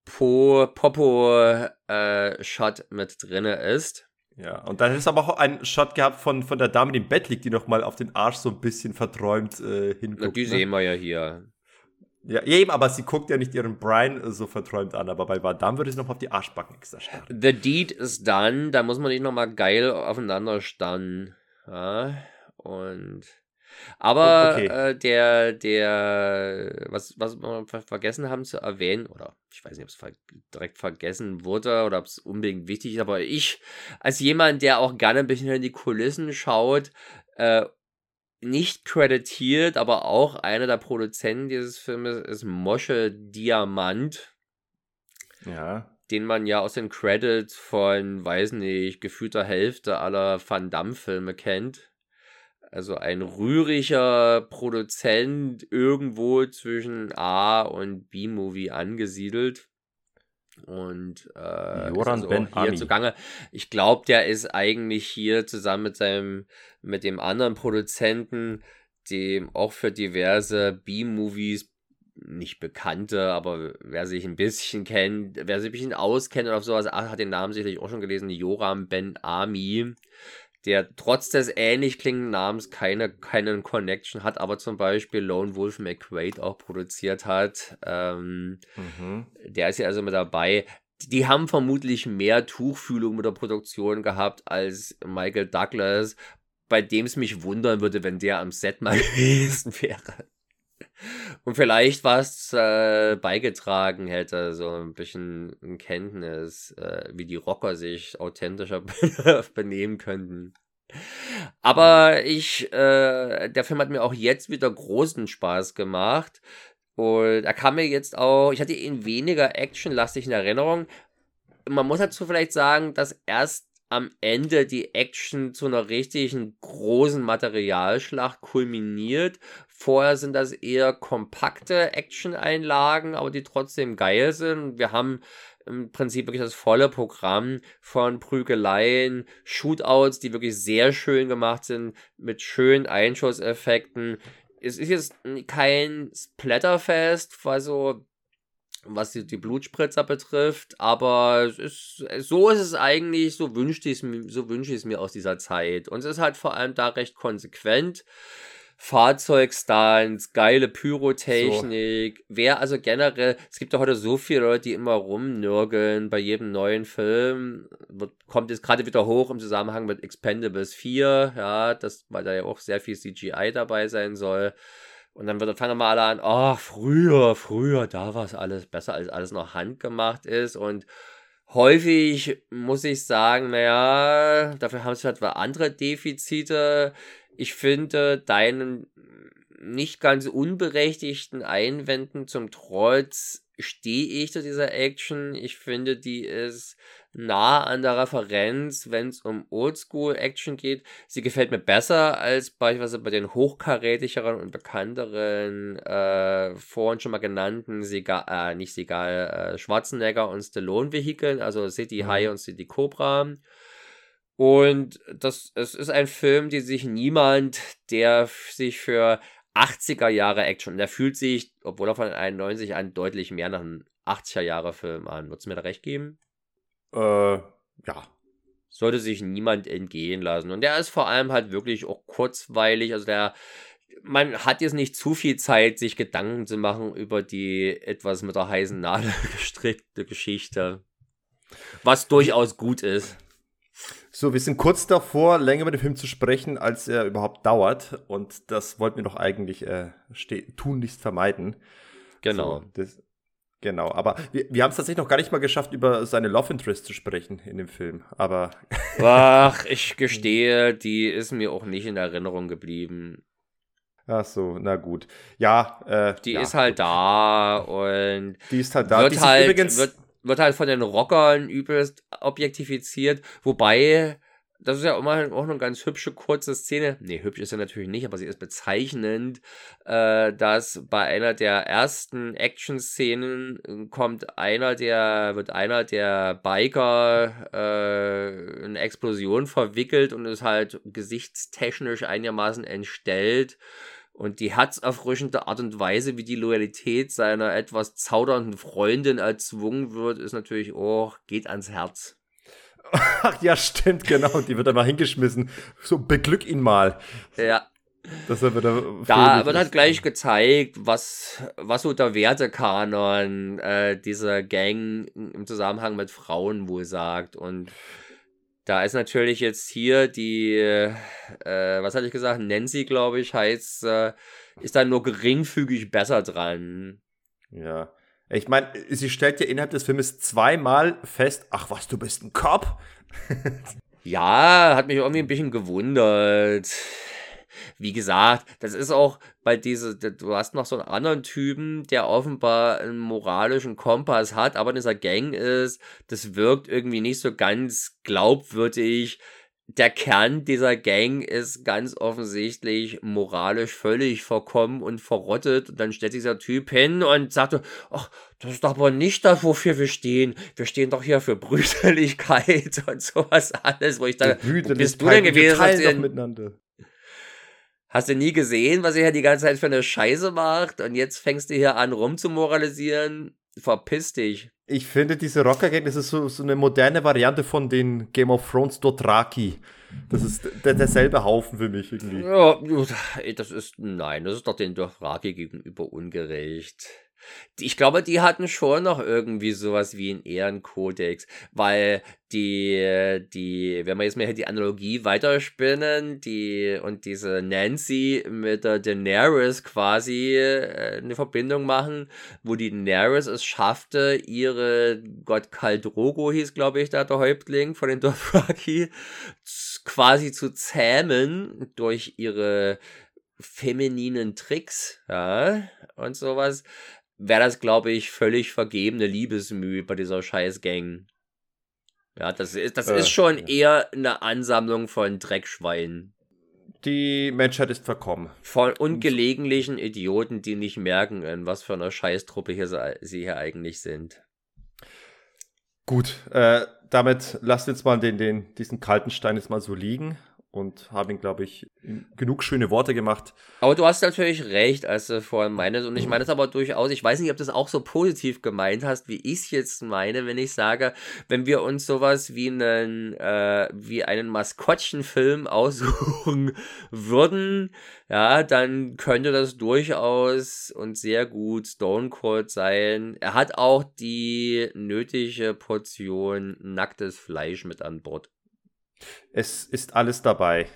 S2: Po, Popo-Shot äh, mit drinne ist.
S1: Ja, und dann ist aber auch ein Shot gehabt von, von der Dame, die im Bett liegt, die noch mal auf den Arsch so ein bisschen verträumt äh, hinguckt. Na,
S2: die ne? sehen wir ja hier.
S1: Ja, eben, aber sie guckt ja nicht ihren Brian äh, so verträumt an, aber bei Van würde sie noch auf die Arschbacken extra starren.
S2: The deed is done, da muss man nicht noch mal geil aufeinander starren. Ja, und aber okay. äh, der, der, was, was wir vergessen haben zu erwähnen, oder ich weiß nicht, ob es ver direkt vergessen wurde oder ob es unbedingt wichtig ist, aber ich, als jemand, der auch gerne ein bisschen in die Kulissen schaut, äh, nicht kreditiert, aber auch einer der Produzenten dieses Filmes ist Mosche Diamant.
S1: Ja.
S2: Den man ja aus den Credits von, weiß nicht, gefühlter Hälfte aller Van Damme-Filme kennt. Also ein rühriger Produzent irgendwo zwischen A und B-Movie angesiedelt. Und äh, Joran also Ben hier zugange. Ich glaube, der ist eigentlich hier zusammen mit seinem, mit dem anderen Produzenten, dem auch für diverse B-Movies nicht bekannte, aber wer sich ein bisschen kennt, wer sich ein bisschen auskennt oder auf sowas, hat den Namen sicherlich auch schon gelesen, Joram Ben Ami der trotz des ähnlich klingenden Namens keine, keinen Connection hat, aber zum Beispiel Lone Wolf McQuaid auch produziert hat. Ähm, mhm. Der ist ja also mit dabei. Die haben vermutlich mehr Tuchfühlung mit der Produktion gehabt als Michael Douglas, bei dem es mich wundern würde, wenn der am Set mal gewesen wäre. Und vielleicht was äh, beigetragen hätte, so ein bisschen ein Kenntnis, äh, wie die Rocker sich authentischer benehmen könnten. Aber ich, äh, der Film hat mir auch jetzt wieder großen Spaß gemacht. Und er kam mir jetzt auch, ich hatte ihn weniger actionlastig in Erinnerung. Man muss dazu vielleicht sagen, dass erst am Ende die Action zu einer richtigen großen Materialschlacht kulminiert. Vorher sind das eher kompakte Action-Einlagen, aber die trotzdem geil sind. Wir haben im Prinzip wirklich das volle Programm von Prügeleien, Shootouts, die wirklich sehr schön gemacht sind, mit schönen Einschusseffekten. Es ist jetzt kein Splatterfest, also was die, die Blutspritzer betrifft, aber es ist, so ist es eigentlich, so wünsche ich es so wünsche ich es mir aus dieser Zeit. Und es ist halt vor allem da recht konsequent. Fahrzeugstunts, geile Pyrotechnik. So. Wer also generell, es gibt ja heute so viele Leute, die immer rumnörgeln bei jedem neuen Film. Wird, kommt jetzt gerade wieder hoch im Zusammenhang mit Expendables 4, ja, das, weil da ja auch sehr viel CGI dabei sein soll. Und dann wird, fangen wir alle an, oh, früher, früher, da war es alles besser, als alles noch handgemacht ist. Und häufig muss ich sagen, naja, dafür haben sie halt andere Defizite. Ich finde deinen nicht ganz unberechtigten Einwänden zum Trotz stehe ich zu dieser Action. Ich finde, die ist nah an der Referenz, wenn es um Oldschool-Action geht. Sie gefällt mir besser als beispielsweise bei den hochkarätigeren und bekannteren, äh, vorhin schon mal genannten, Segal, äh, nicht Segal, äh, Schwarzenegger und Stallone-Vehikeln, also City mhm. High und City Cobra. Und das, es ist ein Film, den sich niemand, der sich für 80er Jahre Action, der fühlt sich, obwohl er von 91 an deutlich mehr nach einem 80er Jahre Film an. Würdest du mir da recht geben?
S1: Äh, ja.
S2: Sollte sich niemand entgehen lassen. Und der ist vor allem halt wirklich auch kurzweilig. Also der, man hat jetzt nicht zu viel Zeit, sich Gedanken zu machen über die etwas mit der heißen Nadel gestrickte Geschichte. Was durchaus gut ist.
S1: So, wir sind kurz davor, länger über den Film zu sprechen, als er überhaupt dauert. Und das wollten wir doch eigentlich äh, tunlichst vermeiden.
S2: Genau.
S1: So, das, genau, aber wir, wir haben es tatsächlich noch gar nicht mal geschafft, über seine Love Interest zu sprechen in dem Film. Aber.
S2: Ach, ich gestehe, die ist mir auch nicht in Erinnerung geblieben.
S1: Ach so, na gut. Ja,
S2: äh, die ja, ist halt gut. da und.
S1: Die ist halt da.
S2: Wird die halt, übrigens wird, wird halt von den Rockern übelst objektifiziert, wobei das ist ja immer auch eine ganz hübsche kurze Szene. Nee, hübsch ist sie natürlich nicht, aber sie ist bezeichnend, äh, dass bei einer der ersten Action-Szenen äh, kommt einer der, wird einer der Biker äh, in Explosion verwickelt und ist halt gesichtstechnisch einigermaßen entstellt. Und die herzerfrischende Art und Weise, wie die Loyalität seiner etwas zaudernden Freundin erzwungen wird, ist natürlich auch, oh, geht ans Herz.
S1: Ach ja, stimmt, genau. Die wird einmal hingeschmissen. So, beglück ihn mal.
S2: Ja.
S1: Das wird
S2: da wird halt gleich gezeigt, was, was so der Wertekanon äh, dieser Gang im Zusammenhang mit Frauen wohl sagt. Und da ist natürlich jetzt hier die, äh, was hatte ich gesagt, Nancy, glaube ich, heißt, äh, ist dann nur geringfügig besser dran.
S1: Ja. Ich meine, sie stellt ja innerhalb des Filmes zweimal fest, ach was, du bist ein Cop.
S2: ja, hat mich irgendwie ein bisschen gewundert wie gesagt, das ist auch bei diese, du hast noch so einen anderen Typen, der offenbar einen moralischen Kompass hat, aber in dieser Gang ist, das wirkt irgendwie nicht so ganz glaubwürdig. Der Kern dieser Gang ist ganz offensichtlich moralisch völlig verkommen und verrottet. Und dann stellt dieser Typ hin und sagt, ach, das ist doch aber nicht das, wofür wir stehen. Wir stehen doch hier für Brüderlichkeit und sowas alles, wo ich da,
S1: bist du denn gewesen? Wir miteinander.
S2: Hast du nie gesehen, was er hier die ganze Zeit für eine Scheiße macht? Und jetzt fängst du hier an rumzumoralisieren? Verpiss dich.
S1: Ich finde, diese Rocker-Gang, das ist so, so eine moderne Variante von den Game of Thrones Dothraki. Das ist der, derselbe Haufen für mich irgendwie.
S2: Ja, das ist, nein, das ist doch den Dothraki gegenüber ungerecht. Ich glaube, die hatten schon noch irgendwie sowas wie einen Ehrenkodex, weil die, die, wenn wir jetzt mal die Analogie weiterspinnen, die und diese Nancy mit der Daenerys quasi äh, eine Verbindung machen, wo die Daenerys es schaffte, ihre Gott Kaldrogo hieß, glaube ich, da der Häuptling von den Dothraki, quasi zu zähmen durch ihre femininen Tricks, ja, und sowas wäre das, glaube ich, völlig vergebene Liebesmühe bei dieser Scheißgang. Ja, das ist, das äh, ist schon ja. eher eine Ansammlung von Dreckschweinen.
S1: Die Menschheit ist verkommen.
S2: Von ungelegentlichen Idioten, die nicht merken, in was für einer Scheißtruppe hier sie hier eigentlich sind.
S1: Gut, äh, damit wir jetzt mal den, den, diesen kalten Stein jetzt mal so liegen und haben ihn, glaube ich, genug schöne Worte gemacht.
S2: Aber du hast natürlich recht, als du vorhin meintest. Und ich meine das aber durchaus. Ich weiß nicht, ob du das auch so positiv gemeint hast, wie ich es jetzt meine, wenn ich sage, wenn wir uns sowas wie einen, äh, wie einen Maskottchenfilm aussuchen würden, ja, dann könnte das durchaus und sehr gut Stone Cold sein. Er hat auch die nötige Portion nacktes Fleisch mit an Bord.
S1: Es ist alles dabei.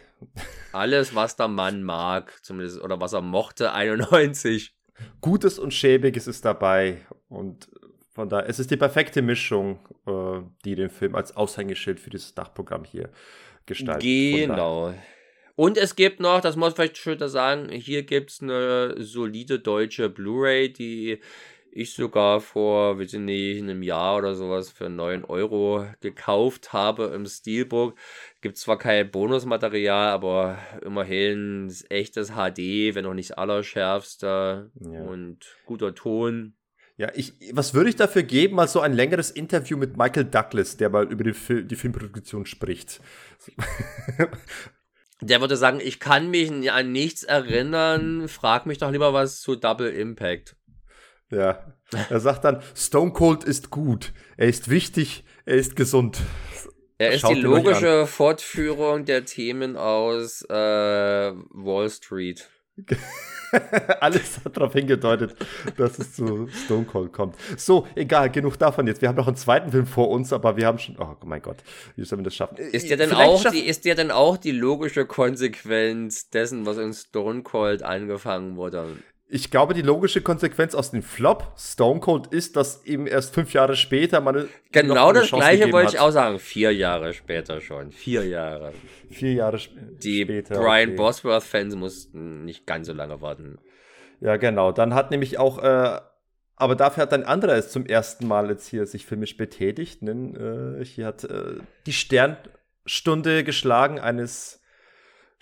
S2: Alles, was der Mann mag, zumindest, oder was er mochte, 91.
S1: Gutes und Schäbiges ist dabei. Und von daher, es ist die perfekte Mischung, äh, die den Film als Aushängeschild für dieses Dachprogramm hier gestaltet.
S2: Genau. Und es gibt noch, das muss ich vielleicht schon sagen, hier gibt es eine solide deutsche Blu-ray, die ich sogar vor, weiß ich nicht, einem Jahr oder sowas für 9 Euro gekauft habe im Steelbook. Gibt zwar kein Bonusmaterial, aber immerhin echtes HD, wenn auch nicht das allerschärfste ja. und guter Ton.
S1: Ja, ich, was würde ich dafür geben, mal so ein längeres Interview mit Michael Douglas, der mal über Fil die Filmproduktion spricht?
S2: Der würde sagen, ich kann mich an nichts erinnern, frag mich doch lieber was zu Double Impact.
S1: Ja. Er sagt dann, Stone Cold ist gut. Er ist wichtig, er ist gesund.
S2: Er ist Schaut die logische Fortführung der Themen aus äh, Wall Street.
S1: Alles hat darauf hingedeutet, dass es zu Stone Cold kommt. So, egal, genug davon jetzt. Wir haben noch einen zweiten Film vor uns, aber wir haben schon. Oh mein Gott, wie sollen wir das schaffen?
S2: Ist der denn, auch die, ist der denn auch die logische Konsequenz dessen, was in Stone Cold angefangen wurde?
S1: Ich glaube, die logische Konsequenz aus dem Flop Stone Cold ist, dass eben erst fünf Jahre später man
S2: genau das gleiche wollte ich auch sagen. Vier Jahre später schon. Vier Jahre.
S1: Vier Jahre sp
S2: die später. Die Brian okay. Bosworth-Fans mussten nicht ganz so lange warten.
S1: Ja, genau. Dann hat nämlich auch, äh, aber dafür hat ein anderer es zum ersten Mal jetzt hier sich filmisch betätigt. Ne? Äh, hier hat äh, die Sternstunde geschlagen eines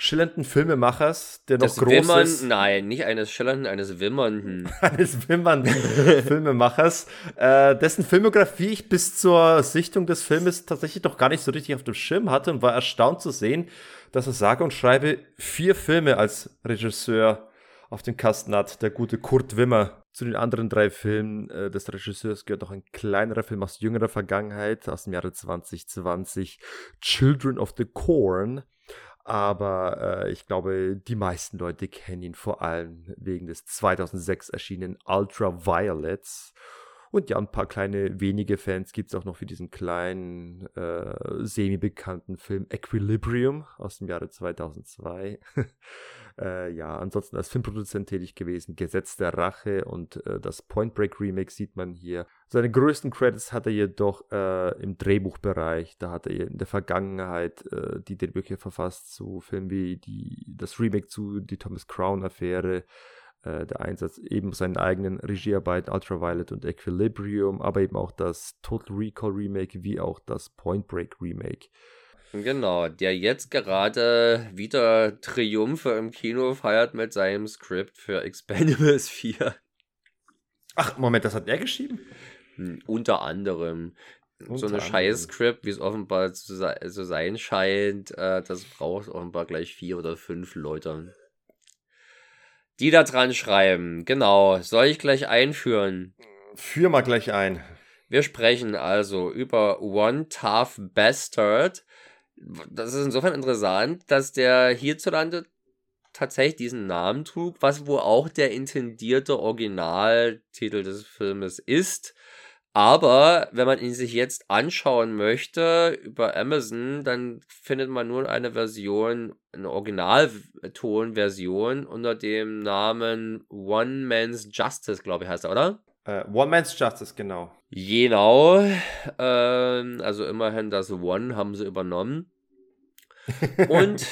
S1: schillernden Filmemachers, der noch das groß
S2: Wimmern,
S1: ist.
S2: Nein, nicht eines schillernden, eines wimmernden.
S1: eines wimmernden Filmemachers, äh, dessen Filmografie ich bis zur Sichtung des Filmes tatsächlich doch gar nicht so richtig auf dem Schirm hatte und war erstaunt zu sehen, dass er sage und schreibe vier Filme als Regisseur auf den Kasten hat, der gute Kurt Wimmer. Zu den anderen drei Filmen äh, des Regisseurs gehört noch ein kleinerer Film aus jüngerer Vergangenheit, aus dem Jahre 2020, Children of the Corn aber äh, ich glaube, die meisten Leute kennen ihn vor allem wegen des 2006 erschienenen Ultraviolets. Und ja, ein paar kleine wenige Fans gibt es auch noch für diesen kleinen, äh, semi-bekannten Film Equilibrium aus dem Jahre 2002. Äh, ja, ansonsten als Filmproduzent tätig gewesen. Gesetz der Rache und äh, das Point Break Remake sieht man hier. Seine größten Credits hat er jedoch äh, im Drehbuchbereich. Da hat er in der Vergangenheit äh, die Drehbücher verfasst zu Filmen wie die, das Remake zu Die Thomas Crown Affäre äh, der Einsatz eben seinen eigenen Regiearbeiten Ultraviolet und Equilibrium, aber eben auch das Total Recall Remake wie auch das Point Break Remake.
S2: Genau, der jetzt gerade wieder Triumphe im Kino feiert mit seinem Skript für Expendables 4.
S1: Ach, Moment, das hat er geschrieben?
S2: Hm, unter anderem. Unter so eine Scheiß-Skript, wie es offenbar zu, so sein scheint, äh, das braucht offenbar gleich vier oder fünf Leute. Die da dran schreiben. Genau. Soll ich gleich einführen?
S1: Führ mal gleich ein.
S2: Wir sprechen also über One Tough Bastard das ist insofern interessant, dass der hierzulande tatsächlich diesen Namen trug, was wohl auch der intendierte Originaltitel des Filmes ist. Aber wenn man ihn sich jetzt anschauen möchte über Amazon, dann findet man nur eine Version, eine Originaltonversion unter dem Namen One Man's Justice, glaube ich, heißt er, oder?
S1: Uh, One Man's Justice, genau.
S2: Genau. Ähm, also immerhin das One haben sie übernommen. Und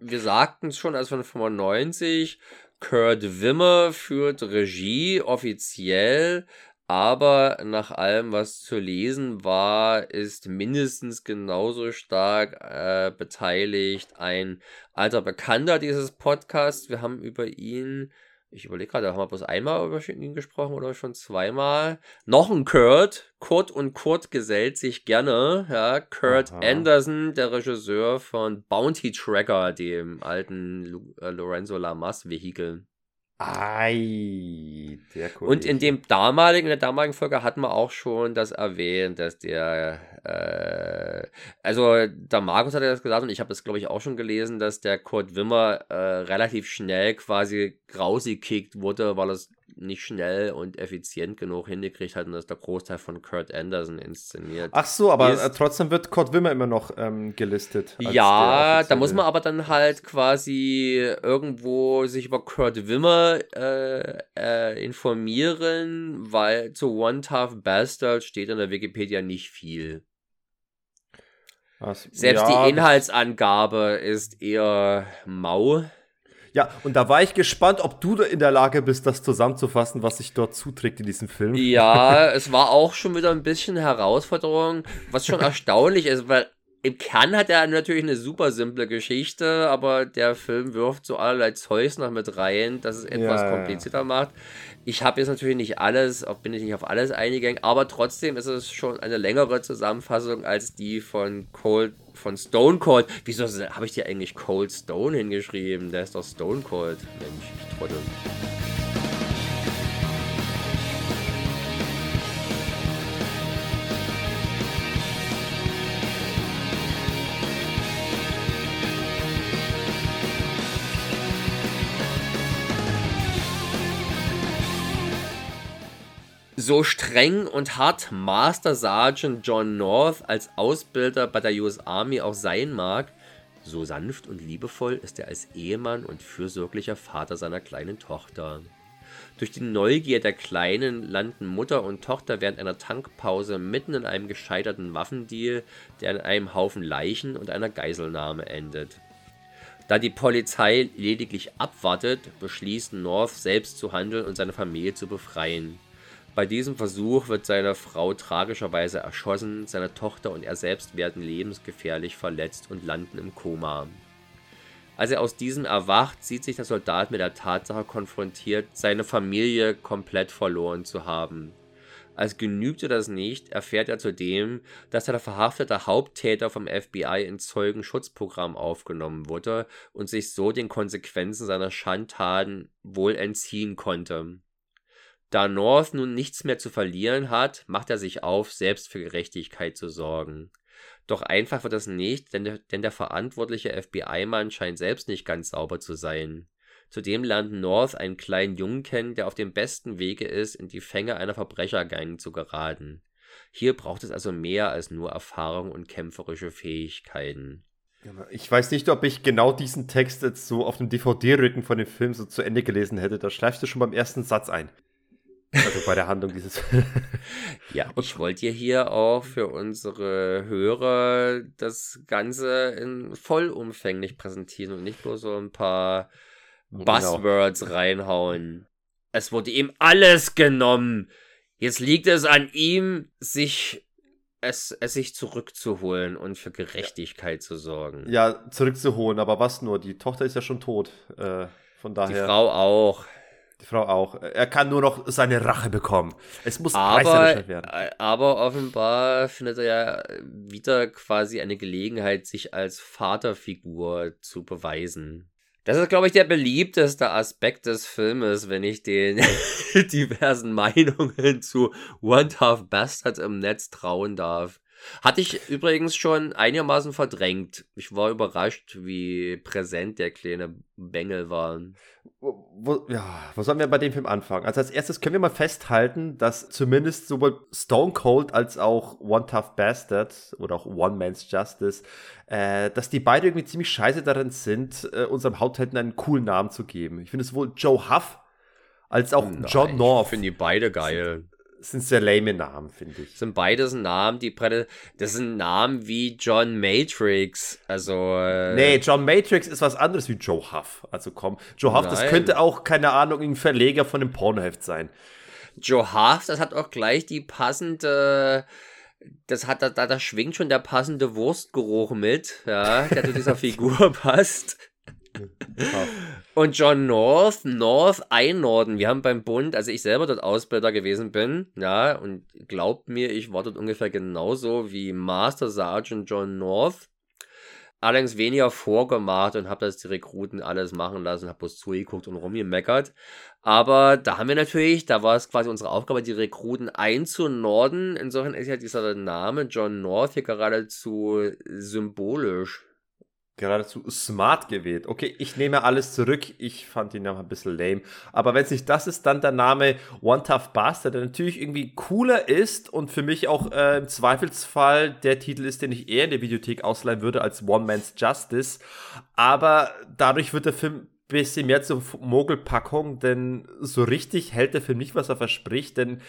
S2: wir sagten es schon, als von 95, Kurt Wimmer führt Regie offiziell, aber nach allem, was zu lesen war, ist mindestens genauso stark äh, beteiligt ein alter Bekannter dieses Podcasts. Wir haben über ihn Ich überlege gerade, haben wir bloß einmal über ihn gesprochen oder schon zweimal? Noch ein Kurt. Kurt und Kurt gesellt sich gerne. Ja, Kurt Aha. Anderson, der Regisseur von Bounty Tracker, dem alten äh, Lorenzo Lamas Vehikel.
S1: Ei,
S2: der Kollege. Und in dem damaligen, in der damaligen Folge hatten wir auch schon das erwähnt, dass der, äh, also der Markus hat ja das gesagt und ich habe das glaube ich auch schon gelesen, dass der Kurt Wimmer äh, relativ schnell quasi rausgekickt wurde, weil es nicht schnell und effizient genug hingekriegt hat und dass der Großteil von Kurt Anderson inszeniert.
S1: Ach so, aber ist. Äh, trotzdem wird Kurt Wimmer immer noch ähm, gelistet.
S2: Ja, da muss man aber dann halt quasi irgendwo sich über Kurt Wimmer äh, äh, informieren, weil zu One Tough Bastard steht in der Wikipedia nicht viel. Was? Selbst ja, die Inhaltsangabe ist eher mau.
S1: Ja, und da war ich gespannt, ob du in der Lage bist, das zusammenzufassen, was sich dort zuträgt in diesem Film.
S2: Ja, es war auch schon wieder ein bisschen Herausforderung, was schon erstaunlich ist, weil im Kern hat er natürlich eine super simple Geschichte, aber der Film wirft so allerlei Zeugs noch mit rein, dass es etwas ja, komplizierter ja. macht. Ich habe jetzt natürlich nicht alles, bin ich nicht auf alles eingegangen, aber trotzdem ist es schon eine längere Zusammenfassung als die von Cold von Stone Cold. Wieso habe ich dir eigentlich Cold Stone hingeschrieben? Der ist doch Stone Cold. Mensch, ich trottel. So streng und hart Master Sergeant John North als Ausbilder bei der US Army auch sein mag, so sanft und liebevoll ist er als Ehemann und fürsorglicher Vater seiner kleinen Tochter. Durch die Neugier der Kleinen landen Mutter und Tochter während einer Tankpause mitten in einem gescheiterten Waffendeal, der in einem Haufen Leichen und einer Geiselnahme endet. Da die Polizei lediglich abwartet, beschließt North selbst zu handeln und seine Familie zu befreien. Bei diesem Versuch wird seine Frau tragischerweise erschossen, seine Tochter und er selbst werden lebensgefährlich verletzt und landen im Koma. Als er aus diesem erwacht, sieht sich der Soldat mit der Tatsache konfrontiert, seine Familie komplett verloren zu haben. Als genügte das nicht, erfährt er zudem, dass der verhaftete Haupttäter vom FBI ins Zeugenschutzprogramm aufgenommen wurde und sich so den Konsequenzen seiner Schandtaten wohl entziehen konnte. Da North nun nichts mehr zu verlieren hat, macht er sich auf, selbst für Gerechtigkeit zu sorgen. Doch einfach wird das nicht, denn der, denn der verantwortliche FBI-Mann scheint selbst nicht ganz sauber zu sein. Zudem lernt North einen kleinen Jungen kennen, der auf dem besten Wege ist, in die Fänge einer Verbrechergang zu geraten. Hier braucht es also mehr als nur Erfahrung und kämpferische Fähigkeiten.
S1: Ich weiß nicht, ob ich genau diesen Text jetzt so auf dem DVD-Rücken von dem Film so zu Ende gelesen hätte. Da schleifst du schon beim ersten Satz ein. Also bei der Handlung dieses.
S2: ja, ich wollte ja hier auch für unsere Hörer das Ganze in vollumfänglich präsentieren und nicht bloß so ein paar genau. Buzzwords genau. reinhauen. Es wurde ihm alles genommen. Jetzt liegt es an ihm, sich es, es sich zurückzuholen und für Gerechtigkeit ja. zu sorgen.
S1: Ja, zurückzuholen, aber was nur? Die Tochter ist ja schon tot. Äh, von daher.
S2: Die Frau auch.
S1: Frau auch. Er kann nur noch seine Rache bekommen. Es muss
S2: aber, werden. Äh, aber offenbar findet er ja wieder quasi eine Gelegenheit, sich als Vaterfigur zu beweisen. Das ist, glaube ich, der beliebteste Aspekt des Filmes, wenn ich den diversen Meinungen zu One Half Bastard im Netz trauen darf. Hatte ich übrigens schon einigermaßen verdrängt. Ich war überrascht, wie präsent der kleine Bengel war.
S1: Wo, ja, wo sollen wir bei dem Film anfangen? Also als erstes können wir mal festhalten, dass zumindest sowohl Stone Cold als auch One Tough Bastard oder auch One Man's Justice, äh, dass die beide irgendwie ziemlich scheiße darin sind, äh, unserem Haupthelden einen coolen Namen zu geben. Ich finde sowohl Joe Huff als auch Nein, John North. Ich
S2: finde die beide geil
S1: sind sehr lame Namen, finde ich.
S2: Sind beides Namen, die Prä das sind Namen wie John Matrix. Also.
S1: Äh nee, John Matrix ist was anderes wie Joe Huff. Also komm, Joe Huff, Nein. das könnte auch, keine Ahnung, ein Verleger von einem Pornoheft sein.
S2: Joe Huff, das hat auch gleich die passende. Das hat, da, da, da schwingt schon der passende Wurstgeruch mit, ja, der zu dieser Figur passt. Und John North, North einnorden. Wir haben beim Bund, also ich selber dort Ausbilder gewesen bin, ja, und glaubt mir, ich war dort ungefähr genauso wie Master Sergeant John North. Allerdings weniger vorgemacht und habe das die Rekruten alles machen lassen, habe bloß zugeguckt und rumgemeckert. Aber da haben wir natürlich, da war es quasi unsere Aufgabe, die Rekruten einzunorden. Insofern ist ja dieser Name John North hier geradezu symbolisch
S1: geradezu smart gewählt. Okay, ich nehme alles zurück. Ich fand ihn Namen ein bisschen lame. Aber wenn es nicht das ist, dann der Name One Tough Bastard, der natürlich irgendwie cooler ist und für mich auch äh, im Zweifelsfall der Titel ist, den ich eher in der Videothek ausleihen würde als One Man's Justice. Aber dadurch wird der Film bisschen mehr zur Mogelpackung, denn so richtig hält der Film nicht, was er verspricht, denn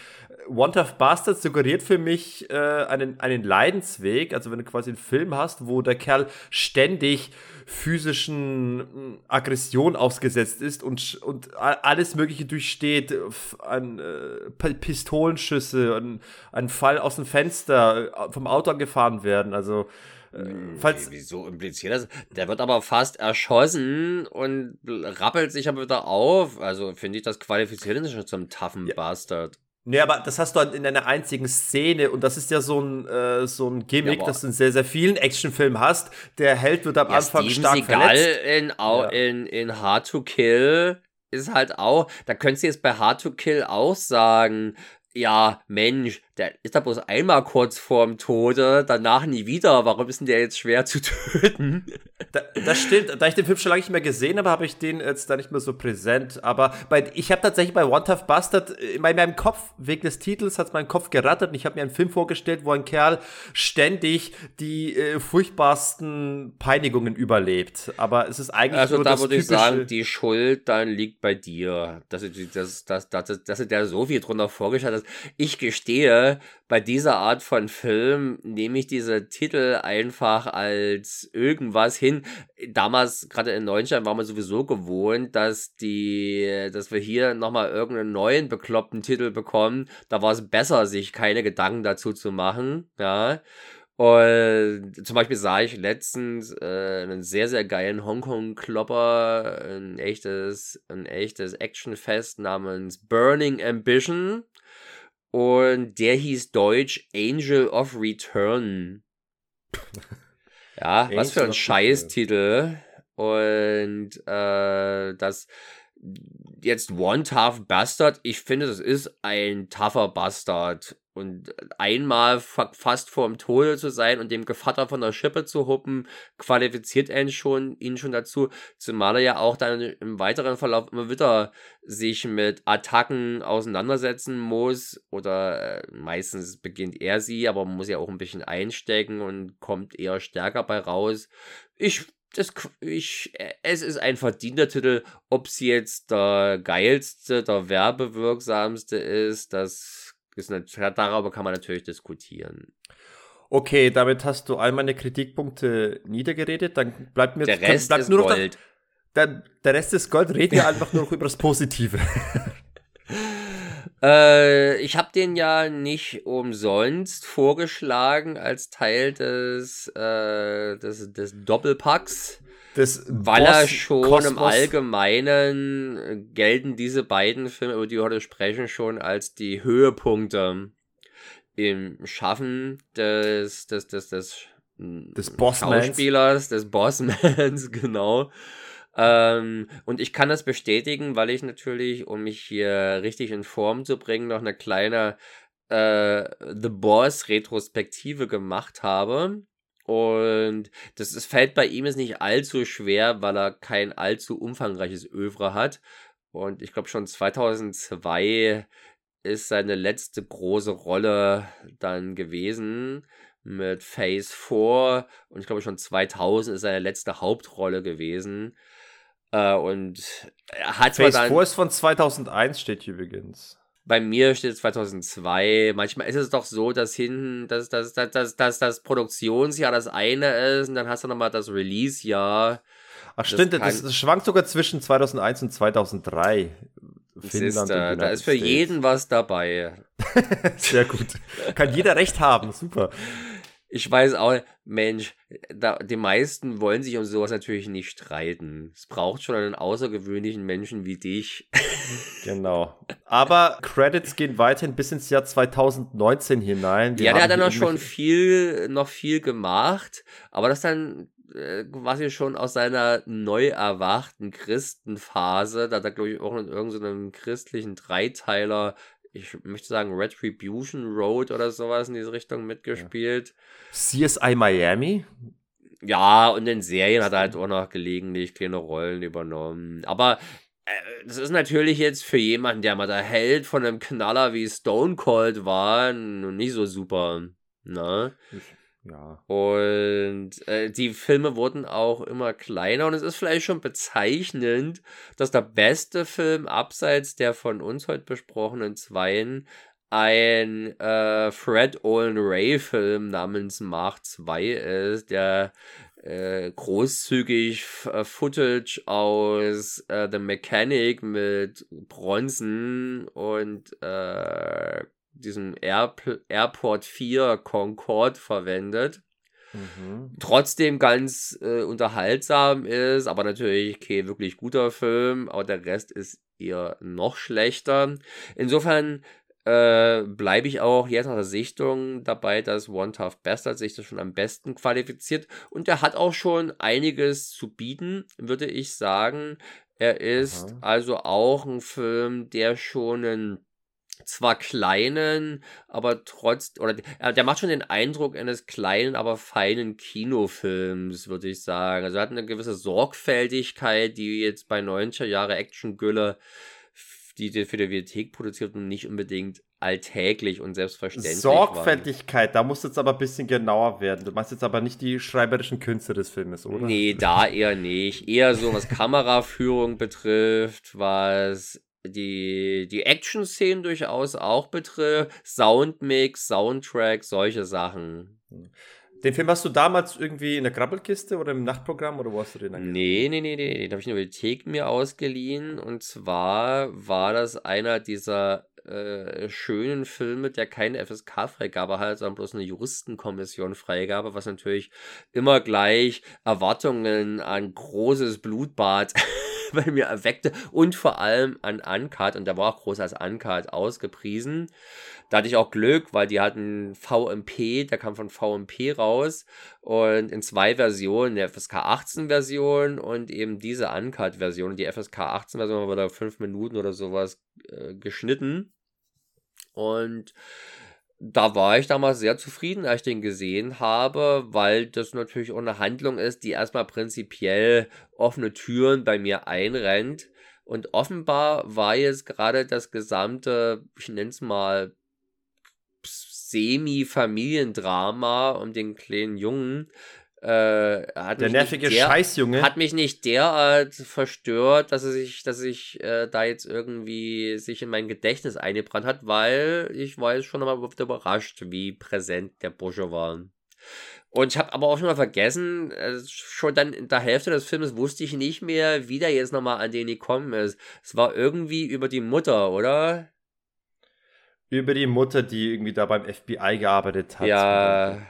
S1: One Tough Bastard suggeriert für mich äh, einen, einen Leidensweg, also wenn du quasi einen Film hast, wo der Kerl ständig physischen hm, Aggression ausgesetzt ist und, und alles Mögliche durchsteht, an äh, Pistolenschüsse, an, an Fall aus dem Fenster, äh, vom Auto angefahren werden, also
S2: hm, falls Wieso impliziert das? Der wird aber fast erschossen und rappelt sich aber wieder auf. Also finde ich, das qualifiziert ihn schon zum toughen ja. Bastard.
S1: Nee, aber das hast du halt in einer einzigen Szene und das ist ja so ein, äh, so ein Gimmick, ja, das du in sehr, sehr vielen Actionfilmen hast. Der Held wird am ja, Anfang Steven stark Seagal verletzt.
S2: In, ja. in, in Hard to Kill ist halt auch, da könntest du jetzt bei Hard to Kill auch sagen, ja, Mensch, der ist da bloß einmal kurz vorm Tode, danach nie wieder. Warum ist denn der jetzt schwer zu töten?
S1: Da, das stimmt. Da ich den Film schon lange nicht mehr gesehen habe, habe ich den jetzt da nicht mehr so präsent. Aber bei, ich habe tatsächlich bei One Tough Bastard in meinem Kopf, wegen des Titels, hat es meinen Kopf gerattet. Und ich habe mir einen Film vorgestellt, wo ein Kerl ständig die äh, furchtbarsten Peinigungen überlebt. Aber es ist eigentlich
S2: also nur da würde ich sagen, die Schuld dann liegt bei dir. Dass du, dass, dass, dass, dass du dir so viel drunter vorgestellt hast. Ich gestehe, bei dieser Art von Film nehme ich diese Titel einfach als irgendwas hin. Damals, gerade in Neuenstein, war man sowieso gewohnt, dass die, dass wir hier nochmal irgendeinen neuen bekloppten Titel bekommen. Da war es besser, sich keine Gedanken dazu zu machen, ja. Und zum Beispiel sah ich letztens äh, einen sehr, sehr geilen Hongkong-Klopper, ein echtes, ein echtes Actionfest namens Burning Ambition. Und der hieß Deutsch Angel of Return. Ja, was für ein Scheißtitel. Und äh, das jetzt One Tough Bastard, ich finde, das ist ein tougher Bastard. Und einmal fast vorm Tode zu sein und dem Gevatter von der Schippe zu huppen, qualifiziert ihn schon, ihn schon dazu, zumal er ja auch dann im weiteren Verlauf immer wieder sich mit Attacken auseinandersetzen muss. Oder äh, meistens beginnt er sie, aber man muss ja auch ein bisschen einstecken und kommt eher stärker bei raus. Ich das, ich, äh, es ist ein verdienter Titel. Ob sie jetzt der geilste, der werbewirksamste ist, das ist darüber kann man natürlich diskutieren.
S1: Okay, damit hast du all meine Kritikpunkte niedergeredet. Dann bleibt mir
S2: der Rest bleibt ist nur Gold.
S1: Der, der, der, Rest ist Gold. Reden wir einfach nur noch über das Positive.
S2: äh, ich habe den ja nicht umsonst vorgeschlagen als Teil des, äh, des, des Doppelpacks des Weil er schon Kosmos. im Allgemeinen äh, gelten diese beiden Filme, über die wir heute sprechen, schon als die Höhepunkte im Schaffen des, des, des, des,
S1: des Bossmans.
S2: Schauspielers, des Bossmans, genau. Ähm, und ich kann das bestätigen, weil ich natürlich, um mich hier richtig in Form zu bringen, noch eine kleine äh, The Boss Retrospektive gemacht habe. Und das, das fällt bei ihm jetzt nicht allzu schwer, weil er kein allzu umfangreiches Övre hat. Und ich glaube schon 2002 ist seine letzte große Rolle dann gewesen mit Phase 4 und ich glaube schon 2000 ist seine letzte Hauptrolle gewesen. Äh, und er hat
S1: Phase 4 ist von 2001 steht hier übrigens.
S2: Bei mir steht es 2002. Manchmal ist es doch so, dass hinten, dass, dass, dass, dass, dass das Produktionsjahr das eine ist und dann hast du nochmal das Release-Jahr.
S1: Ach stimmt, das, das, das, schwankt sogar zwischen 2001 und 2003.
S2: Finnland da, da ist für jeden was dabei.
S1: Sehr gut. Kann jeder recht haben, super.
S2: Ich weiß auch, Mensch, da, die meisten wollen sich um sowas natürlich nicht streiten. Es braucht schon einen außergewöhnlichen Menschen wie dich.
S1: Genau. Aber Credits gehen weiterhin bis ins Jahr 2019 hinein.
S2: Wir ja, der hat dann noch schon viel, noch viel gemacht, aber das dann äh, quasi schon aus seiner neu erwachten Christenphase, da hat er, glaube ich, auch in irgendeinem christlichen Dreiteiler ich möchte sagen, Retribution Road oder sowas in diese Richtung mitgespielt.
S1: CSI Miami?
S2: Ja, und in Serien hat er halt auch noch gelegentlich kleine Rollen übernommen. Aber äh, das ist natürlich jetzt für jemanden, der mal der Held von einem Knaller wie Stone Cold war, nicht so super. Ne? Ja. Und äh, die Filme wurden auch immer kleiner und es ist vielleicht schon bezeichnend, dass der beste Film abseits der von uns heute besprochenen Zweien ein äh, Fred Olin Ray Film namens Mach 2 ist, der äh, großzügig äh, Footage aus äh, The Mechanic mit Bronzen und äh, diesem Air Airport 4 Concorde verwendet. Mhm. Trotzdem ganz äh, unterhaltsam ist, aber natürlich kein wirklich guter Film, aber der Rest ist eher noch schlechter. Insofern äh, bleibe ich auch jetzt nach der Sichtung dabei, dass One Tough Bastard sich das schon am besten qualifiziert und er hat auch schon einiges zu bieten, würde ich sagen. Er ist Aha. also auch ein Film, der schon einen zwar kleinen, aber trotz, oder der macht schon den Eindruck eines kleinen, aber feinen Kinofilms, würde ich sagen. Also er hat eine gewisse Sorgfältigkeit, die jetzt bei 90er Jahre Action-Gülle, die für die Videothek produziert und nicht unbedingt alltäglich und selbstverständlich
S1: Sorgfältigkeit, waren. da muss jetzt aber ein bisschen genauer werden. Du meinst jetzt aber nicht die schreiberischen Künste des Filmes, oder?
S2: Nee, da eher nicht. Eher so, was Kameraführung betrifft, was die, die Action-Szenen durchaus auch betrifft, Soundmix, Soundtrack, solche Sachen.
S1: Den Film hast du damals irgendwie in der Krabbelkiste oder im Nachtprogramm oder wo hast du den
S2: angesehen? Nee, nee, nee, nee, den habe ich in der Bibliothek mir ausgeliehen und zwar war das einer dieser äh, schönen Filme, der keine FSK-Freigabe hat, sondern bloß eine Juristenkommission-Freigabe, was natürlich immer gleich Erwartungen an großes Blutbad bei mir erweckte und vor allem an Uncut und der war auch groß als Uncut ausgepriesen. Da hatte ich auch Glück, weil die hatten VMP, der kam von VMP raus und in zwei Versionen, der FSK 18 Version und eben diese Uncut Version. Die FSK 18 Version war da fünf Minuten oder sowas äh, geschnitten und da war ich damals sehr zufrieden, als ich den gesehen habe, weil das natürlich auch eine Handlung ist, die erstmal prinzipiell offene Türen bei mir einrennt. Und offenbar war jetzt gerade das gesamte, ich nenne es mal, Semi-Familiendrama um den kleinen Jungen äh,
S1: der nervige der, Scheißjunge
S2: hat mich nicht derart verstört, dass er sich, dass ich äh, da jetzt irgendwie sich in mein Gedächtnis eingebrannt hat, weil ich war jetzt schon mal überrascht, wie präsent der Bursche war. Und ich habe aber auch schon mal vergessen, äh, schon dann in der Hälfte des Films wusste ich nicht mehr, wie der jetzt nochmal an den gekommen ist. Es war irgendwie über die Mutter, oder?
S1: Über die Mutter, die irgendwie da beim FBI gearbeitet hat.
S2: Ja.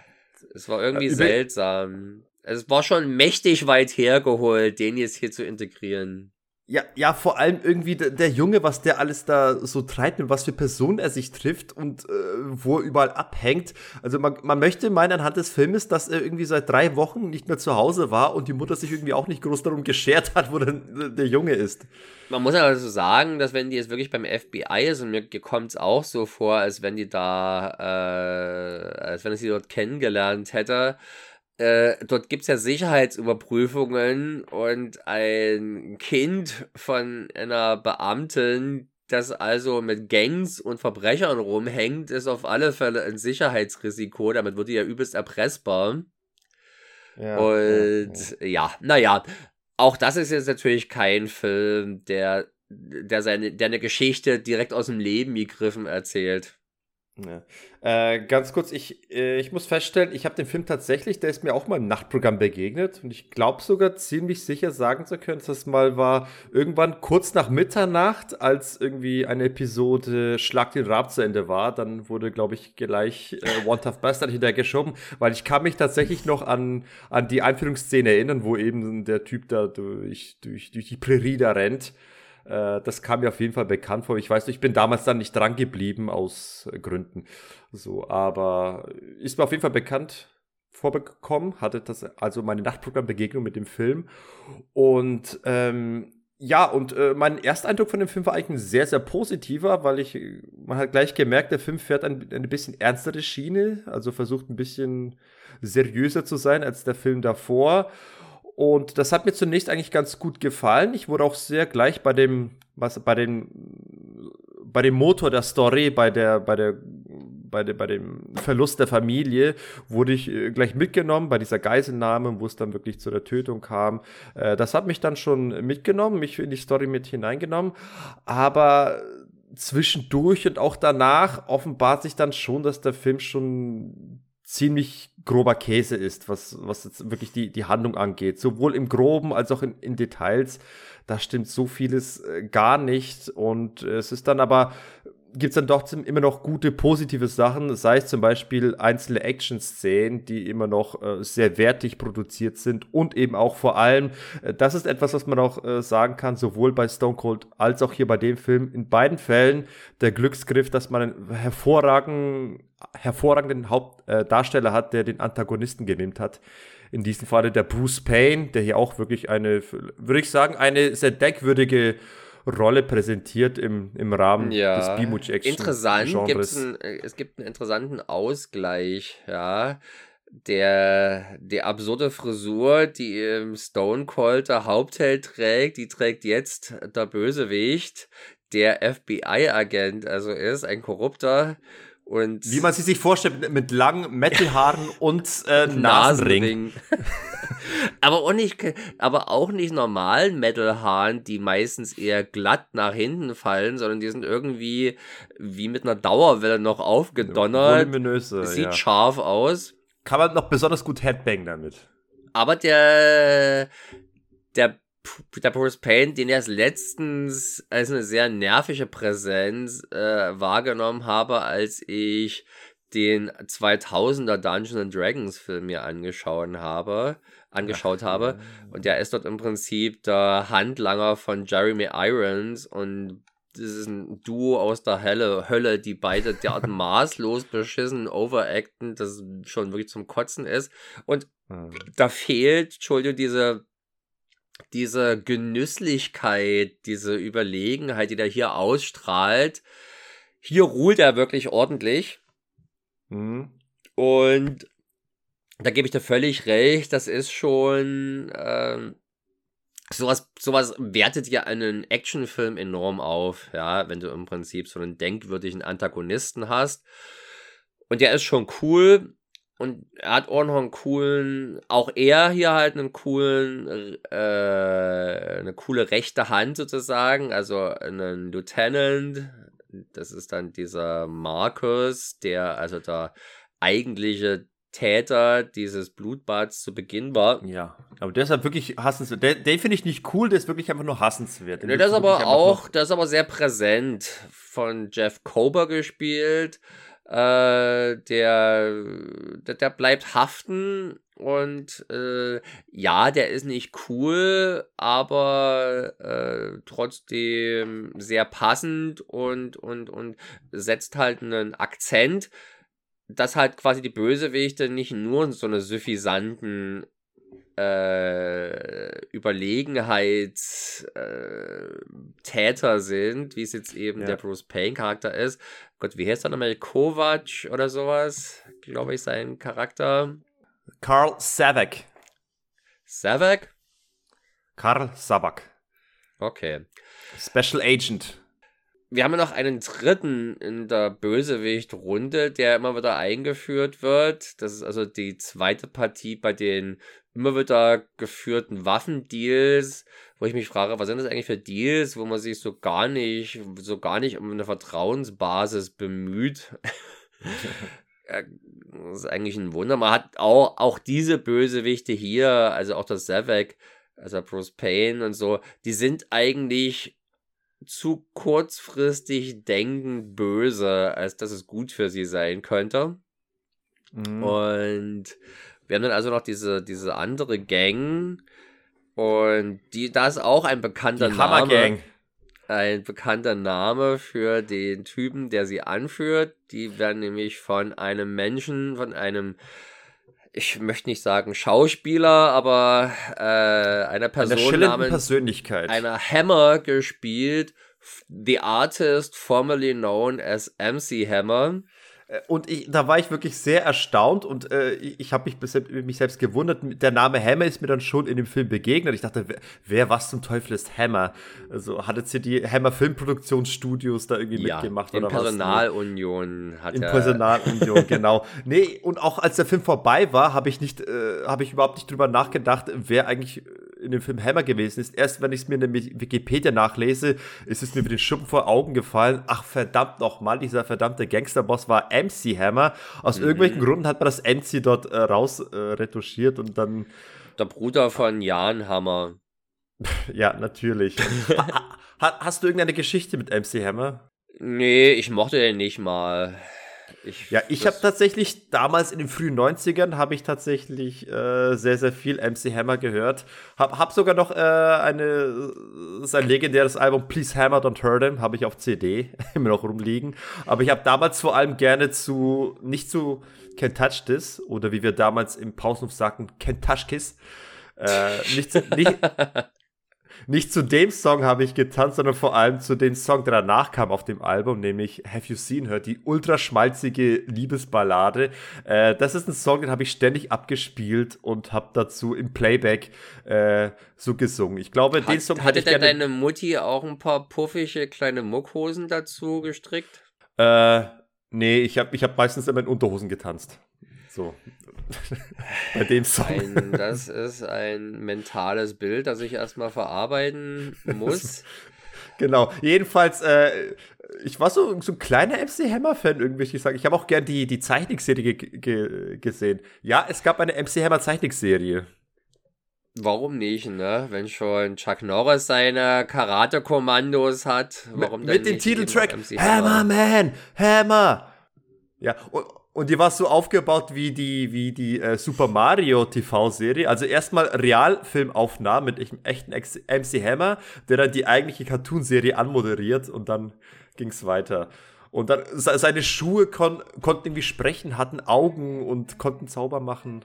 S2: Es war irgendwie ja, seltsam. Es war schon mächtig weit hergeholt, den jetzt hier zu integrieren.
S1: Ja, ja, vor allem irgendwie der, der, Junge, was der alles da so treibt, mit was für Personen er sich trifft und äh, wo er überall abhängt. Also man, man möchte meinen anhand des Filmes, dass er irgendwie seit drei Wochen nicht mehr zu Hause war und die Mutter sich irgendwie auch nicht groß darum geschert hat, wo der, der Junge ist.
S2: Man muss also sagen, dass wenn die jetzt wirklich beim FBI ist und mir kommt es auch so vor, als wenn die da, äh, als wenn ich sie dort kennengelernt hätte, äh, dort gibt es ja Sicherheitsüberprüfungen und ein Kind von einer Beamtin, das also mit Gangs und Verbrechern rumhängt, ist auf alle Fälle ein Sicherheitsrisiko. Damit wird die ja übelst erpressbar. Ja, und ja, ja. ja, naja, auch das ist jetzt natürlich kein Film, der, der, seine, der eine Geschichte direkt aus dem Leben gegriffen erzählt.
S1: Ja. Äh, ganz kurz, ich, äh, ich muss feststellen, ich habe den Film tatsächlich, der ist mir auch mal im Nachtprogramm begegnet und ich glaube sogar ziemlich sicher sagen zu können, dass das mal war irgendwann kurz nach Mitternacht, als irgendwie eine Episode Schlag den Rab zu Ende war, dann wurde, glaube ich, gleich äh, One Tough Bastard hintergeschoben, weil ich kann mich tatsächlich noch an, an die Einführungsszene erinnern, wo eben der Typ da durch, durch, durch die Prärie da rennt. Äh, das kam mir auf jeden Fall bekannt vor. Ich weiß nicht, ich bin damals dann nicht dran geblieben aus äh, Gründen. So, aber ist mir auf jeden Fall bekannt vorbekommen, hatte das also meine Nachtprogrammbegegnung mit dem Film. Und ähm, ja, und äh, mein Ersteindruck von dem Film war eigentlich ein sehr, sehr positiver, weil ich, man hat gleich gemerkt, der Film fährt ein, eine bisschen ernstere Schiene, also versucht ein bisschen seriöser zu sein als der Film davor. Und das hat mir zunächst eigentlich ganz gut gefallen. Ich wurde auch sehr gleich bei dem, was, bei dem, bei dem Motor der Story, bei der, bei der, bei, der, bei dem Verlust der Familie, wurde ich äh, gleich mitgenommen bei dieser Geiselnahme, wo es dann wirklich zu der Tötung kam. Äh, das hat mich dann schon mitgenommen, mich in die Story mit hineingenommen. Aber zwischendurch und auch danach offenbart sich dann schon, dass der Film schon ziemlich grober Käse ist, was, was jetzt wirklich die, die Handlung angeht. Sowohl im Groben als auch in, in Details. Da stimmt so vieles äh, gar nicht. Und es ist dann aber gibt es dann doch immer noch gute positive Sachen, sei es zum Beispiel einzelne Action-Szenen, die immer noch äh, sehr wertig produziert sind und eben auch vor allem, äh, das ist etwas, was man auch äh, sagen kann, sowohl bei Stone Cold als auch hier bei dem Film, in beiden Fällen der Glücksgriff, dass man einen hervorragenden, Hauptdarsteller hat, der den Antagonisten genimmt hat in diesem Falle der Bruce Payne, der hier auch wirklich eine, würde ich sagen, eine sehr denkwürdige Rolle präsentiert im, im Rahmen ja, des B-Movie Action.
S2: Interessant, gibt's ein, äh, es gibt einen interessanten Ausgleich, ja. Der, die absurde Frisur, die im Stone Cold der Hauptheld trägt, die trägt jetzt der Bösewicht, der FBI-Agent, also er ist ein korrupter und
S1: Wie man sie sich vorstellt, mit langen Metalhaaren und äh, Nasenring.
S2: aber, auch nicht, aber auch nicht normalen Metalhaaren, die meistens eher glatt nach hinten fallen, sondern die sind irgendwie wie mit einer Dauerwelle noch aufgedonnert. Voluminöse, Sieht ja. scharf aus.
S1: Kann man noch besonders gut Headbang damit.
S2: Aber der, der der Bruce Payne, den ich erst letztens als eine sehr nervige Präsenz äh, wahrgenommen habe, als ich den 2000er Dungeons and Dragons Film mir angeschaut habe, angeschaut Ach, habe. Und der ist dort im Prinzip der Handlanger von Jeremy Irons und das ist ein Duo aus der Hölle, Hölle die beide derart maßlos beschissen overacten, dass es schon wirklich zum Kotzen ist. Und hm. da fehlt, Entschuldigung, diese diese Genüsslichkeit, diese Überlegenheit, die der hier ausstrahlt, hier ruht er wirklich ordentlich. Mhm. Und da gebe ich dir völlig recht, das ist schon, ähm, sowas, sowas wertet ja einen Actionfilm enorm auf, ja, wenn du im Prinzip so einen denkwürdigen Antagonisten hast. Und der ist schon cool, und er hat auch noch einen coolen, auch er hier halt einen coolen, äh, eine coole rechte Hand sozusagen, also einen Lieutenant, das ist dann dieser Marcus, der also der eigentliche Täter dieses Blutbads zu Beginn war.
S1: Ja, aber der ist halt wirklich hassenswert. Den, den finde ich nicht cool, der ist wirklich einfach nur hassenswert.
S2: Der, der ist aber auch, der ist aber sehr präsent. Von Jeff Kober gespielt. Äh, der, der, bleibt haften und äh, ja, der ist nicht cool, aber äh, trotzdem sehr passend und, und, und setzt halt einen Akzent, dass halt quasi die Bösewichte nicht nur so eine suffisanten äh, Überlegenheitstäter äh, sind, wie es jetzt eben ja. der Bruce Payne-Charakter ist. Gott, wie heißt er nochmal? Kovac oder sowas, glaube ich, sein Charakter.
S1: Karl Savak.
S2: Savak?
S1: Karl Savak.
S2: Okay.
S1: Special Agent
S2: wir haben ja noch einen dritten in der Bösewicht-Runde, der immer wieder eingeführt wird. Das ist also die zweite Partie bei den immer wieder geführten Waffendeals, wo ich mich frage, was sind das eigentlich für Deals, wo man sich so gar nicht, so gar nicht um eine Vertrauensbasis bemüht. das ist eigentlich ein Wunder. Man hat auch, auch diese Bösewichte hier, also auch das Zavek, also Bruce Payne und so, die sind eigentlich zu kurzfristig denkend böse, als dass es gut für sie sein könnte. Mhm. Und wir haben dann also noch diese, diese andere Gang. Und die, da ist auch ein bekannter die Name. Gang. Ein bekannter Name für den Typen, der sie anführt. Die werden nämlich von einem Menschen, von einem ich möchte nicht sagen Schauspieler, aber äh, einer Person
S1: einer namens Persönlichkeit.
S2: einer Hammer gespielt, the artist formerly known as MC Hammer.
S1: Äh, und ich, da war ich wirklich sehr erstaunt und äh, ich habe mich, mich selbst gewundert. Der Name Hammer ist mir dann schon in dem Film begegnet. Ich dachte, wer, wer was zum Teufel ist Hammer? Also hat jetzt hier die Hammer Filmproduktionsstudios da irgendwie ja, mitgemacht
S2: in
S1: oder
S2: Personalunion
S1: was? Hat in Personalunion, genau. Nee, und auch als der Film vorbei war, habe ich nicht, äh, habe ich überhaupt nicht drüber nachgedacht, wer eigentlich in dem Film Hammer gewesen ist. Erst wenn ich es mir in der Wikipedia nachlese, ist es mir mit den Schuppen vor Augen gefallen. Ach verdammt nochmal, dieser verdammte Gangsterboss war MC Hammer. Aus mhm. irgendwelchen Gründen hat man das MC dort äh, raus äh, und dann.
S2: Der Bruder von Jan Hammer.
S1: ja, natürlich. ha, hast du irgendeine Geschichte mit MC Hammer?
S2: Nee, ich mochte den nicht mal.
S1: Ich, ja, ich habe tatsächlich damals in den frühen 90ern habe ich tatsächlich äh, sehr, sehr viel MC Hammer gehört. Hab, hab sogar noch äh, eine, sein legendäres Album Please Hammer Don't Hurt Him, habe ich auf CD immer noch rumliegen. Aber ich habe damals vor allem gerne zu, nicht zu Can't Touch This oder wie wir damals im Pausenhof sagten, Can't Touch Kiss. Äh, nicht, nicht, nicht zu dem Song habe ich getanzt, sondern vor allem zu dem Song, der danach kam auf dem Album, nämlich Have You Seen Her, die ultra schmalzige Liebesballade. Äh, das ist ein Song, den habe ich ständig abgespielt und habe dazu im Playback äh, so gesungen. Ich glaube,
S2: Hat, den Song hatte denn deine Mutti auch ein paar puffige kleine Muckhosen dazu gestrickt?
S1: Äh, nee, ich habe ich hab meistens immer in Unterhosen getanzt. So. Bei dem Song.
S2: Ein, das ist ein mentales Bild, das ich erstmal verarbeiten muss.
S1: genau. Jedenfalls, äh, ich war so, so ein kleiner MC Hammer-Fan irgendwie. Ich sage, ich habe auch gern die, die Zeichnungsserie ge gesehen. Ja, es gab eine MC Hammer Zeichnungsserie.
S2: Warum nicht, ne? Wenn schon Chuck Norris seine Karate-Kommandos hat, warum
S1: mit, dann Mit dem Titeltrack Hammer Man, Hammer. Ja, und, und die war so aufgebaut wie die, wie die äh, Super Mario TV-Serie. Also erstmal Realfilmaufnahmen mit echten MC Hammer, der dann die eigentliche Cartoon-Serie anmoderiert und dann ging's weiter. Und dann seine Schuhe kon konnten irgendwie sprechen, hatten Augen und konnten Zauber machen.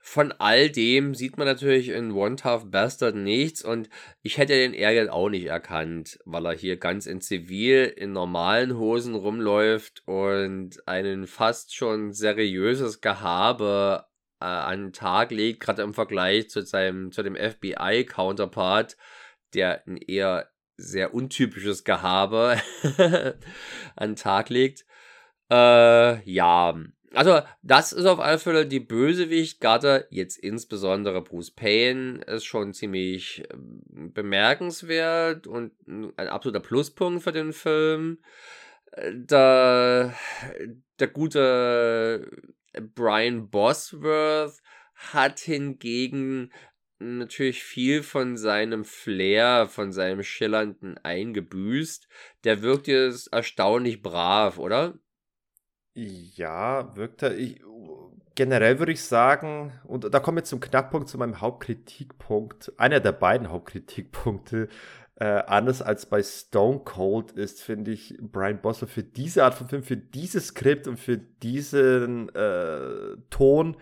S2: Von all dem sieht man natürlich in One Tough Bastard nichts und ich hätte den Ärger auch nicht erkannt, weil er hier ganz in Zivil in normalen Hosen rumläuft und einen fast schon seriöses Gehabe äh, an den Tag legt, gerade im Vergleich zu seinem zu dem FBI-Counterpart, der ein eher sehr untypisches Gehabe an den Tag legt. Äh, ja, also das ist auf alle Fälle die Bösewicht, gerade jetzt insbesondere Bruce Payne, ist schon ziemlich ähm, bemerkenswert und ein absoluter Pluspunkt für den Film. Äh, der, der gute Brian Bosworth hat hingegen natürlich viel von seinem Flair, von seinem Schillernden eingebüßt. Der wirkt jetzt erstaunlich brav, oder?
S1: Ja, wirkt er. Ich, generell würde ich sagen, und da kommen wir zum Knackpunkt, zu meinem Hauptkritikpunkt, einer der beiden Hauptkritikpunkte. Äh, anders als bei Stone Cold ist, finde ich, Brian Bosser für diese Art von Film, für dieses Skript und für diesen äh, Ton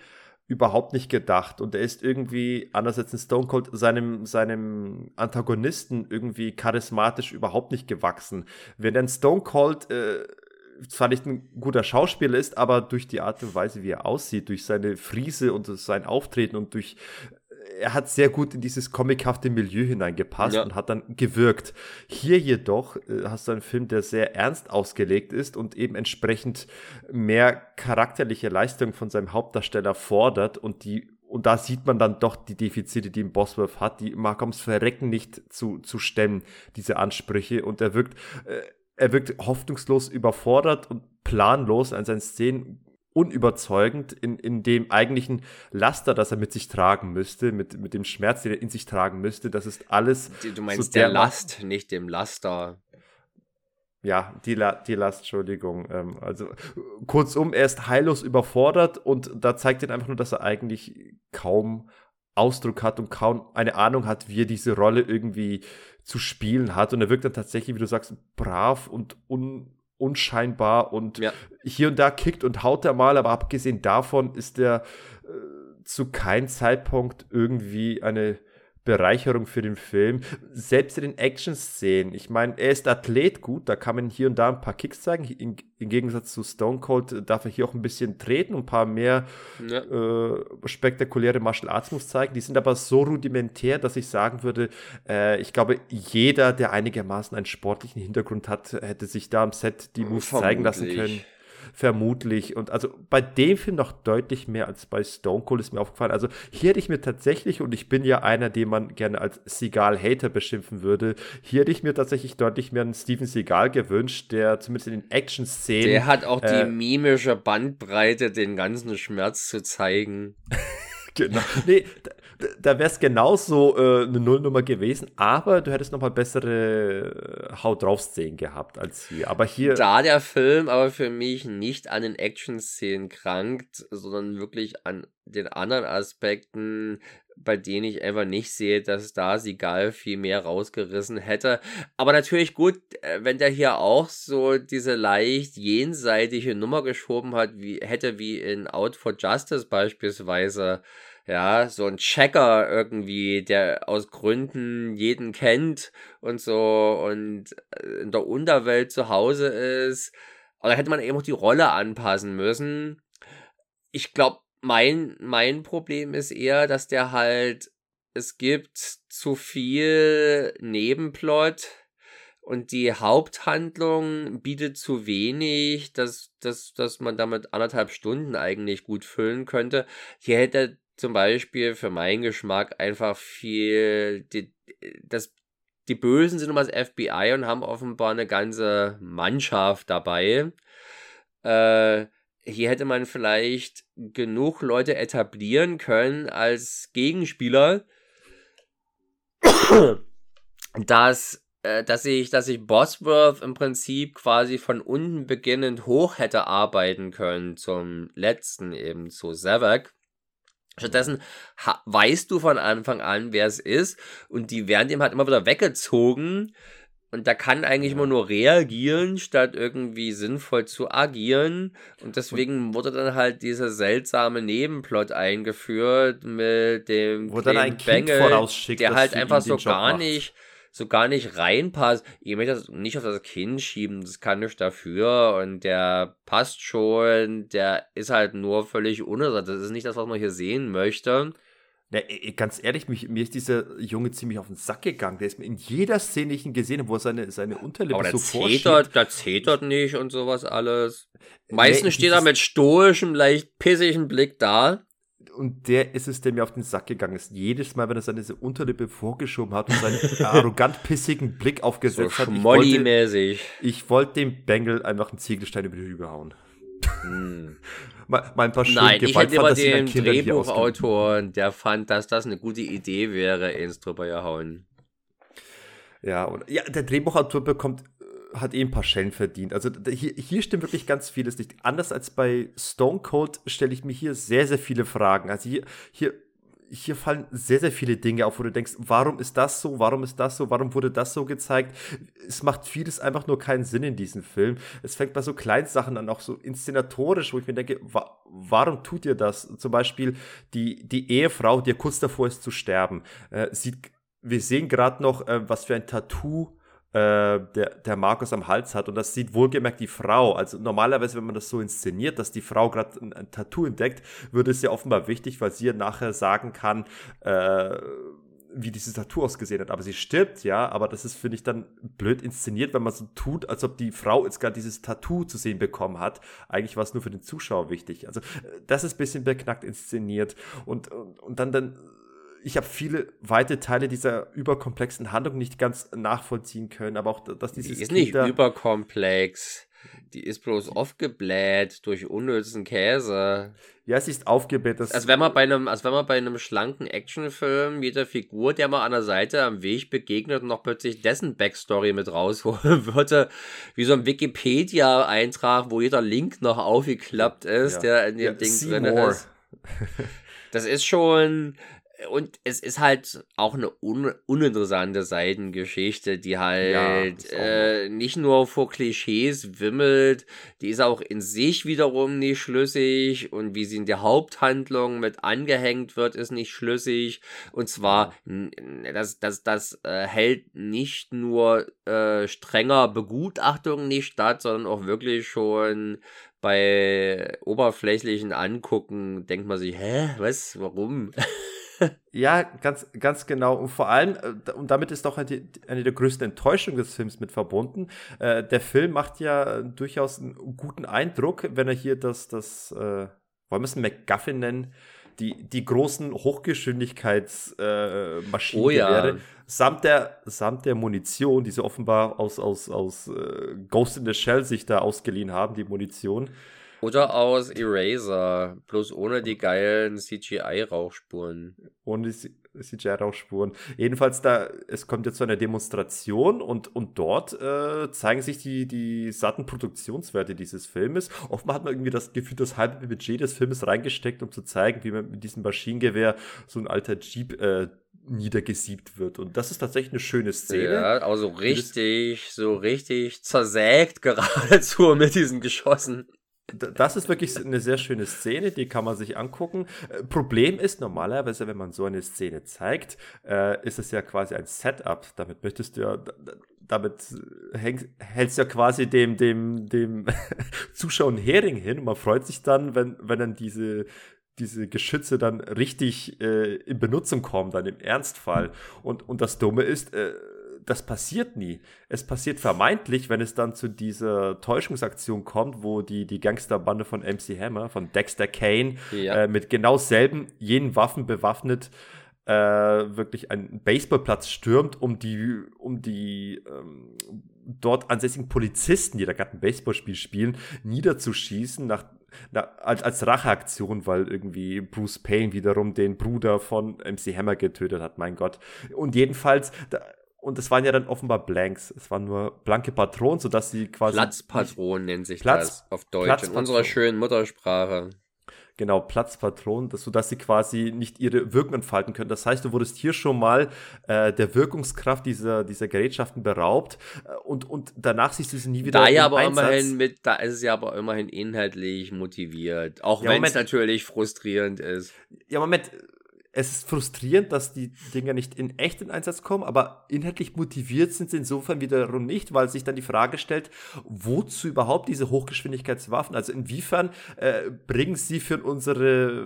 S1: überhaupt nicht gedacht und er ist irgendwie, anders als in Stone Cold, seinem, seinem Antagonisten irgendwie charismatisch überhaupt nicht gewachsen. Wenn dann Stone Cold äh, zwar nicht ein guter Schauspieler ist, aber durch die Art und Weise, wie er aussieht, durch seine Friese und sein Auftreten und durch er hat sehr gut in dieses comichafte Milieu hineingepasst ja. und hat dann gewirkt. Hier jedoch äh, hast du einen Film, der sehr ernst ausgelegt ist und eben entsprechend mehr charakterliche Leistung von seinem Hauptdarsteller fordert und die und da sieht man dann doch die Defizite, die im Bosworth hat, die Malcolms Verrecken nicht zu, zu stemmen, diese Ansprüche. Und er wirkt, äh, er wirkt hoffnungslos überfordert und planlos an seinen Szenen unüberzeugend in, in dem eigentlichen Laster, das er mit sich tragen müsste, mit, mit dem Schmerz, den er in sich tragen müsste. Das ist alles.
S2: Du meinst so der Last, nicht dem Laster.
S1: Ja, die, La die Last, Entschuldigung. Ähm, also kurzum, er ist heillos überfordert und da zeigt er einfach nur, dass er eigentlich kaum Ausdruck hat und kaum eine Ahnung hat, wie er diese Rolle irgendwie zu spielen hat. Und er wirkt dann tatsächlich, wie du sagst, brav und un unscheinbar und ja. hier und da kickt und haut er mal, aber abgesehen davon ist er äh, zu keinem Zeitpunkt irgendwie eine Bereicherung für den Film. Selbst in den Action-Szenen. Ich meine, er ist Athlet gut, da kann man hier und da ein paar Kicks zeigen. In, Im Gegensatz zu Stone Cold darf er hier auch ein bisschen treten und ein paar mehr ja. äh, spektakuläre Martial Arts Moves zeigen. Die sind aber so rudimentär, dass ich sagen würde, äh, ich glaube, jeder, der einigermaßen einen sportlichen Hintergrund hat, hätte sich da am Set die Moves Vermutlich. zeigen lassen können vermutlich. Und also bei dem Film noch deutlich mehr als bei Stone Cold ist mir aufgefallen. Also hier hätte ich mir tatsächlich, und ich bin ja einer, den man gerne als Seagal-Hater beschimpfen würde, hier hätte ich mir tatsächlich deutlich mehr einen Steven Seagal gewünscht, der zumindest in den Action-Szenen.
S2: Der hat auch äh, die mimische Bandbreite, den ganzen Schmerz zu zeigen.
S1: genau. Nee, da, wäre es genauso äh, eine Nullnummer gewesen, aber du hättest nochmal bessere äh, Haut drauf Szenen gehabt als hier. Aber hier.
S2: Da der Film aber für mich nicht an den Action-Szenen krankt, sondern wirklich an den anderen Aspekten, bei denen ich einfach nicht sehe, dass da Sigal viel mehr rausgerissen hätte. Aber natürlich gut, äh, wenn der hier auch so diese leicht jenseitige Nummer geschoben hat, wie hätte wie in Out for Justice beispielsweise ja, so ein Checker irgendwie, der aus Gründen jeden kennt und so und äh, in der Unterwelt zu Hause ist. Aber da hätte man eben auch die Rolle anpassen müssen. Ich glaube, mein, mein Problem ist eher, dass der halt, es gibt zu viel Nebenplot und die Haupthandlung bietet zu wenig, dass, dass, dass man damit anderthalb Stunden eigentlich gut füllen könnte. Hier hätte zum Beispiel für meinen Geschmack einfach viel, die, das, die Bösen sind immer das FBI und haben offenbar eine ganze Mannschaft dabei. Äh, hier hätte man vielleicht genug Leute etablieren können als Gegenspieler, dass, äh, dass ich, dass ich Bosworth im Prinzip quasi von unten beginnend hoch hätte arbeiten können zum letzten eben zu Zavak. Stattdessen weißt du von Anfang an, wer es ist, und die werden dem halt immer wieder weggezogen. Und da kann eigentlich ja. immer nur reagieren, statt irgendwie sinnvoll zu agieren. Und deswegen wurde dann halt dieser seltsame Nebenplot eingeführt mit dem
S1: Wo dann ein Bengel,
S2: der halt einfach so gar macht. nicht so gar nicht reinpasst. Ich möchte das nicht auf das Kind schieben, das kann ich dafür und der passt schon, der ist halt nur völlig uninteressant. Das ist nicht das, was man hier sehen möchte.
S1: Ja, ganz ehrlich, mich, mir ist dieser Junge ziemlich auf den Sack gegangen. Der ist mir in jeder Szene, die ich ihn gesehen habe, wo er seine, seine Unterlippe Aber so
S2: vorschiebt. Der zetert nicht und sowas alles. Meistens nee, steht er mit stoischem, leicht pissigen Blick da
S1: und der ist es, der mir auf den Sack gegangen ist. Jedes Mal, wenn er seine Unterlippe vorgeschoben hat und seinen arrogant pissigen Blick aufgesetzt so hat.
S2: Ich wollte,
S1: ich wollte dem Bengel einfach einen Ziegelstein über die Rübe hauen. Hm. mal, mal, ein paar
S2: Nein, ich hätte immer den Drehbuchautor, der fand, dass das eine gute Idee wäre, ins drüber gehauen.
S1: Ja, und ja, der Drehbuchautor bekommt hat eh ein paar Schellen verdient. Also hier, hier stimmt wirklich ganz vieles nicht. Anders als bei Stone Cold stelle ich mir hier sehr, sehr viele Fragen. Also hier, hier, hier fallen sehr, sehr viele Dinge auf, wo du denkst, warum ist das so, warum ist das so, warum wurde das so gezeigt? Es macht vieles einfach nur keinen Sinn in diesem Film. Es fängt bei so kleinen Sachen an, auch so inszenatorisch, wo ich mir denke, wa warum tut ihr das? Zum Beispiel die, die Ehefrau, die kurz davor ist zu sterben, äh, sieht, wir sehen gerade noch, äh, was für ein Tattoo der, der Markus am Hals hat. Und das sieht wohlgemerkt die Frau. Also normalerweise, wenn man das so inszeniert, dass die Frau gerade ein, ein, Tattoo entdeckt, würde es ja offenbar wichtig, weil sie ja nachher sagen kann, äh, wie dieses Tattoo ausgesehen hat. Aber sie stirbt, ja, aber das ist, finde ich, dann blöd inszeniert, wenn man so tut, als ob die Frau jetzt gerade dieses Tattoo zu sehen bekommen hat. Eigentlich war es nur für den Zuschauer wichtig. Also, das ist ein bisschen beknackt inszeniert. Und, und, und dann, dann ich habe viele weite Teile dieser überkomplexen Handlung nicht ganz nachvollziehen können, aber auch, dass dieses
S2: Die ist nicht überkomplex. Die ist bloß aufgebläht durch unnützen Käse.
S1: Ja, sie ist aufgebläht.
S2: Als wenn man bei einem, als wenn man bei einem schlanken Actionfilm jeder Figur, der mal an der Seite am Weg begegnet noch plötzlich dessen Backstory mit rausholen würde, wie so ein Wikipedia-Eintrag, wo jeder Link noch aufgeklappt ist, ja. der in dem ja, Ding drin ist. Das ist schon, und es ist halt auch eine un uninteressante Seitengeschichte, die halt ja, äh, nicht nur vor Klischees wimmelt, die ist auch in sich wiederum nicht schlüssig und wie sie in der Haupthandlung mit angehängt wird, ist nicht schlüssig. Und zwar, das, das, das äh, hält nicht nur äh, strenger Begutachtung nicht statt, sondern auch wirklich schon bei oberflächlichen Angucken denkt man sich, hä, was, warum?
S1: ja, ganz, ganz genau. Und vor allem, äh, und damit ist auch eine, eine der größten Enttäuschungen des Films mit verbunden. Äh, der Film macht ja durchaus einen guten Eindruck, wenn er hier das, das äh, wollen wir es McGuffin nennen, die, die großen Hochgeschwindigkeitsmaschinen äh, oh, ja. samt, der, samt der Munition, die sie offenbar aus, aus, aus äh, Ghost in the Shell sich da ausgeliehen haben, die Munition.
S2: Oder aus Eraser, bloß ohne die geilen CGI-Rauchspuren.
S1: Ohne die CGI-Rauchspuren. Jedenfalls, da, es kommt jetzt zu einer Demonstration und, und dort äh, zeigen sich die, die satten Produktionswerte dieses Filmes. Offenbar hat man irgendwie das Gefühl, das halbe Budget des Filmes reingesteckt, um zu zeigen, wie man mit diesem Maschinengewehr so ein alter Jeep äh, niedergesiebt wird. Und das ist tatsächlich eine schöne Szene.
S2: Ja, also richtig, so richtig zersägt geradezu mit diesen Geschossen
S1: das ist wirklich eine sehr schöne Szene, die kann man sich angucken. Äh, Problem ist normalerweise, wenn man so eine Szene zeigt, äh, ist es ja quasi ein Setup. Damit möchtest du ja, damit häng, hältst du ja quasi dem, dem, dem Zuschauer einen Hering hin und man freut sich dann, wenn, wenn dann diese, diese Geschütze dann richtig äh, in Benutzung kommen, dann im Ernstfall. Und, und das Dumme ist, das passiert nie. Es passiert vermeintlich, wenn es dann zu dieser Täuschungsaktion kommt, wo die, die Gangsterbande von MC Hammer, von Dexter Kane, ja. äh, mit genau selben jenen Waffen bewaffnet, äh, wirklich einen Baseballplatz stürmt, um die, um die ähm, dort ansässigen Polizisten, die da gerade ein Baseballspiel spielen, niederzuschießen, nach, na, als, als Racheaktion, weil irgendwie Bruce Payne wiederum den Bruder von MC Hammer getötet hat, mein Gott. Und jedenfalls, da, und es waren ja dann offenbar Blanks. Es waren nur blanke Patronen, sodass sie quasi.
S2: Platzpatronen nennt sich Platz, das auf Deutsch, in unserer schönen Muttersprache.
S1: Genau, Platzpatronen, sodass sie quasi nicht ihre Wirkung entfalten können. Das heißt, du wurdest hier schon mal äh, der Wirkungskraft dieser, dieser Gerätschaften beraubt äh, und, und danach siehst du sie nie wieder.
S2: Da ja aber Einsatz. immerhin mit, da ist es ja aber immerhin inhaltlich motiviert. Auch ja, wenn es natürlich frustrierend ist.
S1: Ja, Moment, es ist frustrierend, dass die Dinger nicht in echten Einsatz kommen, aber inhaltlich motiviert sind sie insofern wiederum nicht, weil sich dann die Frage stellt, wozu überhaupt diese Hochgeschwindigkeitswaffen? Also inwiefern äh, bringen sie für unsere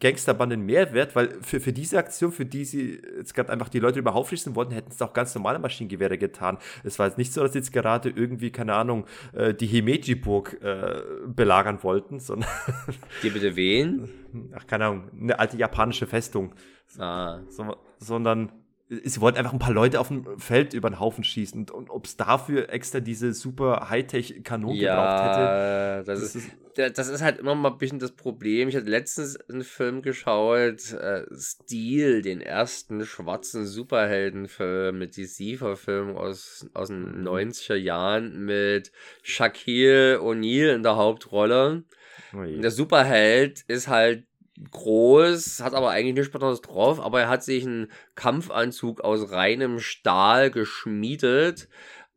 S1: Gangsterbanden Mehrwert? Weil für, für diese Aktion, für die sie jetzt gerade einfach die Leute überhaupt schießen wollten, hätten es auch ganz normale Maschinengewehre getan. Es war jetzt nicht so, dass sie jetzt gerade irgendwie, keine Ahnung, äh, die Himeji-Burg äh, belagern wollten, sondern...
S2: Die bitte wen?
S1: ach, keine Ahnung, eine alte japanische Festung. Ah. So, sondern sie wollten einfach ein paar Leute auf dem Feld über den Haufen schießen. Und, und ob es dafür extra diese super Hightech-Kanonen ja, gebraucht hätte.
S2: Das, das ist, ist, das ist halt immer mal ein bisschen das Problem. Ich hatte letztens einen Film geschaut, äh, Steel, den ersten schwarzen Superheldenfilm mit DC-Verfilmung aus, aus den 90er mhm. Jahren mit Shaquille O'Neal in der Hauptrolle. Oh der Superheld ist halt groß, hat aber eigentlich nichts Besonderes drauf, aber er hat sich einen Kampfanzug aus reinem Stahl geschmiedet,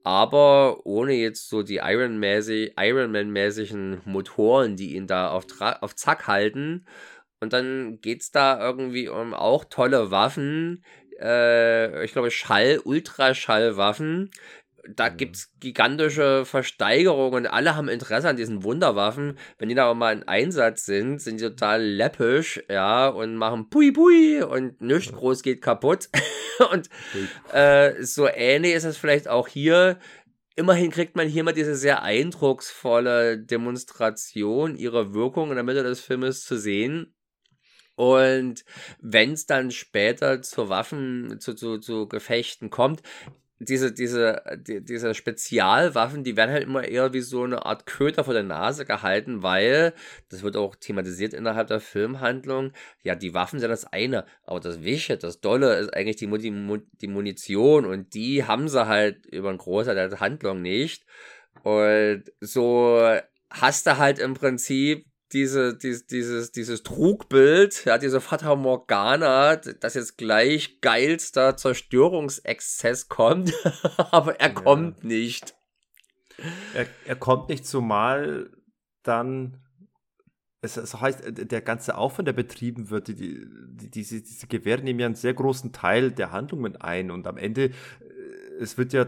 S2: aber ohne jetzt so die Ironman-mäßigen Motoren, die ihn da auf, auf Zack halten. Und dann geht's da irgendwie um auch tolle Waffen, äh, ich glaube Schall, Ultraschallwaffen, da mhm. gibt's gigantische Versteigerungen. Alle haben Interesse an diesen Wunderwaffen. Wenn die da aber mal in Einsatz sind, sind die total läppisch, ja, und machen Pui Pui und nichts groß geht kaputt. und äh, so ähnlich ist es vielleicht auch hier. Immerhin kriegt man hier mal diese sehr eindrucksvolle Demonstration ihrer Wirkung in der Mitte des Filmes zu sehen. Und wenn es dann später zu Waffen, zu, zu, zu Gefechten kommt, diese, diese, die, diese Spezialwaffen, die werden halt immer eher wie so eine Art Köder vor der Nase gehalten, weil, das wird auch thematisiert innerhalb der Filmhandlung, ja, die Waffen sind das eine, aber das Wische, das Dolle ist eigentlich die, die, die Munition und die haben sie halt über einen Großteil der Handlung nicht. Und so hast du halt im Prinzip diese, dieses, dieses, dieses Trugbild, ja, diese Fata Morgana, dass jetzt gleich geilster Zerstörungsexzess kommt, aber er ja. kommt nicht.
S1: Er, er kommt nicht, zumal dann es, es, heißt, der ganze Aufwand, der betrieben wird, die, die, diese, diese Gewehre nehmen ja einen sehr großen Teil der Handlungen ein und am Ende, äh, es wird ja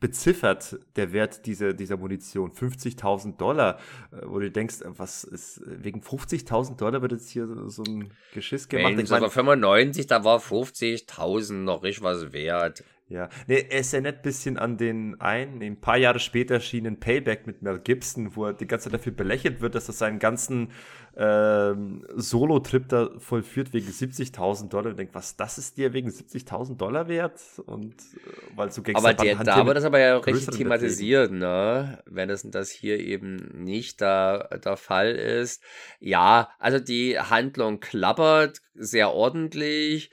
S1: beziffert, der Wert dieser, dieser Munition. 50.000 Dollar, äh, wo du denkst, was ist, wegen 50.000 Dollar wird jetzt hier so ein Geschiss gemacht.
S2: Mensch, aber 95, da war 50.000 noch richtig was wert.
S1: Ja, nee, es erinnert ein bisschen an den einen, ein paar Jahre später erschienenen Payback mit Mel Gibson, wo er die ganze Zeit dafür belächelt wird, dass er seinen ganzen ähm, Solo-Trip da vollführt wegen 70.000 Dollar und denkt, was, das ist dir wegen 70.000 Dollar wert? Und äh, weil so
S2: Aber der, da wird das aber ja auch richtig thematisiert, ne? Wenn das, das hier eben nicht da, der Fall ist. Ja, also die Handlung klappert sehr ordentlich.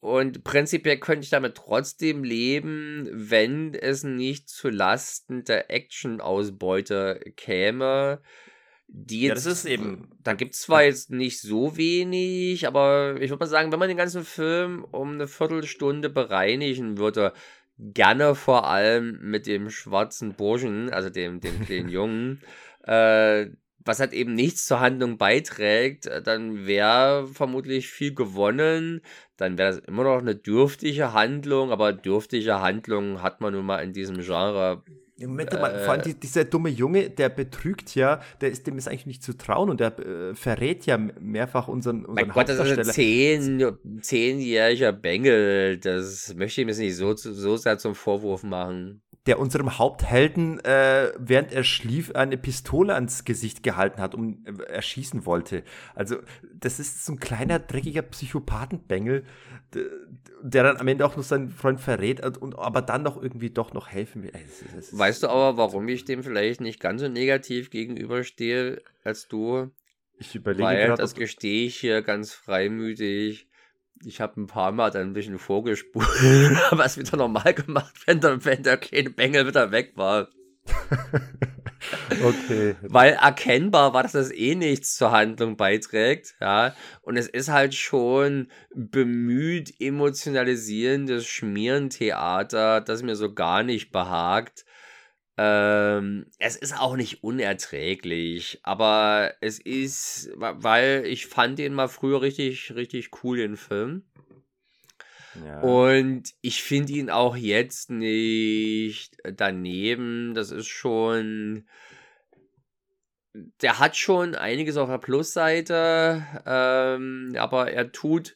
S2: Und prinzipiell könnte ich damit trotzdem leben, wenn es nicht zu Lasten der Action-Ausbeute käme. Die jetzt,
S1: ja, das ist eben.
S2: Da gibt es zwar jetzt nicht so wenig, aber ich würde mal sagen, wenn man den ganzen Film um eine Viertelstunde bereinigen würde, gerne vor allem mit dem schwarzen Burschen, also dem, dem, den Jungen, äh, was halt eben nichts zur Handlung beiträgt, äh, dann wäre vermutlich viel gewonnen. Dann wäre das immer noch eine dürftige Handlung, aber dürftige Handlungen hat man nun mal in diesem Genre
S1: Moment mal, äh, vor allem die, dieser dumme Junge, der betrügt ja, der ist, dem ist eigentlich nicht zu trauen und der äh, verrät ja mehrfach unseren, unseren
S2: Mein Gott, das ist ein zehn, zehnjähriger Bengel. Das möchte ich mir nicht so, so sehr zum Vorwurf machen
S1: der unserem Haupthelden, äh, während er schlief, eine Pistole ans Gesicht gehalten hat und äh, erschießen wollte. Also, das ist so ein kleiner, dreckiger Psychopathenbengel, der dann am Ende auch noch seinen Freund verrät und aber dann doch irgendwie doch noch helfen will.
S2: weißt du aber, warum ich dem vielleicht nicht ganz so negativ gegenüberstehe als du?
S1: Ich überlege
S2: Weil, grad, das gestehe ich hier ganz freimütig ich habe ein paar Mal dann ein bisschen vorgespult, aber es wieder normal gemacht, wenn der, wenn der kleine Bengel wieder weg war. okay. Weil erkennbar war, dass das eh nichts zur Handlung beiträgt, ja. Und es ist halt schon bemüht emotionalisierendes Schmierentheater, das mir so gar nicht behagt. Ähm, es ist auch nicht unerträglich, aber es ist, weil ich fand den mal früher richtig, richtig cool, den Film. Ja. Und ich finde ihn auch jetzt nicht daneben. Das ist schon. Der hat schon einiges auf der Plusseite, ähm, aber er tut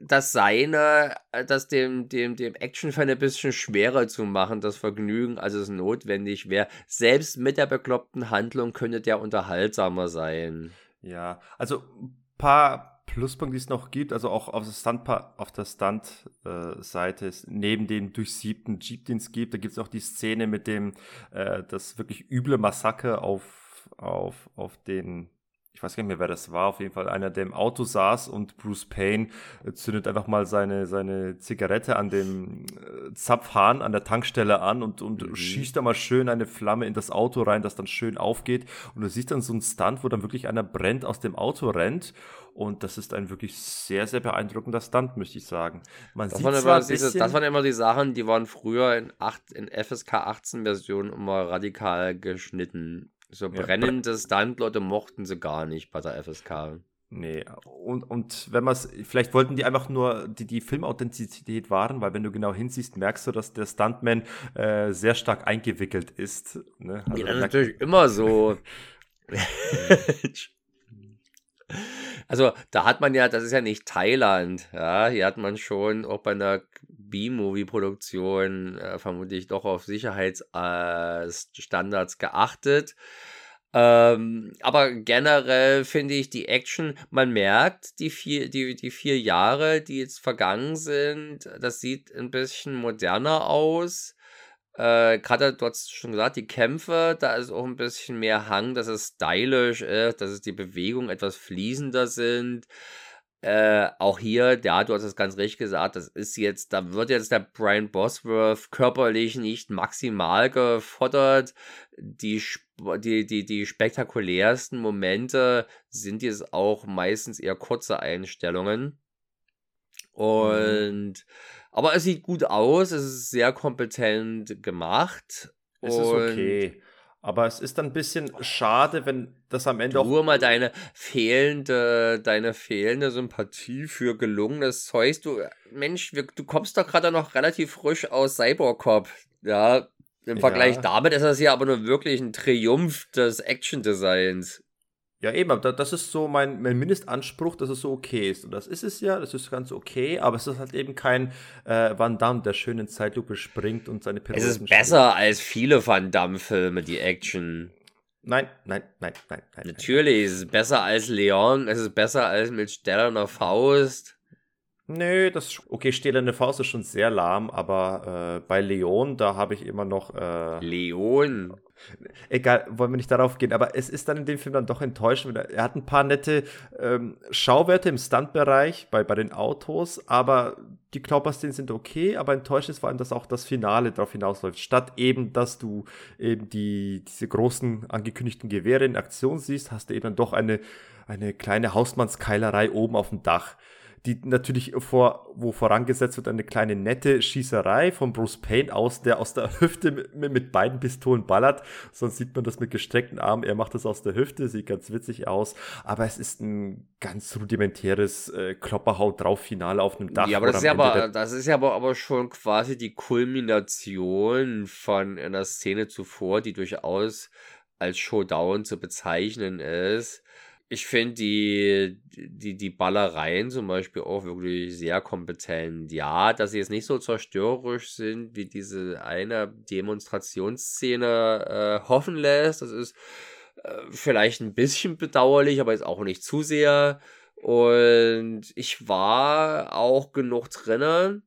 S2: das Seine, äh, das dem, dem, dem Actionfan ein bisschen schwerer zu machen, das Vergnügen, als es notwendig wäre. Selbst mit der bekloppten Handlung könnte der unterhaltsamer sein.
S1: Ja, also ein paar Pluspunkte, die es noch gibt, also auch auf der Stunt auf der Stunt-Seite, äh, neben dem durchsiebten Jeep, den es gibt, da gibt es auch die Szene mit dem, äh, das wirklich üble Massaker auf, auf, auf den ich weiß gar nicht mehr, wer das war, auf jeden Fall einer, der im Auto saß und Bruce Payne äh, zündet einfach mal seine, seine Zigarette an dem äh, Zapfhahn an der Tankstelle an und, und mhm. schießt da mal schön eine Flamme in das Auto rein, das dann schön aufgeht. Und du siehst dann so einen Stunt, wo dann wirklich einer brennt, aus dem Auto rennt. Und das ist ein wirklich sehr, sehr beeindruckender Stunt, möchte ich sagen.
S2: Man das, sieht waren zwar diese, das waren immer die Sachen, die waren früher in, 8, in FSK 18 Versionen immer radikal geschnitten so brennende ja. Stuntleute mochten sie gar nicht bei der FSK.
S1: Nee, und, und wenn man es, vielleicht wollten die einfach nur die, die Filmauthentizität wahren, weil wenn du genau hinsiehst, merkst du, dass der Stuntman äh, sehr stark eingewickelt ist.
S2: Ne? Also, ja, das ist natürlich immer so. also, da hat man ja, das ist ja nicht Thailand, ja, hier hat man schon auch bei einer B-Movie-Produktion äh, vermutlich doch auf Sicherheitsstandards äh, geachtet. Ähm, aber generell finde ich die Action, man merkt die vier, die, die vier Jahre, die jetzt vergangen sind, das sieht ein bisschen moderner aus. Äh, Gerade du hast schon gesagt, die Kämpfe, da ist auch ein bisschen mehr Hang, dass es stylisch ist, dass es die Bewegungen etwas fließender sind. Äh, auch hier, ja, du hast es ganz richtig gesagt, das ist jetzt, da wird jetzt der Brian Bosworth körperlich nicht maximal gefordert. Die, die, die, die spektakulärsten Momente sind jetzt auch meistens eher kurze Einstellungen. Mhm. Und, mhm. aber es sieht gut aus, es ist sehr kompetent gemacht.
S1: Es ist okay. Aber es ist dann ein bisschen schade, wenn das am Ende
S2: auch. Nur mal deine fehlende, deine fehlende Sympathie für gelungenes Zeug. Du, Mensch, du kommst doch gerade noch relativ frisch aus Cybercop. Ja, im Vergleich ja. damit ist das ja aber nur wirklich ein Triumph des Action-Designs.
S1: Ja, eben, aber das ist so mein, mein Mindestanspruch, dass es so okay ist. Und das ist es ja, das ist ganz okay, aber es ist halt eben kein äh, Van Damme, der schön in Zeitlupe springt und seine
S2: Pirouetten Es ist besser spielt. als viele Van Damme-Filme, die Action.
S1: Nein, nein, nein, nein,
S2: nein. Natürlich, nein. es ist besser als Leon, es ist besser als mit Stellerner Faust.
S1: Nö, das okay, stählerne Faust ist schon sehr lahm, aber äh, bei Leon, da habe ich immer noch. Äh,
S2: Leon.
S1: Egal, wollen wir nicht darauf gehen, aber es ist dann in dem Film dann doch enttäuschend. Er hat ein paar nette ähm, Schauwerte im Stuntbereich bei, bei den Autos, aber die Knopperszenen sind okay, aber enttäuschend ist vor allem, dass auch das Finale darauf hinausläuft. Statt eben, dass du eben die, diese großen angekündigten Gewehre in Aktion siehst, hast du eben dann doch eine, eine kleine Hausmannskeilerei oben auf dem Dach die natürlich vor, wo vorangesetzt wird eine kleine nette Schießerei von Bruce Payne aus, der aus der Hüfte mit, mit beiden Pistolen ballert. Sonst sieht man das mit gestreckten Armen. Er macht das aus der Hüfte, sieht ganz witzig aus. Aber es ist ein ganz rudimentäres äh, Klopperhaut drauf Finale auf einem Dach.
S2: Ja, aber das ist ja aber, das ist ja aber, aber schon quasi die Kulmination von einer Szene zuvor, die durchaus als Showdown zu bezeichnen ist ich finde die, die, die Ballereien zum Beispiel auch wirklich sehr kompetent. Ja, dass sie jetzt nicht so zerstörerisch sind, wie diese eine Demonstrationsszene äh, hoffen lässt. Das ist äh, vielleicht ein bisschen bedauerlich, aber jetzt auch nicht zu sehr. Und ich war auch genug drinnen,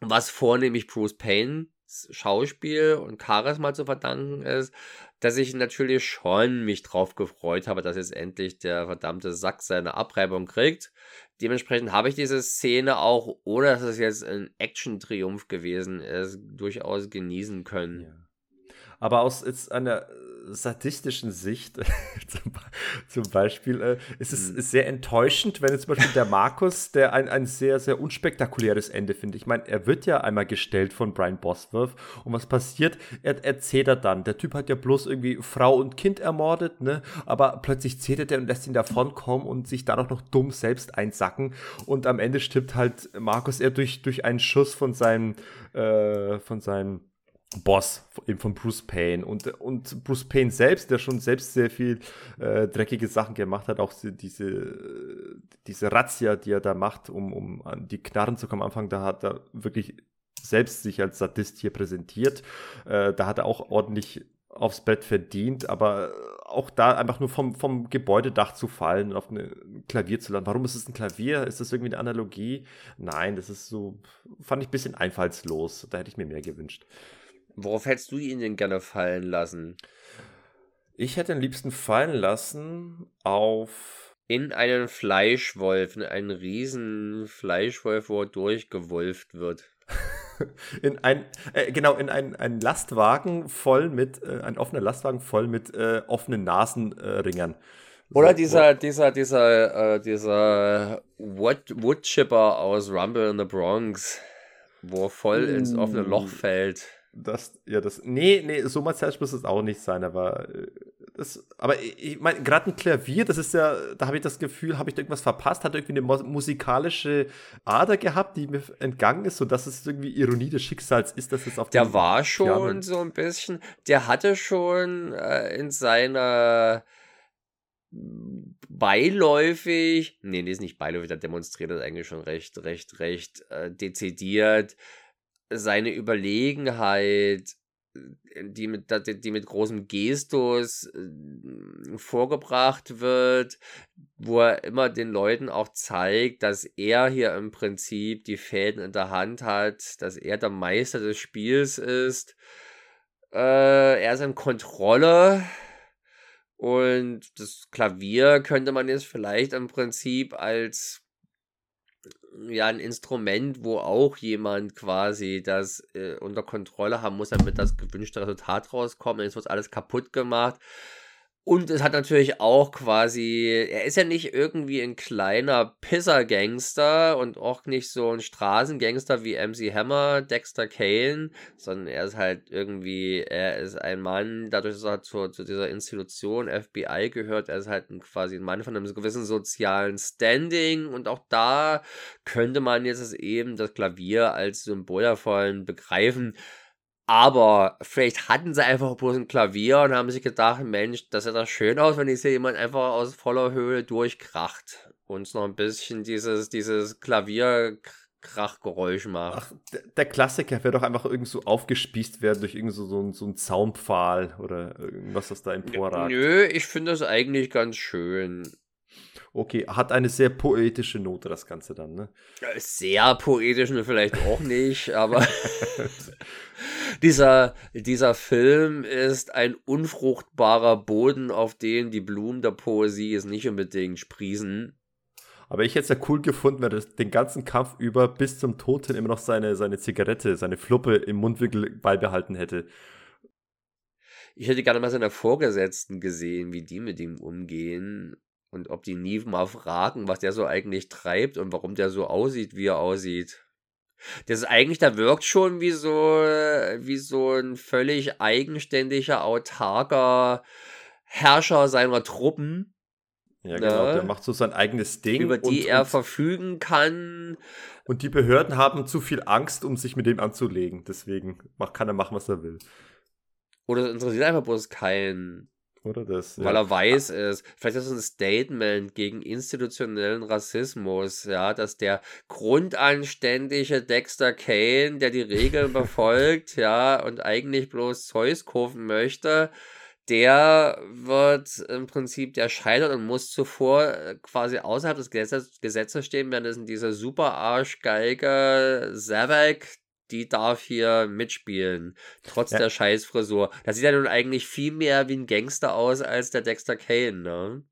S2: was vornehmlich Bruce Payne Schauspiel und Charisma zu verdanken ist, dass ich natürlich schon mich drauf gefreut habe, dass jetzt endlich der verdammte Sack seine Abreibung kriegt. Dementsprechend habe ich diese Szene auch, ohne dass es jetzt ein Action-Triumph gewesen ist, durchaus genießen können. Ja.
S1: Aber aus jetzt einer sadistischen Sicht, zum, zum, Beispiel, äh, ist es mhm. sehr enttäuschend, wenn jetzt zum Beispiel der Markus, der ein, ein sehr, sehr unspektakuläres Ende findet. Ich meine, er wird ja einmal gestellt von Brian Bosworth und was passiert? Er, er zetert dann. Der Typ hat ja bloß irgendwie Frau und Kind ermordet, ne? Aber plötzlich zetert er und lässt ihn davonkommen und sich dann auch noch dumm selbst einsacken und am Ende stirbt halt Markus er durch, durch einen Schuss von seinem, äh, von seinem Boss von Bruce Payne und, und Bruce Payne selbst, der schon selbst sehr viel äh, dreckige Sachen gemacht hat, auch diese, diese Razzia, die er da macht, um, um an die Knarren zu kommen am Anfang, da hat er wirklich selbst sich als Sadist hier präsentiert. Äh, da hat er auch ordentlich aufs Bett verdient, aber auch da einfach nur vom, vom Gebäudedach zu fallen und auf ein Klavier zu landen. Warum ist es ein Klavier? Ist das irgendwie eine Analogie? Nein, das ist so, fand ich ein bisschen einfallslos. Da hätte ich mir mehr gewünscht.
S2: Worauf hättest du ihn denn gerne fallen lassen?
S1: Ich hätte den liebsten fallen lassen auf.
S2: In einen Fleischwolf, in einen riesen Fleischwolf, wo er durchgewolft wird.
S1: in ein, äh, genau, in einen Lastwagen voll mit, äh, ein offener Lastwagen voll mit äh, offenen Nasenringern.
S2: Oder dieser, dieser, dieser, äh, dieser Wood, Woodchipper aus Rumble in the Bronx, wo er voll ins offene Loch fällt.
S1: Das, ja, das. Nee, nee, so martialisch muss es auch nicht sein, aber äh, das, aber ich meine, gerade ein Klavier, das ist ja, da habe ich das Gefühl, habe ich da irgendwas verpasst, hat irgendwie eine musikalische Ader gehabt, die mir entgangen ist, sodass es irgendwie Ironie des Schicksals ist, dass es auf
S2: Der war schon Piano so ein bisschen, der hatte schon äh, in seiner beiläufig, nee, nee, ist nicht beiläufig, der demonstriert das eigentlich schon recht, recht, recht äh, dezidiert seine Überlegenheit die mit, die mit großem Gestus äh, vorgebracht wird, wo er immer den Leuten auch zeigt, dass er hier im Prinzip die Fäden in der Hand hat, dass er der Meister des Spiels ist. Äh, er ist in Kontrolle. Und das Klavier könnte man jetzt vielleicht im Prinzip als ja ein Instrument, wo auch jemand quasi das äh, unter Kontrolle haben muss, damit das gewünschte Resultat rauskommt. Jetzt wird alles kaputt gemacht. Und es hat natürlich auch quasi, er ist ja nicht irgendwie ein kleiner Pisser-Gangster und auch nicht so ein Straßengangster wie MC Hammer, Dexter Kane, sondern er ist halt irgendwie, er ist ein Mann, dadurch, dass er zu, zu dieser Institution FBI gehört, er ist halt ein, quasi ein Mann von einem gewissen sozialen Standing und auch da könnte man jetzt eben das Klavier als Symbol davon begreifen. Aber vielleicht hatten sie einfach bloß ein Klavier und haben sich gedacht, Mensch, das sieht doch schön aus, wenn jetzt hier jemand einfach aus voller Höhe durchkracht. Und noch ein bisschen dieses, dieses Klavierkrachgeräusch macht. Ach,
S1: der Klassiker wäre doch einfach irgend so aufgespießt werden durch irgend so, so, ein, so einen Zaumpfahl oder irgendwas, das da emporragt.
S2: Nö, ich finde das eigentlich ganz schön.
S1: Okay, hat eine sehr poetische Note, das Ganze dann, ne?
S2: Sehr poetisch, ne, vielleicht auch nicht, aber dieser, dieser Film ist ein unfruchtbarer Boden, auf dem die Blumen der Poesie es nicht unbedingt sprießen.
S1: Aber ich hätte es ja cool gefunden, wenn er den ganzen Kampf über bis zum Tod hin immer noch seine, seine Zigarette, seine Fluppe im Mundwinkel beibehalten hätte.
S2: Ich hätte gerne mal seine Vorgesetzten gesehen, wie die mit ihm umgehen. Und ob die nie mal fragen, was der so eigentlich treibt und warum der so aussieht, wie er aussieht. Das ist eigentlich, der wirkt schon wie so, wie so ein völlig eigenständiger, autarker Herrscher seiner Truppen.
S1: Ja, genau, ne? der macht so sein eigenes Ding.
S2: Über die und, er und, verfügen kann.
S1: Und die Behörden haben zu viel Angst, um sich mit dem anzulegen. Deswegen kann er machen, was er will.
S2: Oder es interessiert einfach bloß keinen.
S1: Oder das.
S2: Weil ja. er weiß ist. Vielleicht ist es ein Statement gegen institutionellen Rassismus, ja, dass der grundanständige Dexter Kane, der die Regeln befolgt, ja, und eigentlich bloß Zeus kaufen möchte, der wird im Prinzip, der scheitert und muss zuvor äh, quasi außerhalb des Gesetzes, Gesetzes stehen, während es in dieser super Arschgeige Zavak, die darf hier mitspielen, trotz ja. der Scheißfrisur. Das sieht ja nun eigentlich viel mehr wie ein Gangster aus als der Dexter Kane, ne?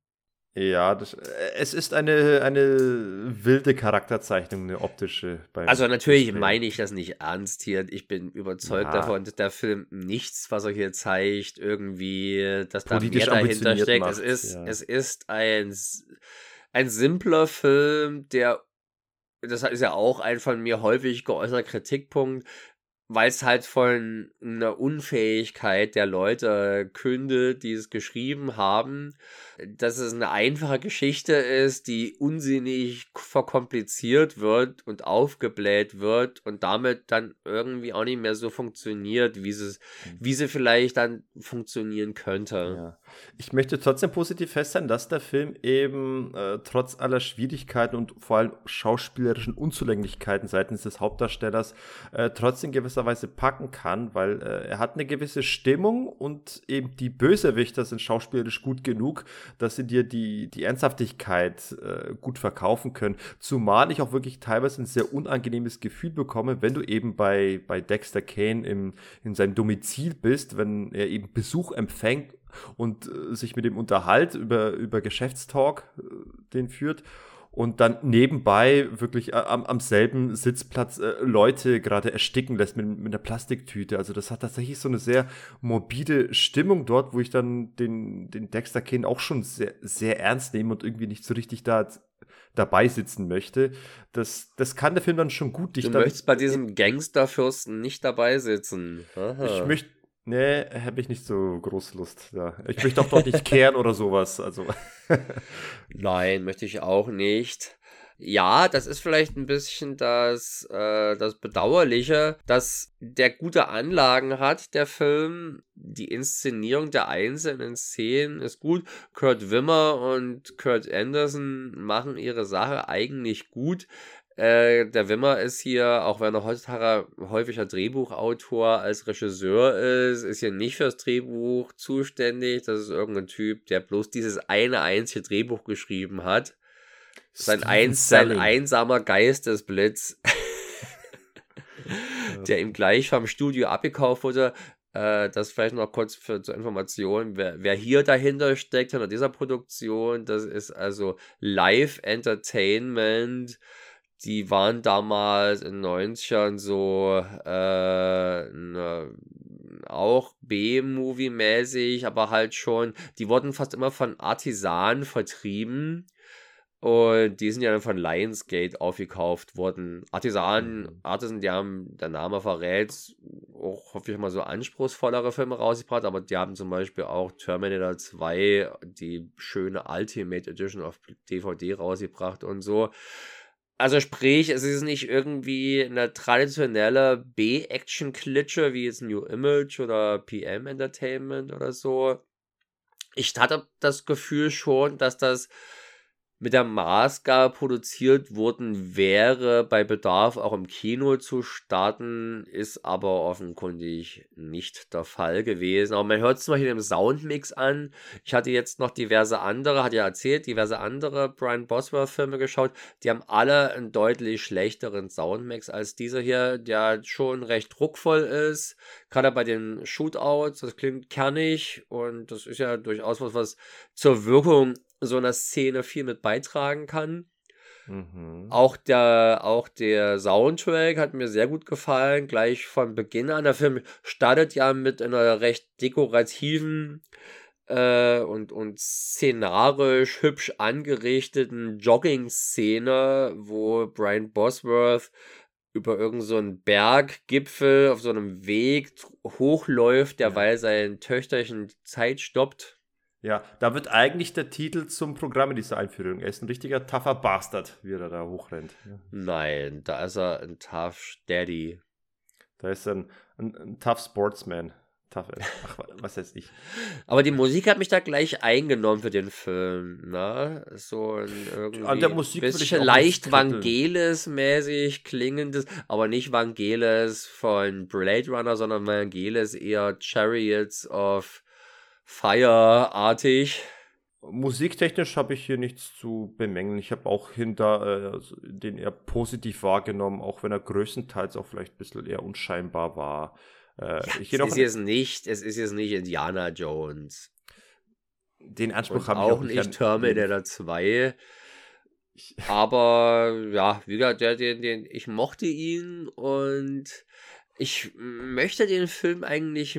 S1: Ja, das, äh, es ist eine, eine wilde Charakterzeichnung, eine optische.
S2: also natürlich meine ich das nicht ernst hier. Ich bin überzeugt ja. davon, dass der Film nichts, was er hier zeigt, irgendwie, dass da mehr dahinter steckt. Macht, es ist, ja. es ist ein, ein simpler Film, der das ist ja auch ein von mir häufig geäußerter Kritikpunkt, weil es halt von einer Unfähigkeit der Leute kündet, die es geschrieben haben, dass es eine einfache Geschichte ist, die unsinnig verkompliziert wird und aufgebläht wird und damit dann irgendwie auch nicht mehr so funktioniert, wie sie, mhm. wie sie vielleicht dann funktionieren könnte.
S1: Ja. Ich möchte trotzdem positiv feststellen, dass der Film eben äh, trotz aller Schwierigkeiten und vor allem schauspielerischen Unzulänglichkeiten seitens des Hauptdarstellers äh, trotzdem gewisserweise packen kann, weil äh, er hat eine gewisse Stimmung und eben die Bösewichter sind schauspielerisch gut genug, dass sie dir die, die Ernsthaftigkeit äh, gut verkaufen können. Zumal ich auch wirklich teilweise ein sehr unangenehmes Gefühl bekomme, wenn du eben bei, bei Dexter Kane im, in seinem Domizil bist, wenn er eben Besuch empfängt und äh, sich mit dem Unterhalt über, über Geschäftstalk äh, den führt und dann nebenbei wirklich äh, am, am selben Sitzplatz äh, Leute gerade ersticken lässt mit, mit einer Plastiktüte. Also das hat tatsächlich so eine sehr morbide Stimmung dort, wo ich dann den, den Dexter Kane auch schon sehr, sehr ernst nehme und irgendwie nicht so richtig da dabei sitzen möchte. Das, das kann der Film dann schon gut.
S2: Du möchtest bei diesem Gangsterfürsten nicht dabei sitzen.
S1: Aha. Ich möchte Nee, habe ich nicht so groß Lust. Ja. Ich möchte auch doch nicht kehren oder sowas. Also.
S2: Nein, möchte ich auch nicht. Ja, das ist vielleicht ein bisschen das, äh, das Bedauerliche, dass der gute Anlagen hat, der Film. Die Inszenierung der einzelnen Szenen ist gut. Kurt Wimmer und Kurt Anderson machen ihre Sache eigentlich gut Äh, der Wimmer ist hier, auch wenn er heutzutage häufiger Drehbuchautor als Regisseur ist, ist hier nicht fürs Drehbuch zuständig. Das ist irgendein Typ, der bloß dieses eine einzige Drehbuch geschrieben hat. Sein, ein, sein einsamer Geistesblitz, der ihm gleich vom Studio abgekauft wurde. Äh, das vielleicht noch kurz für, zur Information, wer, wer hier dahinter steckt, hinter dieser Produktion, das ist also Live Entertainment. Die waren damals in den 90ern so äh, ne, auch B-Movie-mäßig, aber halt schon, die wurden fast immer von Artisanen vertrieben und die sind ja dann von Lionsgate aufgekauft worden. Artisan, mhm. Artisan, die haben, der Name verrät, auch hoffe ich mal so anspruchsvollere Filme rausgebracht, aber die haben zum Beispiel auch Terminator 2, die schöne Ultimate Edition auf DVD rausgebracht und so. Also sprich, es ist nicht irgendwie eine traditionelle B-Action-Klitsche wie jetzt New Image oder PM Entertainment oder so. Ich hatte das Gefühl schon, dass das mit der Maßgabe produziert worden wäre, bei Bedarf auch im Kino zu starten, ist aber offenkundig nicht der Fall gewesen. Aber man hört es zum Beispiel im Soundmix an. Ich hatte jetzt noch diverse andere, hat ja erzählt, diverse andere Brian Boswell-Filme geschaut. Die haben alle einen deutlich schlechteren Soundmix als dieser hier, der schon recht druckvoll ist. Gerade bei den Shootouts, das klingt kernig und das ist ja durchaus was, was zur Wirkung so einer Szene viel mit beitragen kann. Mhm. Auch, der, auch der Soundtrack hat mir sehr gut gefallen, gleich von Beginn an. Der Film startet ja mit einer recht dekorativen äh, und, und szenarisch hübsch angerichteten Jogging-Szene, wo Brian Bosworth über irgendeinen so Berggipfel auf so einem Weg hochläuft, derweil sein Töchterchen Zeit stoppt
S1: ja, da wird eigentlich der Titel zum Programm in dieser Einführung. Er ist ein richtiger tougher Bastard, wie er da hochrennt. Ja.
S2: Nein, da ist er ein tough Daddy.
S1: Da ist er ein, ein, ein tough Sportsman. Tough, ach, was weiß ich.
S2: Aber die Musik hat mich da gleich eingenommen für den Film. Ne? So ein irgendwie An der Musik bisschen leicht Vangelis-mäßig klingendes, aber nicht Vangelis von Blade Runner, sondern Vangelis eher Chariots of feierartig.
S1: Musiktechnisch habe ich hier nichts zu bemängeln. Ich habe auch hinter äh, den eher positiv wahrgenommen, auch wenn er größtenteils auch vielleicht ein bisschen eher unscheinbar war.
S2: Äh, ja, ich es ist jetzt nicht, es ist jetzt nicht Indiana Jones.
S1: Den Anspruch habe
S2: ich auch nicht. Auch nicht Terminator 2. Aber ja, wie gesagt, der, den, den, ich mochte ihn und ich möchte den Film eigentlich,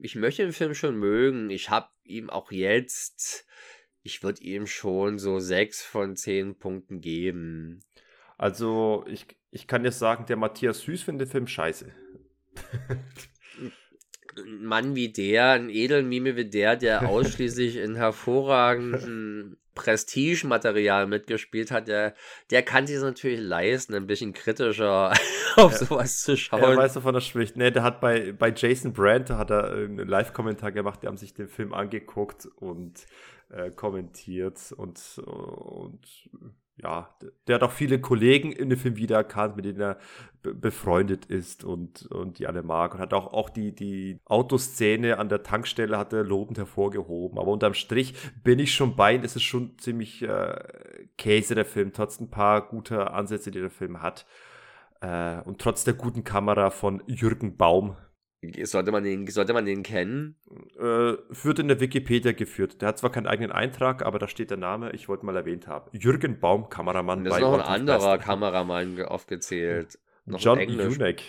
S2: ich möchte den Film schon mögen. Ich habe ihm auch jetzt, ich würde ihm schon so sechs von zehn Punkten geben.
S1: Also, ich, ich kann dir sagen, der Matthias Süß findet den Film scheiße.
S2: Ein Mann wie der, ein Edelmime wie der, der ausschließlich in hervorragenden Prestige-Material mitgespielt hat, der, der kann sich natürlich leisten, ein bisschen kritischer auf ja. sowas zu schauen. Ja,
S1: weißt du, von der spricht. Nee, der hat bei, bei Jason Brandt hat er einen Live-Kommentar gemacht, die haben sich den Film angeguckt und äh, kommentiert und, und ja, der hat auch viele Kollegen in dem Film wiedererkannt, mit denen er befreundet ist und, und die alle mag. Und hat auch, auch die, die Autoszene an der Tankstelle hat er lobend hervorgehoben. Aber unterm Strich bin ich schon bei, es ist schon ziemlich äh, Käse, der Film, trotz ein paar guter Ansätze, die der Film hat. Äh, und trotz der guten Kamera von Jürgen Baum,
S2: sollte man den, sollte man den kennen?
S1: Äh, wird in der Wikipedia geführt. Der hat zwar keinen eigenen Eintrag, aber da steht der Name, ich wollte mal erwähnt haben. Jürgen Baum, Kameramann.
S2: Das ist noch ein anderer Kameramann aufgezählt.
S1: Noch John Junek.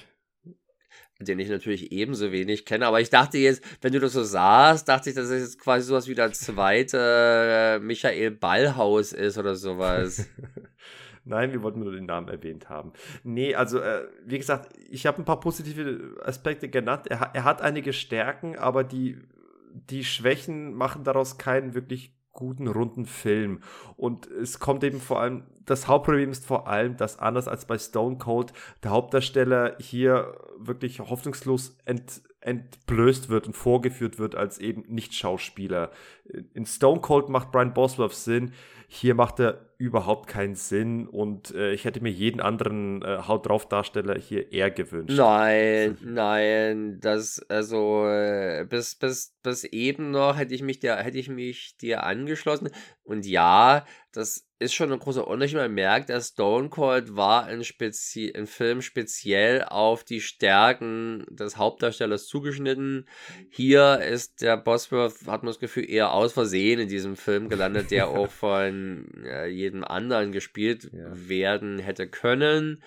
S2: Den ich natürlich ebenso wenig kenne, aber ich dachte jetzt, wenn du das so sahst, dachte ich, dass es jetzt quasi sowas wie der zweite Michael Ballhaus ist oder sowas.
S1: Nein, wir wollten nur den Namen erwähnt haben. Nee, also äh, wie gesagt, ich habe ein paar positive Aspekte genannt. Er, er, hat einige Stärken, aber die, die Schwächen machen daraus keinen wirklich guten, runden Film. Und es kommt eben vor allem das Hauptproblem ist vor allem, dass anders als bei Stone Cold der Hauptdarsteller hier wirklich hoffnungslos ent, entblößt wird und vorgeführt wird als eben Nicht-Schauspieler. In Stone Cold macht Brian Bosworth Sinn, hier macht er überhaupt keinen Sinn und äh, ich hätte mir jeden anderen äh, Haut drauf Darsteller hier eher gewünscht.
S2: Nein, nein, das also äh, bis bis bis eben noch hätte ich mich dir hätte ich mich dir angeschlossen und ja, das ist schon ein großer Unterschied. Man merkt, dass Stone Cold war ein, Spezi ein Film speziell auf die Stärken des Hauptdarstellers zugeschnitten. Hier ist der Bosworth, hat man das Gefühl, eher aus Versehen in diesem Film gelandet, der auch von äh, jedem anderen gespielt ja. werden hätte können.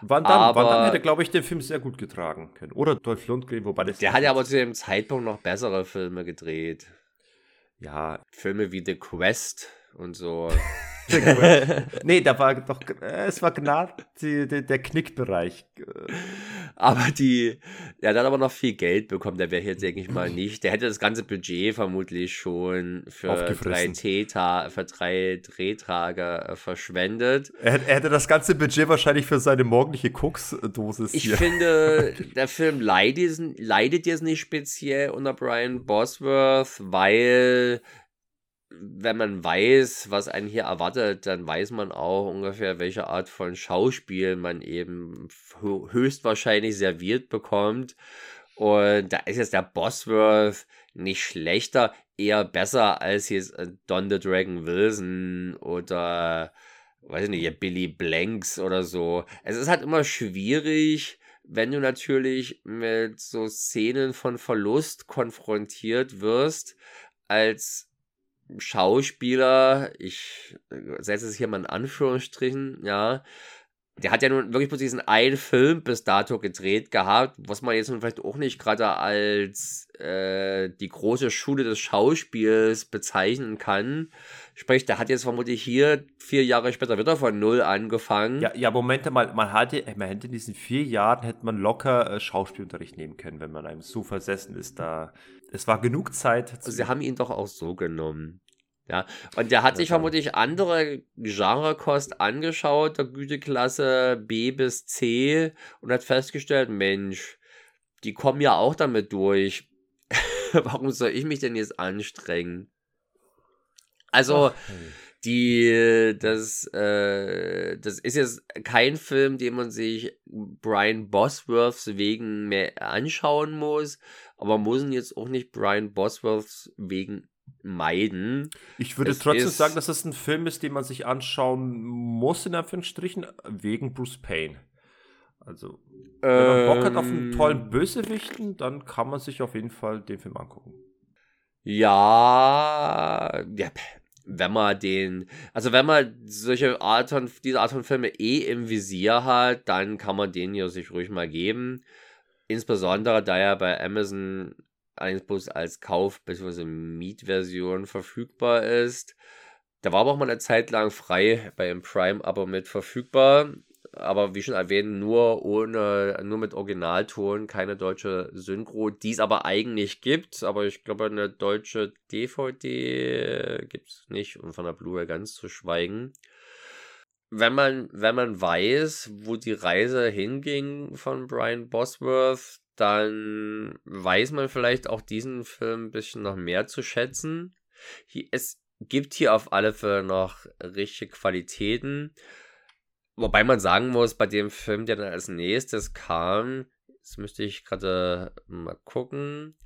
S1: Van Damme, aber, Van Damme hätte, glaube ich, den Film sehr gut getragen können. Oder Dolph Lundgren, wobei das.
S2: Der hat ja aber zu dem Zeitpunkt noch bessere Filme gedreht.
S1: Ja.
S2: Filme wie The Quest und so.
S1: nee, da war doch, äh, es war genau die, die, der Knickbereich.
S2: Aber die, der hat aber noch viel Geld bekommen, der wäre jetzt, denke ich mal, nicht. Der hätte das ganze Budget vermutlich schon für drei, Theta, für drei Drehtage äh, verschwendet.
S1: Er, er, hätte das ganze Budget wahrscheinlich für seine morgendliche Koksdosis.
S2: Ich hier. finde, der Film leidet, leidet jetzt nicht speziell unter Brian Bosworth, weil wenn man weiß, was einen hier erwartet, dann weiß man auch ungefähr, welche Art von Schauspiel man eben höchstwahrscheinlich serviert bekommt. Und da ist jetzt der Bosworth nicht schlechter, eher besser als jetzt äh, Don the Dragon Wilson oder, weiß ich nicht, Billy Blanks oder so. Es ist halt immer schwierig, wenn du natürlich mit so Szenen von Verlust konfrontiert wirst, als Schauspieler, ich setze es hier mal in Anführungsstrichen, ja, der hat ja nun wirklich bloß diesen einen Film bis dato gedreht gehabt, was man jetzt nun vielleicht auch nicht gerade als äh, die große Schule des Schauspiels bezeichnen kann. Sprich, der hat jetzt vermutlich hier vier Jahre später wieder von Null angefangen.
S1: Ja, ja Moment mal, man hatte, man hätte in diesen vier Jahren hätte man locker äh, Schauspielunterricht nehmen können, wenn man einem so versessen ist. Da es war genug Zeit.
S2: Also sie haben ihn doch auch so genommen. Ja, und der hat sich vermutlich andere Genrekost angeschaut, der Güteklasse B bis C, und hat festgestellt, Mensch, die kommen ja auch damit durch. Warum soll ich mich denn jetzt anstrengen? Also, die, das, äh, das ist jetzt kein Film, den man sich Brian Bosworths wegen mehr anschauen muss, aber man muss ihn jetzt auch nicht Brian Bosworths wegen meiden.
S1: Ich würde es trotzdem sagen, dass es ein Film ist, den man sich anschauen muss, in Anführungsstrichen, wegen Bruce Payne. Also, wenn man Bock hat auf einen tollen ähm. Bösewichten, dann kann man sich auf jeden Fall den Film angucken.
S2: Ja, ja wenn man den, also wenn man solche Art von, diese Art von Filme eh im Visier hat, dann kann man den hier sich ruhig mal geben. Insbesondere da er bei Amazon allerdings bloß als Kauf- bzw. Mietversion verfügbar ist. Da war aber auch mal eine Zeit lang frei bei dem Prime-Abo mit verfügbar. Aber wie schon erwähnt, nur ohne, nur mit Originalton, keine deutsche Synchro, die es aber eigentlich gibt. Aber ich glaube, eine deutsche DVD gibt es nicht und von der Blu-ray ganz zu schweigen. Wenn man, wenn man weiß, wo die Reise hinging von Brian Bosworth, dann weiß man vielleicht auch diesen Film ein bisschen noch mehr zu schätzen. Es gibt hier auf alle Fälle noch richtige Qualitäten. Wobei man sagen muss, bei dem Film, der dann als nächstes kam, jetzt müsste ich gerade mal gucken.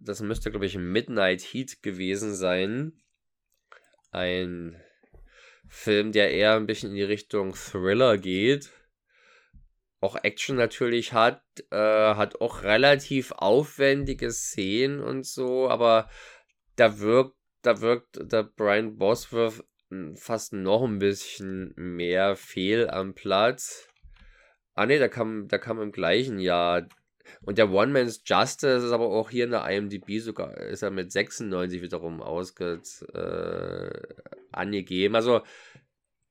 S2: Das müsste, glaube ich, Midnight Heat gewesen sein. Ein Film, der eher ein bisschen in die Richtung Thriller geht auch Action natürlich hat, äh, hat auch relativ aufwendige Szenen und so, aber da wirkt, da wirkt der Brian Bosworth hm, fast noch ein bisschen mehr fehl am Platz. Ah ne, da kam, da kam im gleichen Jahr. Und der One Man's Justice ist aber auch hier in der IMDb sogar, ist er mit 96 wiederum ausge, äh, angegeben. Also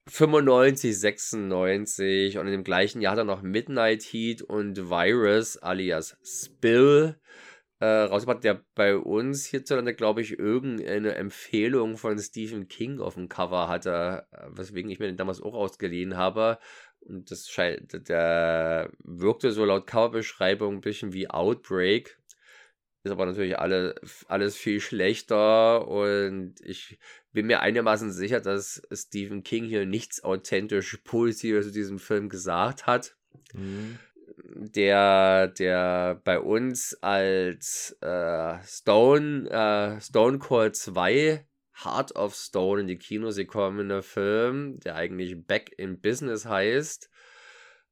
S2: 95, 96 und in dem gleichen Jahr hat er noch Midnight Heat und Virus alias Spill. äh, rausgebracht, der bei uns hierzulande, glaube ich, irgendeine Empfehlung von Stephen King auf dem Cover hatte, weswegen ich mir den damals auch ausgeliehen habe. Und das scheint, der wirkte so laut Coverbeschreibung ein bisschen wie Outbreak. Ist aber natürlich alle, alles viel schlechter und ich bin mir einigermaßen sicher, dass Stephen King hier nichts authentisch Positives zu diesem Film gesagt hat. Mhm der, der bei uns als äh, Stone, äh, Stone Cold 2 Heart of Stone in die Kinos gekommene Film, der eigentlich Back in Business heißt.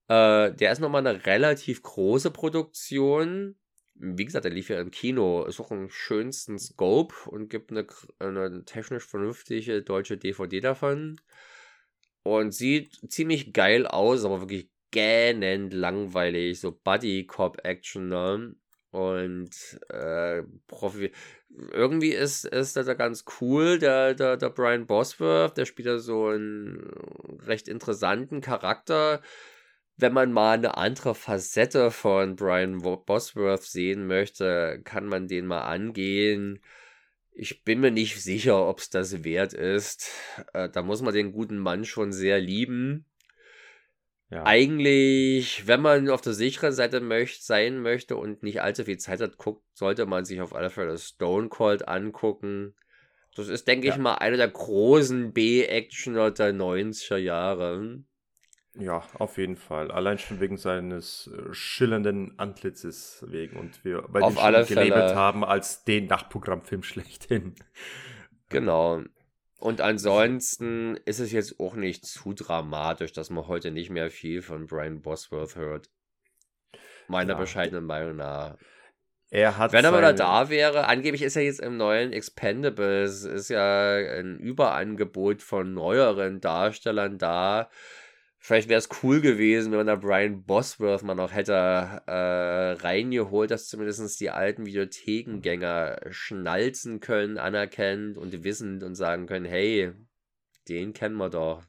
S2: Äh, der ist nochmal eine relativ große Produktion. Wie gesagt, der lief ja im Kino, ist auch einen schönsten Scope und gibt eine, eine technisch vernünftige deutsche DVD davon. Und sieht ziemlich geil aus, aber wirklich gähnend langweilig, so Buddy-Cop-Action, ne? Und äh, Profi irgendwie ist, ist das ganz cool. Der, der, der Brian Bosworth, der spielt da so einen recht interessanten Charakter. Wenn man mal eine andere Facette von Brian Bosworth sehen möchte, kann man den mal angehen. Ich bin mir nicht sicher, ob es das wert ist. Äh, da muss man den guten Mann schon sehr lieben. Ja. Eigentlich, wenn man auf der sicheren Seite möcht, sein möchte und nicht allzu viel Zeit hat, guckt, sollte man sich auf alle Fälle Stone Cold angucken. Das ist, denke ja. ich mal, einer der großen B-Actioner der 90er Jahre.
S1: Ja, auf jeden Fall. Allein schon wegen seines äh, schillernden Antlitzes wegen und wir
S2: bei auf alle
S1: gelabelt haben als den Nachtprogrammfilm schlechthin.
S2: Genau. Und ansonsten ist es jetzt auch nicht zu dramatisch, dass man heute nicht mehr viel von Brian Bosworth hört. Meiner ja. bescheidenen Meinung nach.
S1: Er hat
S2: Wenn er mal da wäre, angeblich ist er jetzt im neuen Expendables, ist ja ein Überangebot von neueren Darstellern da. Vielleicht wäre es cool gewesen, wenn man da Brian Bosworth mal noch hätte äh, reingeholt, dass zumindest die alten Videothekengänger schnalzen können, anerkennen und wissen und sagen können, hey, den kennen wir doch.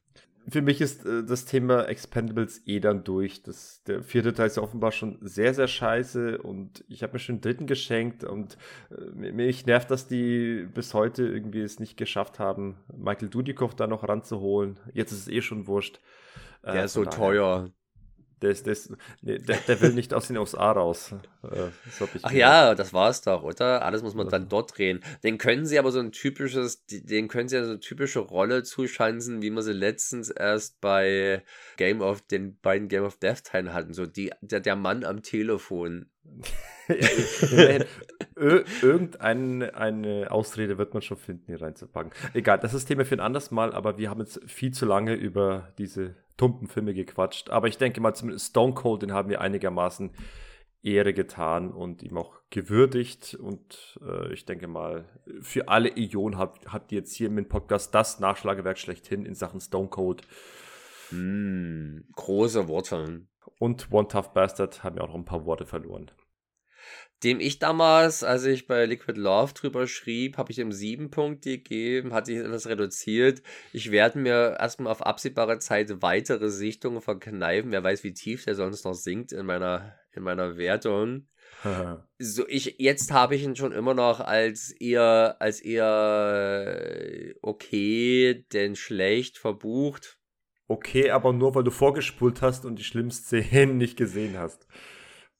S1: Für mich ist äh, das Thema Expendables eh dann durch. Das, der vierte Teil ist ja offenbar schon sehr, sehr scheiße und ich habe mir schon den dritten geschenkt und äh, mich nervt, dass die bis heute irgendwie es nicht geschafft haben, Michael Dudikoff da noch ranzuholen. Jetzt ist es eh schon wurscht.
S2: Der äh, ist so teuer.
S1: Der, ist, der, ist, nee, der, der, will nicht aus den USA raus. Äh,
S2: Ach ja, das war's doch, oder? Alles muss man dann dort drehen. Den können sie aber so ein typisches, den können sie ja so eine typische Rolle zuschanzen, wie wir sie letztens erst bei Game of, den beiden Game of Death Teilen hatten. So die, der, der Mann am Telefon.
S1: Irgendeine eine Ausrede wird man schon finden, hier reinzupacken. Egal, das ist Thema für ein anderes Mal, aber wir haben jetzt viel zu lange über diese tumpen Filme gequatscht. Aber ich denke mal, zumindest Stone Cold, den haben wir einigermaßen Ehre getan und ihm auch gewürdigt. Und äh, ich denke mal, für alle Ionen habt, habt ihr jetzt hier im Podcast das Nachschlagewerk schlechthin in Sachen Stone Cold.
S2: Mm, große Worte.
S1: Und One Tough Bastard haben ja auch noch ein paar Worte verloren
S2: dem ich damals, als ich bei Liquid Love drüber schrieb, habe ich dem sieben Punkte gegeben, hat sich etwas reduziert. Ich werde mir erstmal auf absehbare Zeit weitere Sichtungen verkneifen. Wer weiß, wie tief der sonst noch sinkt in meiner, in meiner Wertung. so, ich, jetzt habe ich ihn schon immer noch als eher, als eher okay, denn schlecht verbucht.
S1: Okay, aber nur weil du vorgespult hast und die schlimmsten Szenen nicht gesehen hast.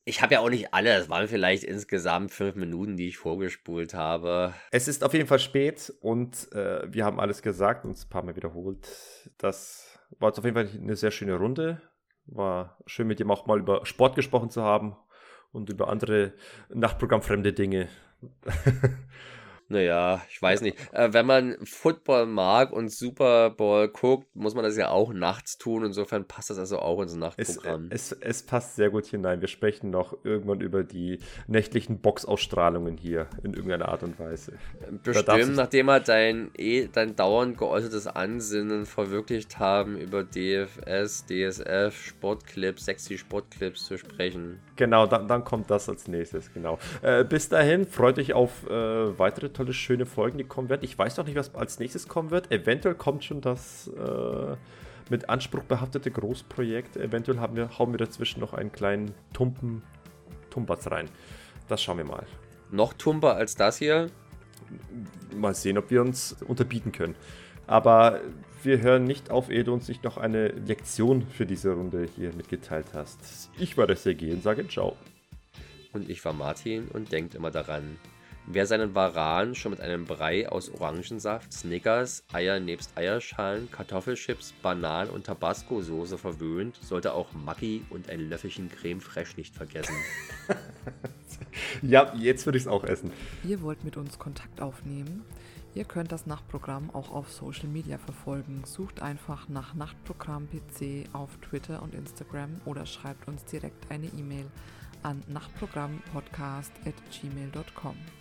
S2: Ich habe ja auch nicht alle, es waren vielleicht insgesamt fünf Minuten, die ich vorgespult habe.
S1: Es ist auf jeden Fall spät und äh, wir haben alles gesagt und ein paar Mal wiederholt. Das war jetzt auf jeden Fall eine sehr schöne Runde. War schön mit ihm auch mal über Sport gesprochen zu haben und über andere Nachtprogrammfremde Dinge.
S2: Naja, ich weiß nicht. Äh, wenn man Football mag und Super Bowl guckt, muss man das ja auch nachts tun. Insofern passt das also auch ins Nachtprogramm.
S1: Es, es, es passt sehr gut hinein. Wir sprechen noch irgendwann über die nächtlichen Boxausstrahlungen hier in irgendeiner Art und Weise.
S2: Bestimmt, nachdem wir dein, eh, dein dauernd geäußertes Ansinnen verwirklicht haben, über DFS, DSF, Sportclips, sexy Sportclips zu sprechen.
S1: Genau, dann, dann kommt das als nächstes, genau. Äh, bis dahin, freut euch auf äh, weitere tolle, schöne Folgen, die kommen werden. Ich weiß noch nicht, was als nächstes kommen wird. Eventuell kommt schon das äh, mit Anspruch behaftete Großprojekt. Eventuell haben wir, hauen wir dazwischen noch einen kleinen Tumpen, Tumbatz rein. Das schauen wir mal.
S2: noch tumper als das hier.
S1: Mal sehen, ob wir uns unterbieten können. Aber wir hören nicht auf, ehe du uns nicht noch eine Lektion für diese Runde hier mitgeteilt hast. Ich war der Sergei und sage Ciao.
S2: Und ich war Martin und denkt immer daran, wer seinen Varan schon mit einem Brei aus Orangensaft, Snickers, Eier nebst Eierschalen, Kartoffelchips, Bananen und Tabasco-Soße verwöhnt, sollte auch Maggi und ein Löffelchen Creme Fraiche nicht vergessen.
S1: ja, jetzt würde ich es auch essen.
S3: Ihr wollt mit uns Kontakt aufnehmen? Ihr könnt das Nachtprogramm auch auf Social Media verfolgen. Sucht einfach nach Nachtprogramm PC auf Twitter und Instagram oder schreibt uns direkt eine E-Mail an nachtprogrammpodcast.gmail.com.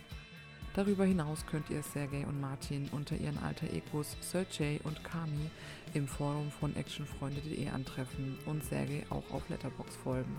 S3: Darüber hinaus könnt ihr Sergei und Martin unter ihren alter Egos Sergey und Kami im Forum von actionfreunde.de antreffen und Sergei auch auf Letterbox folgen.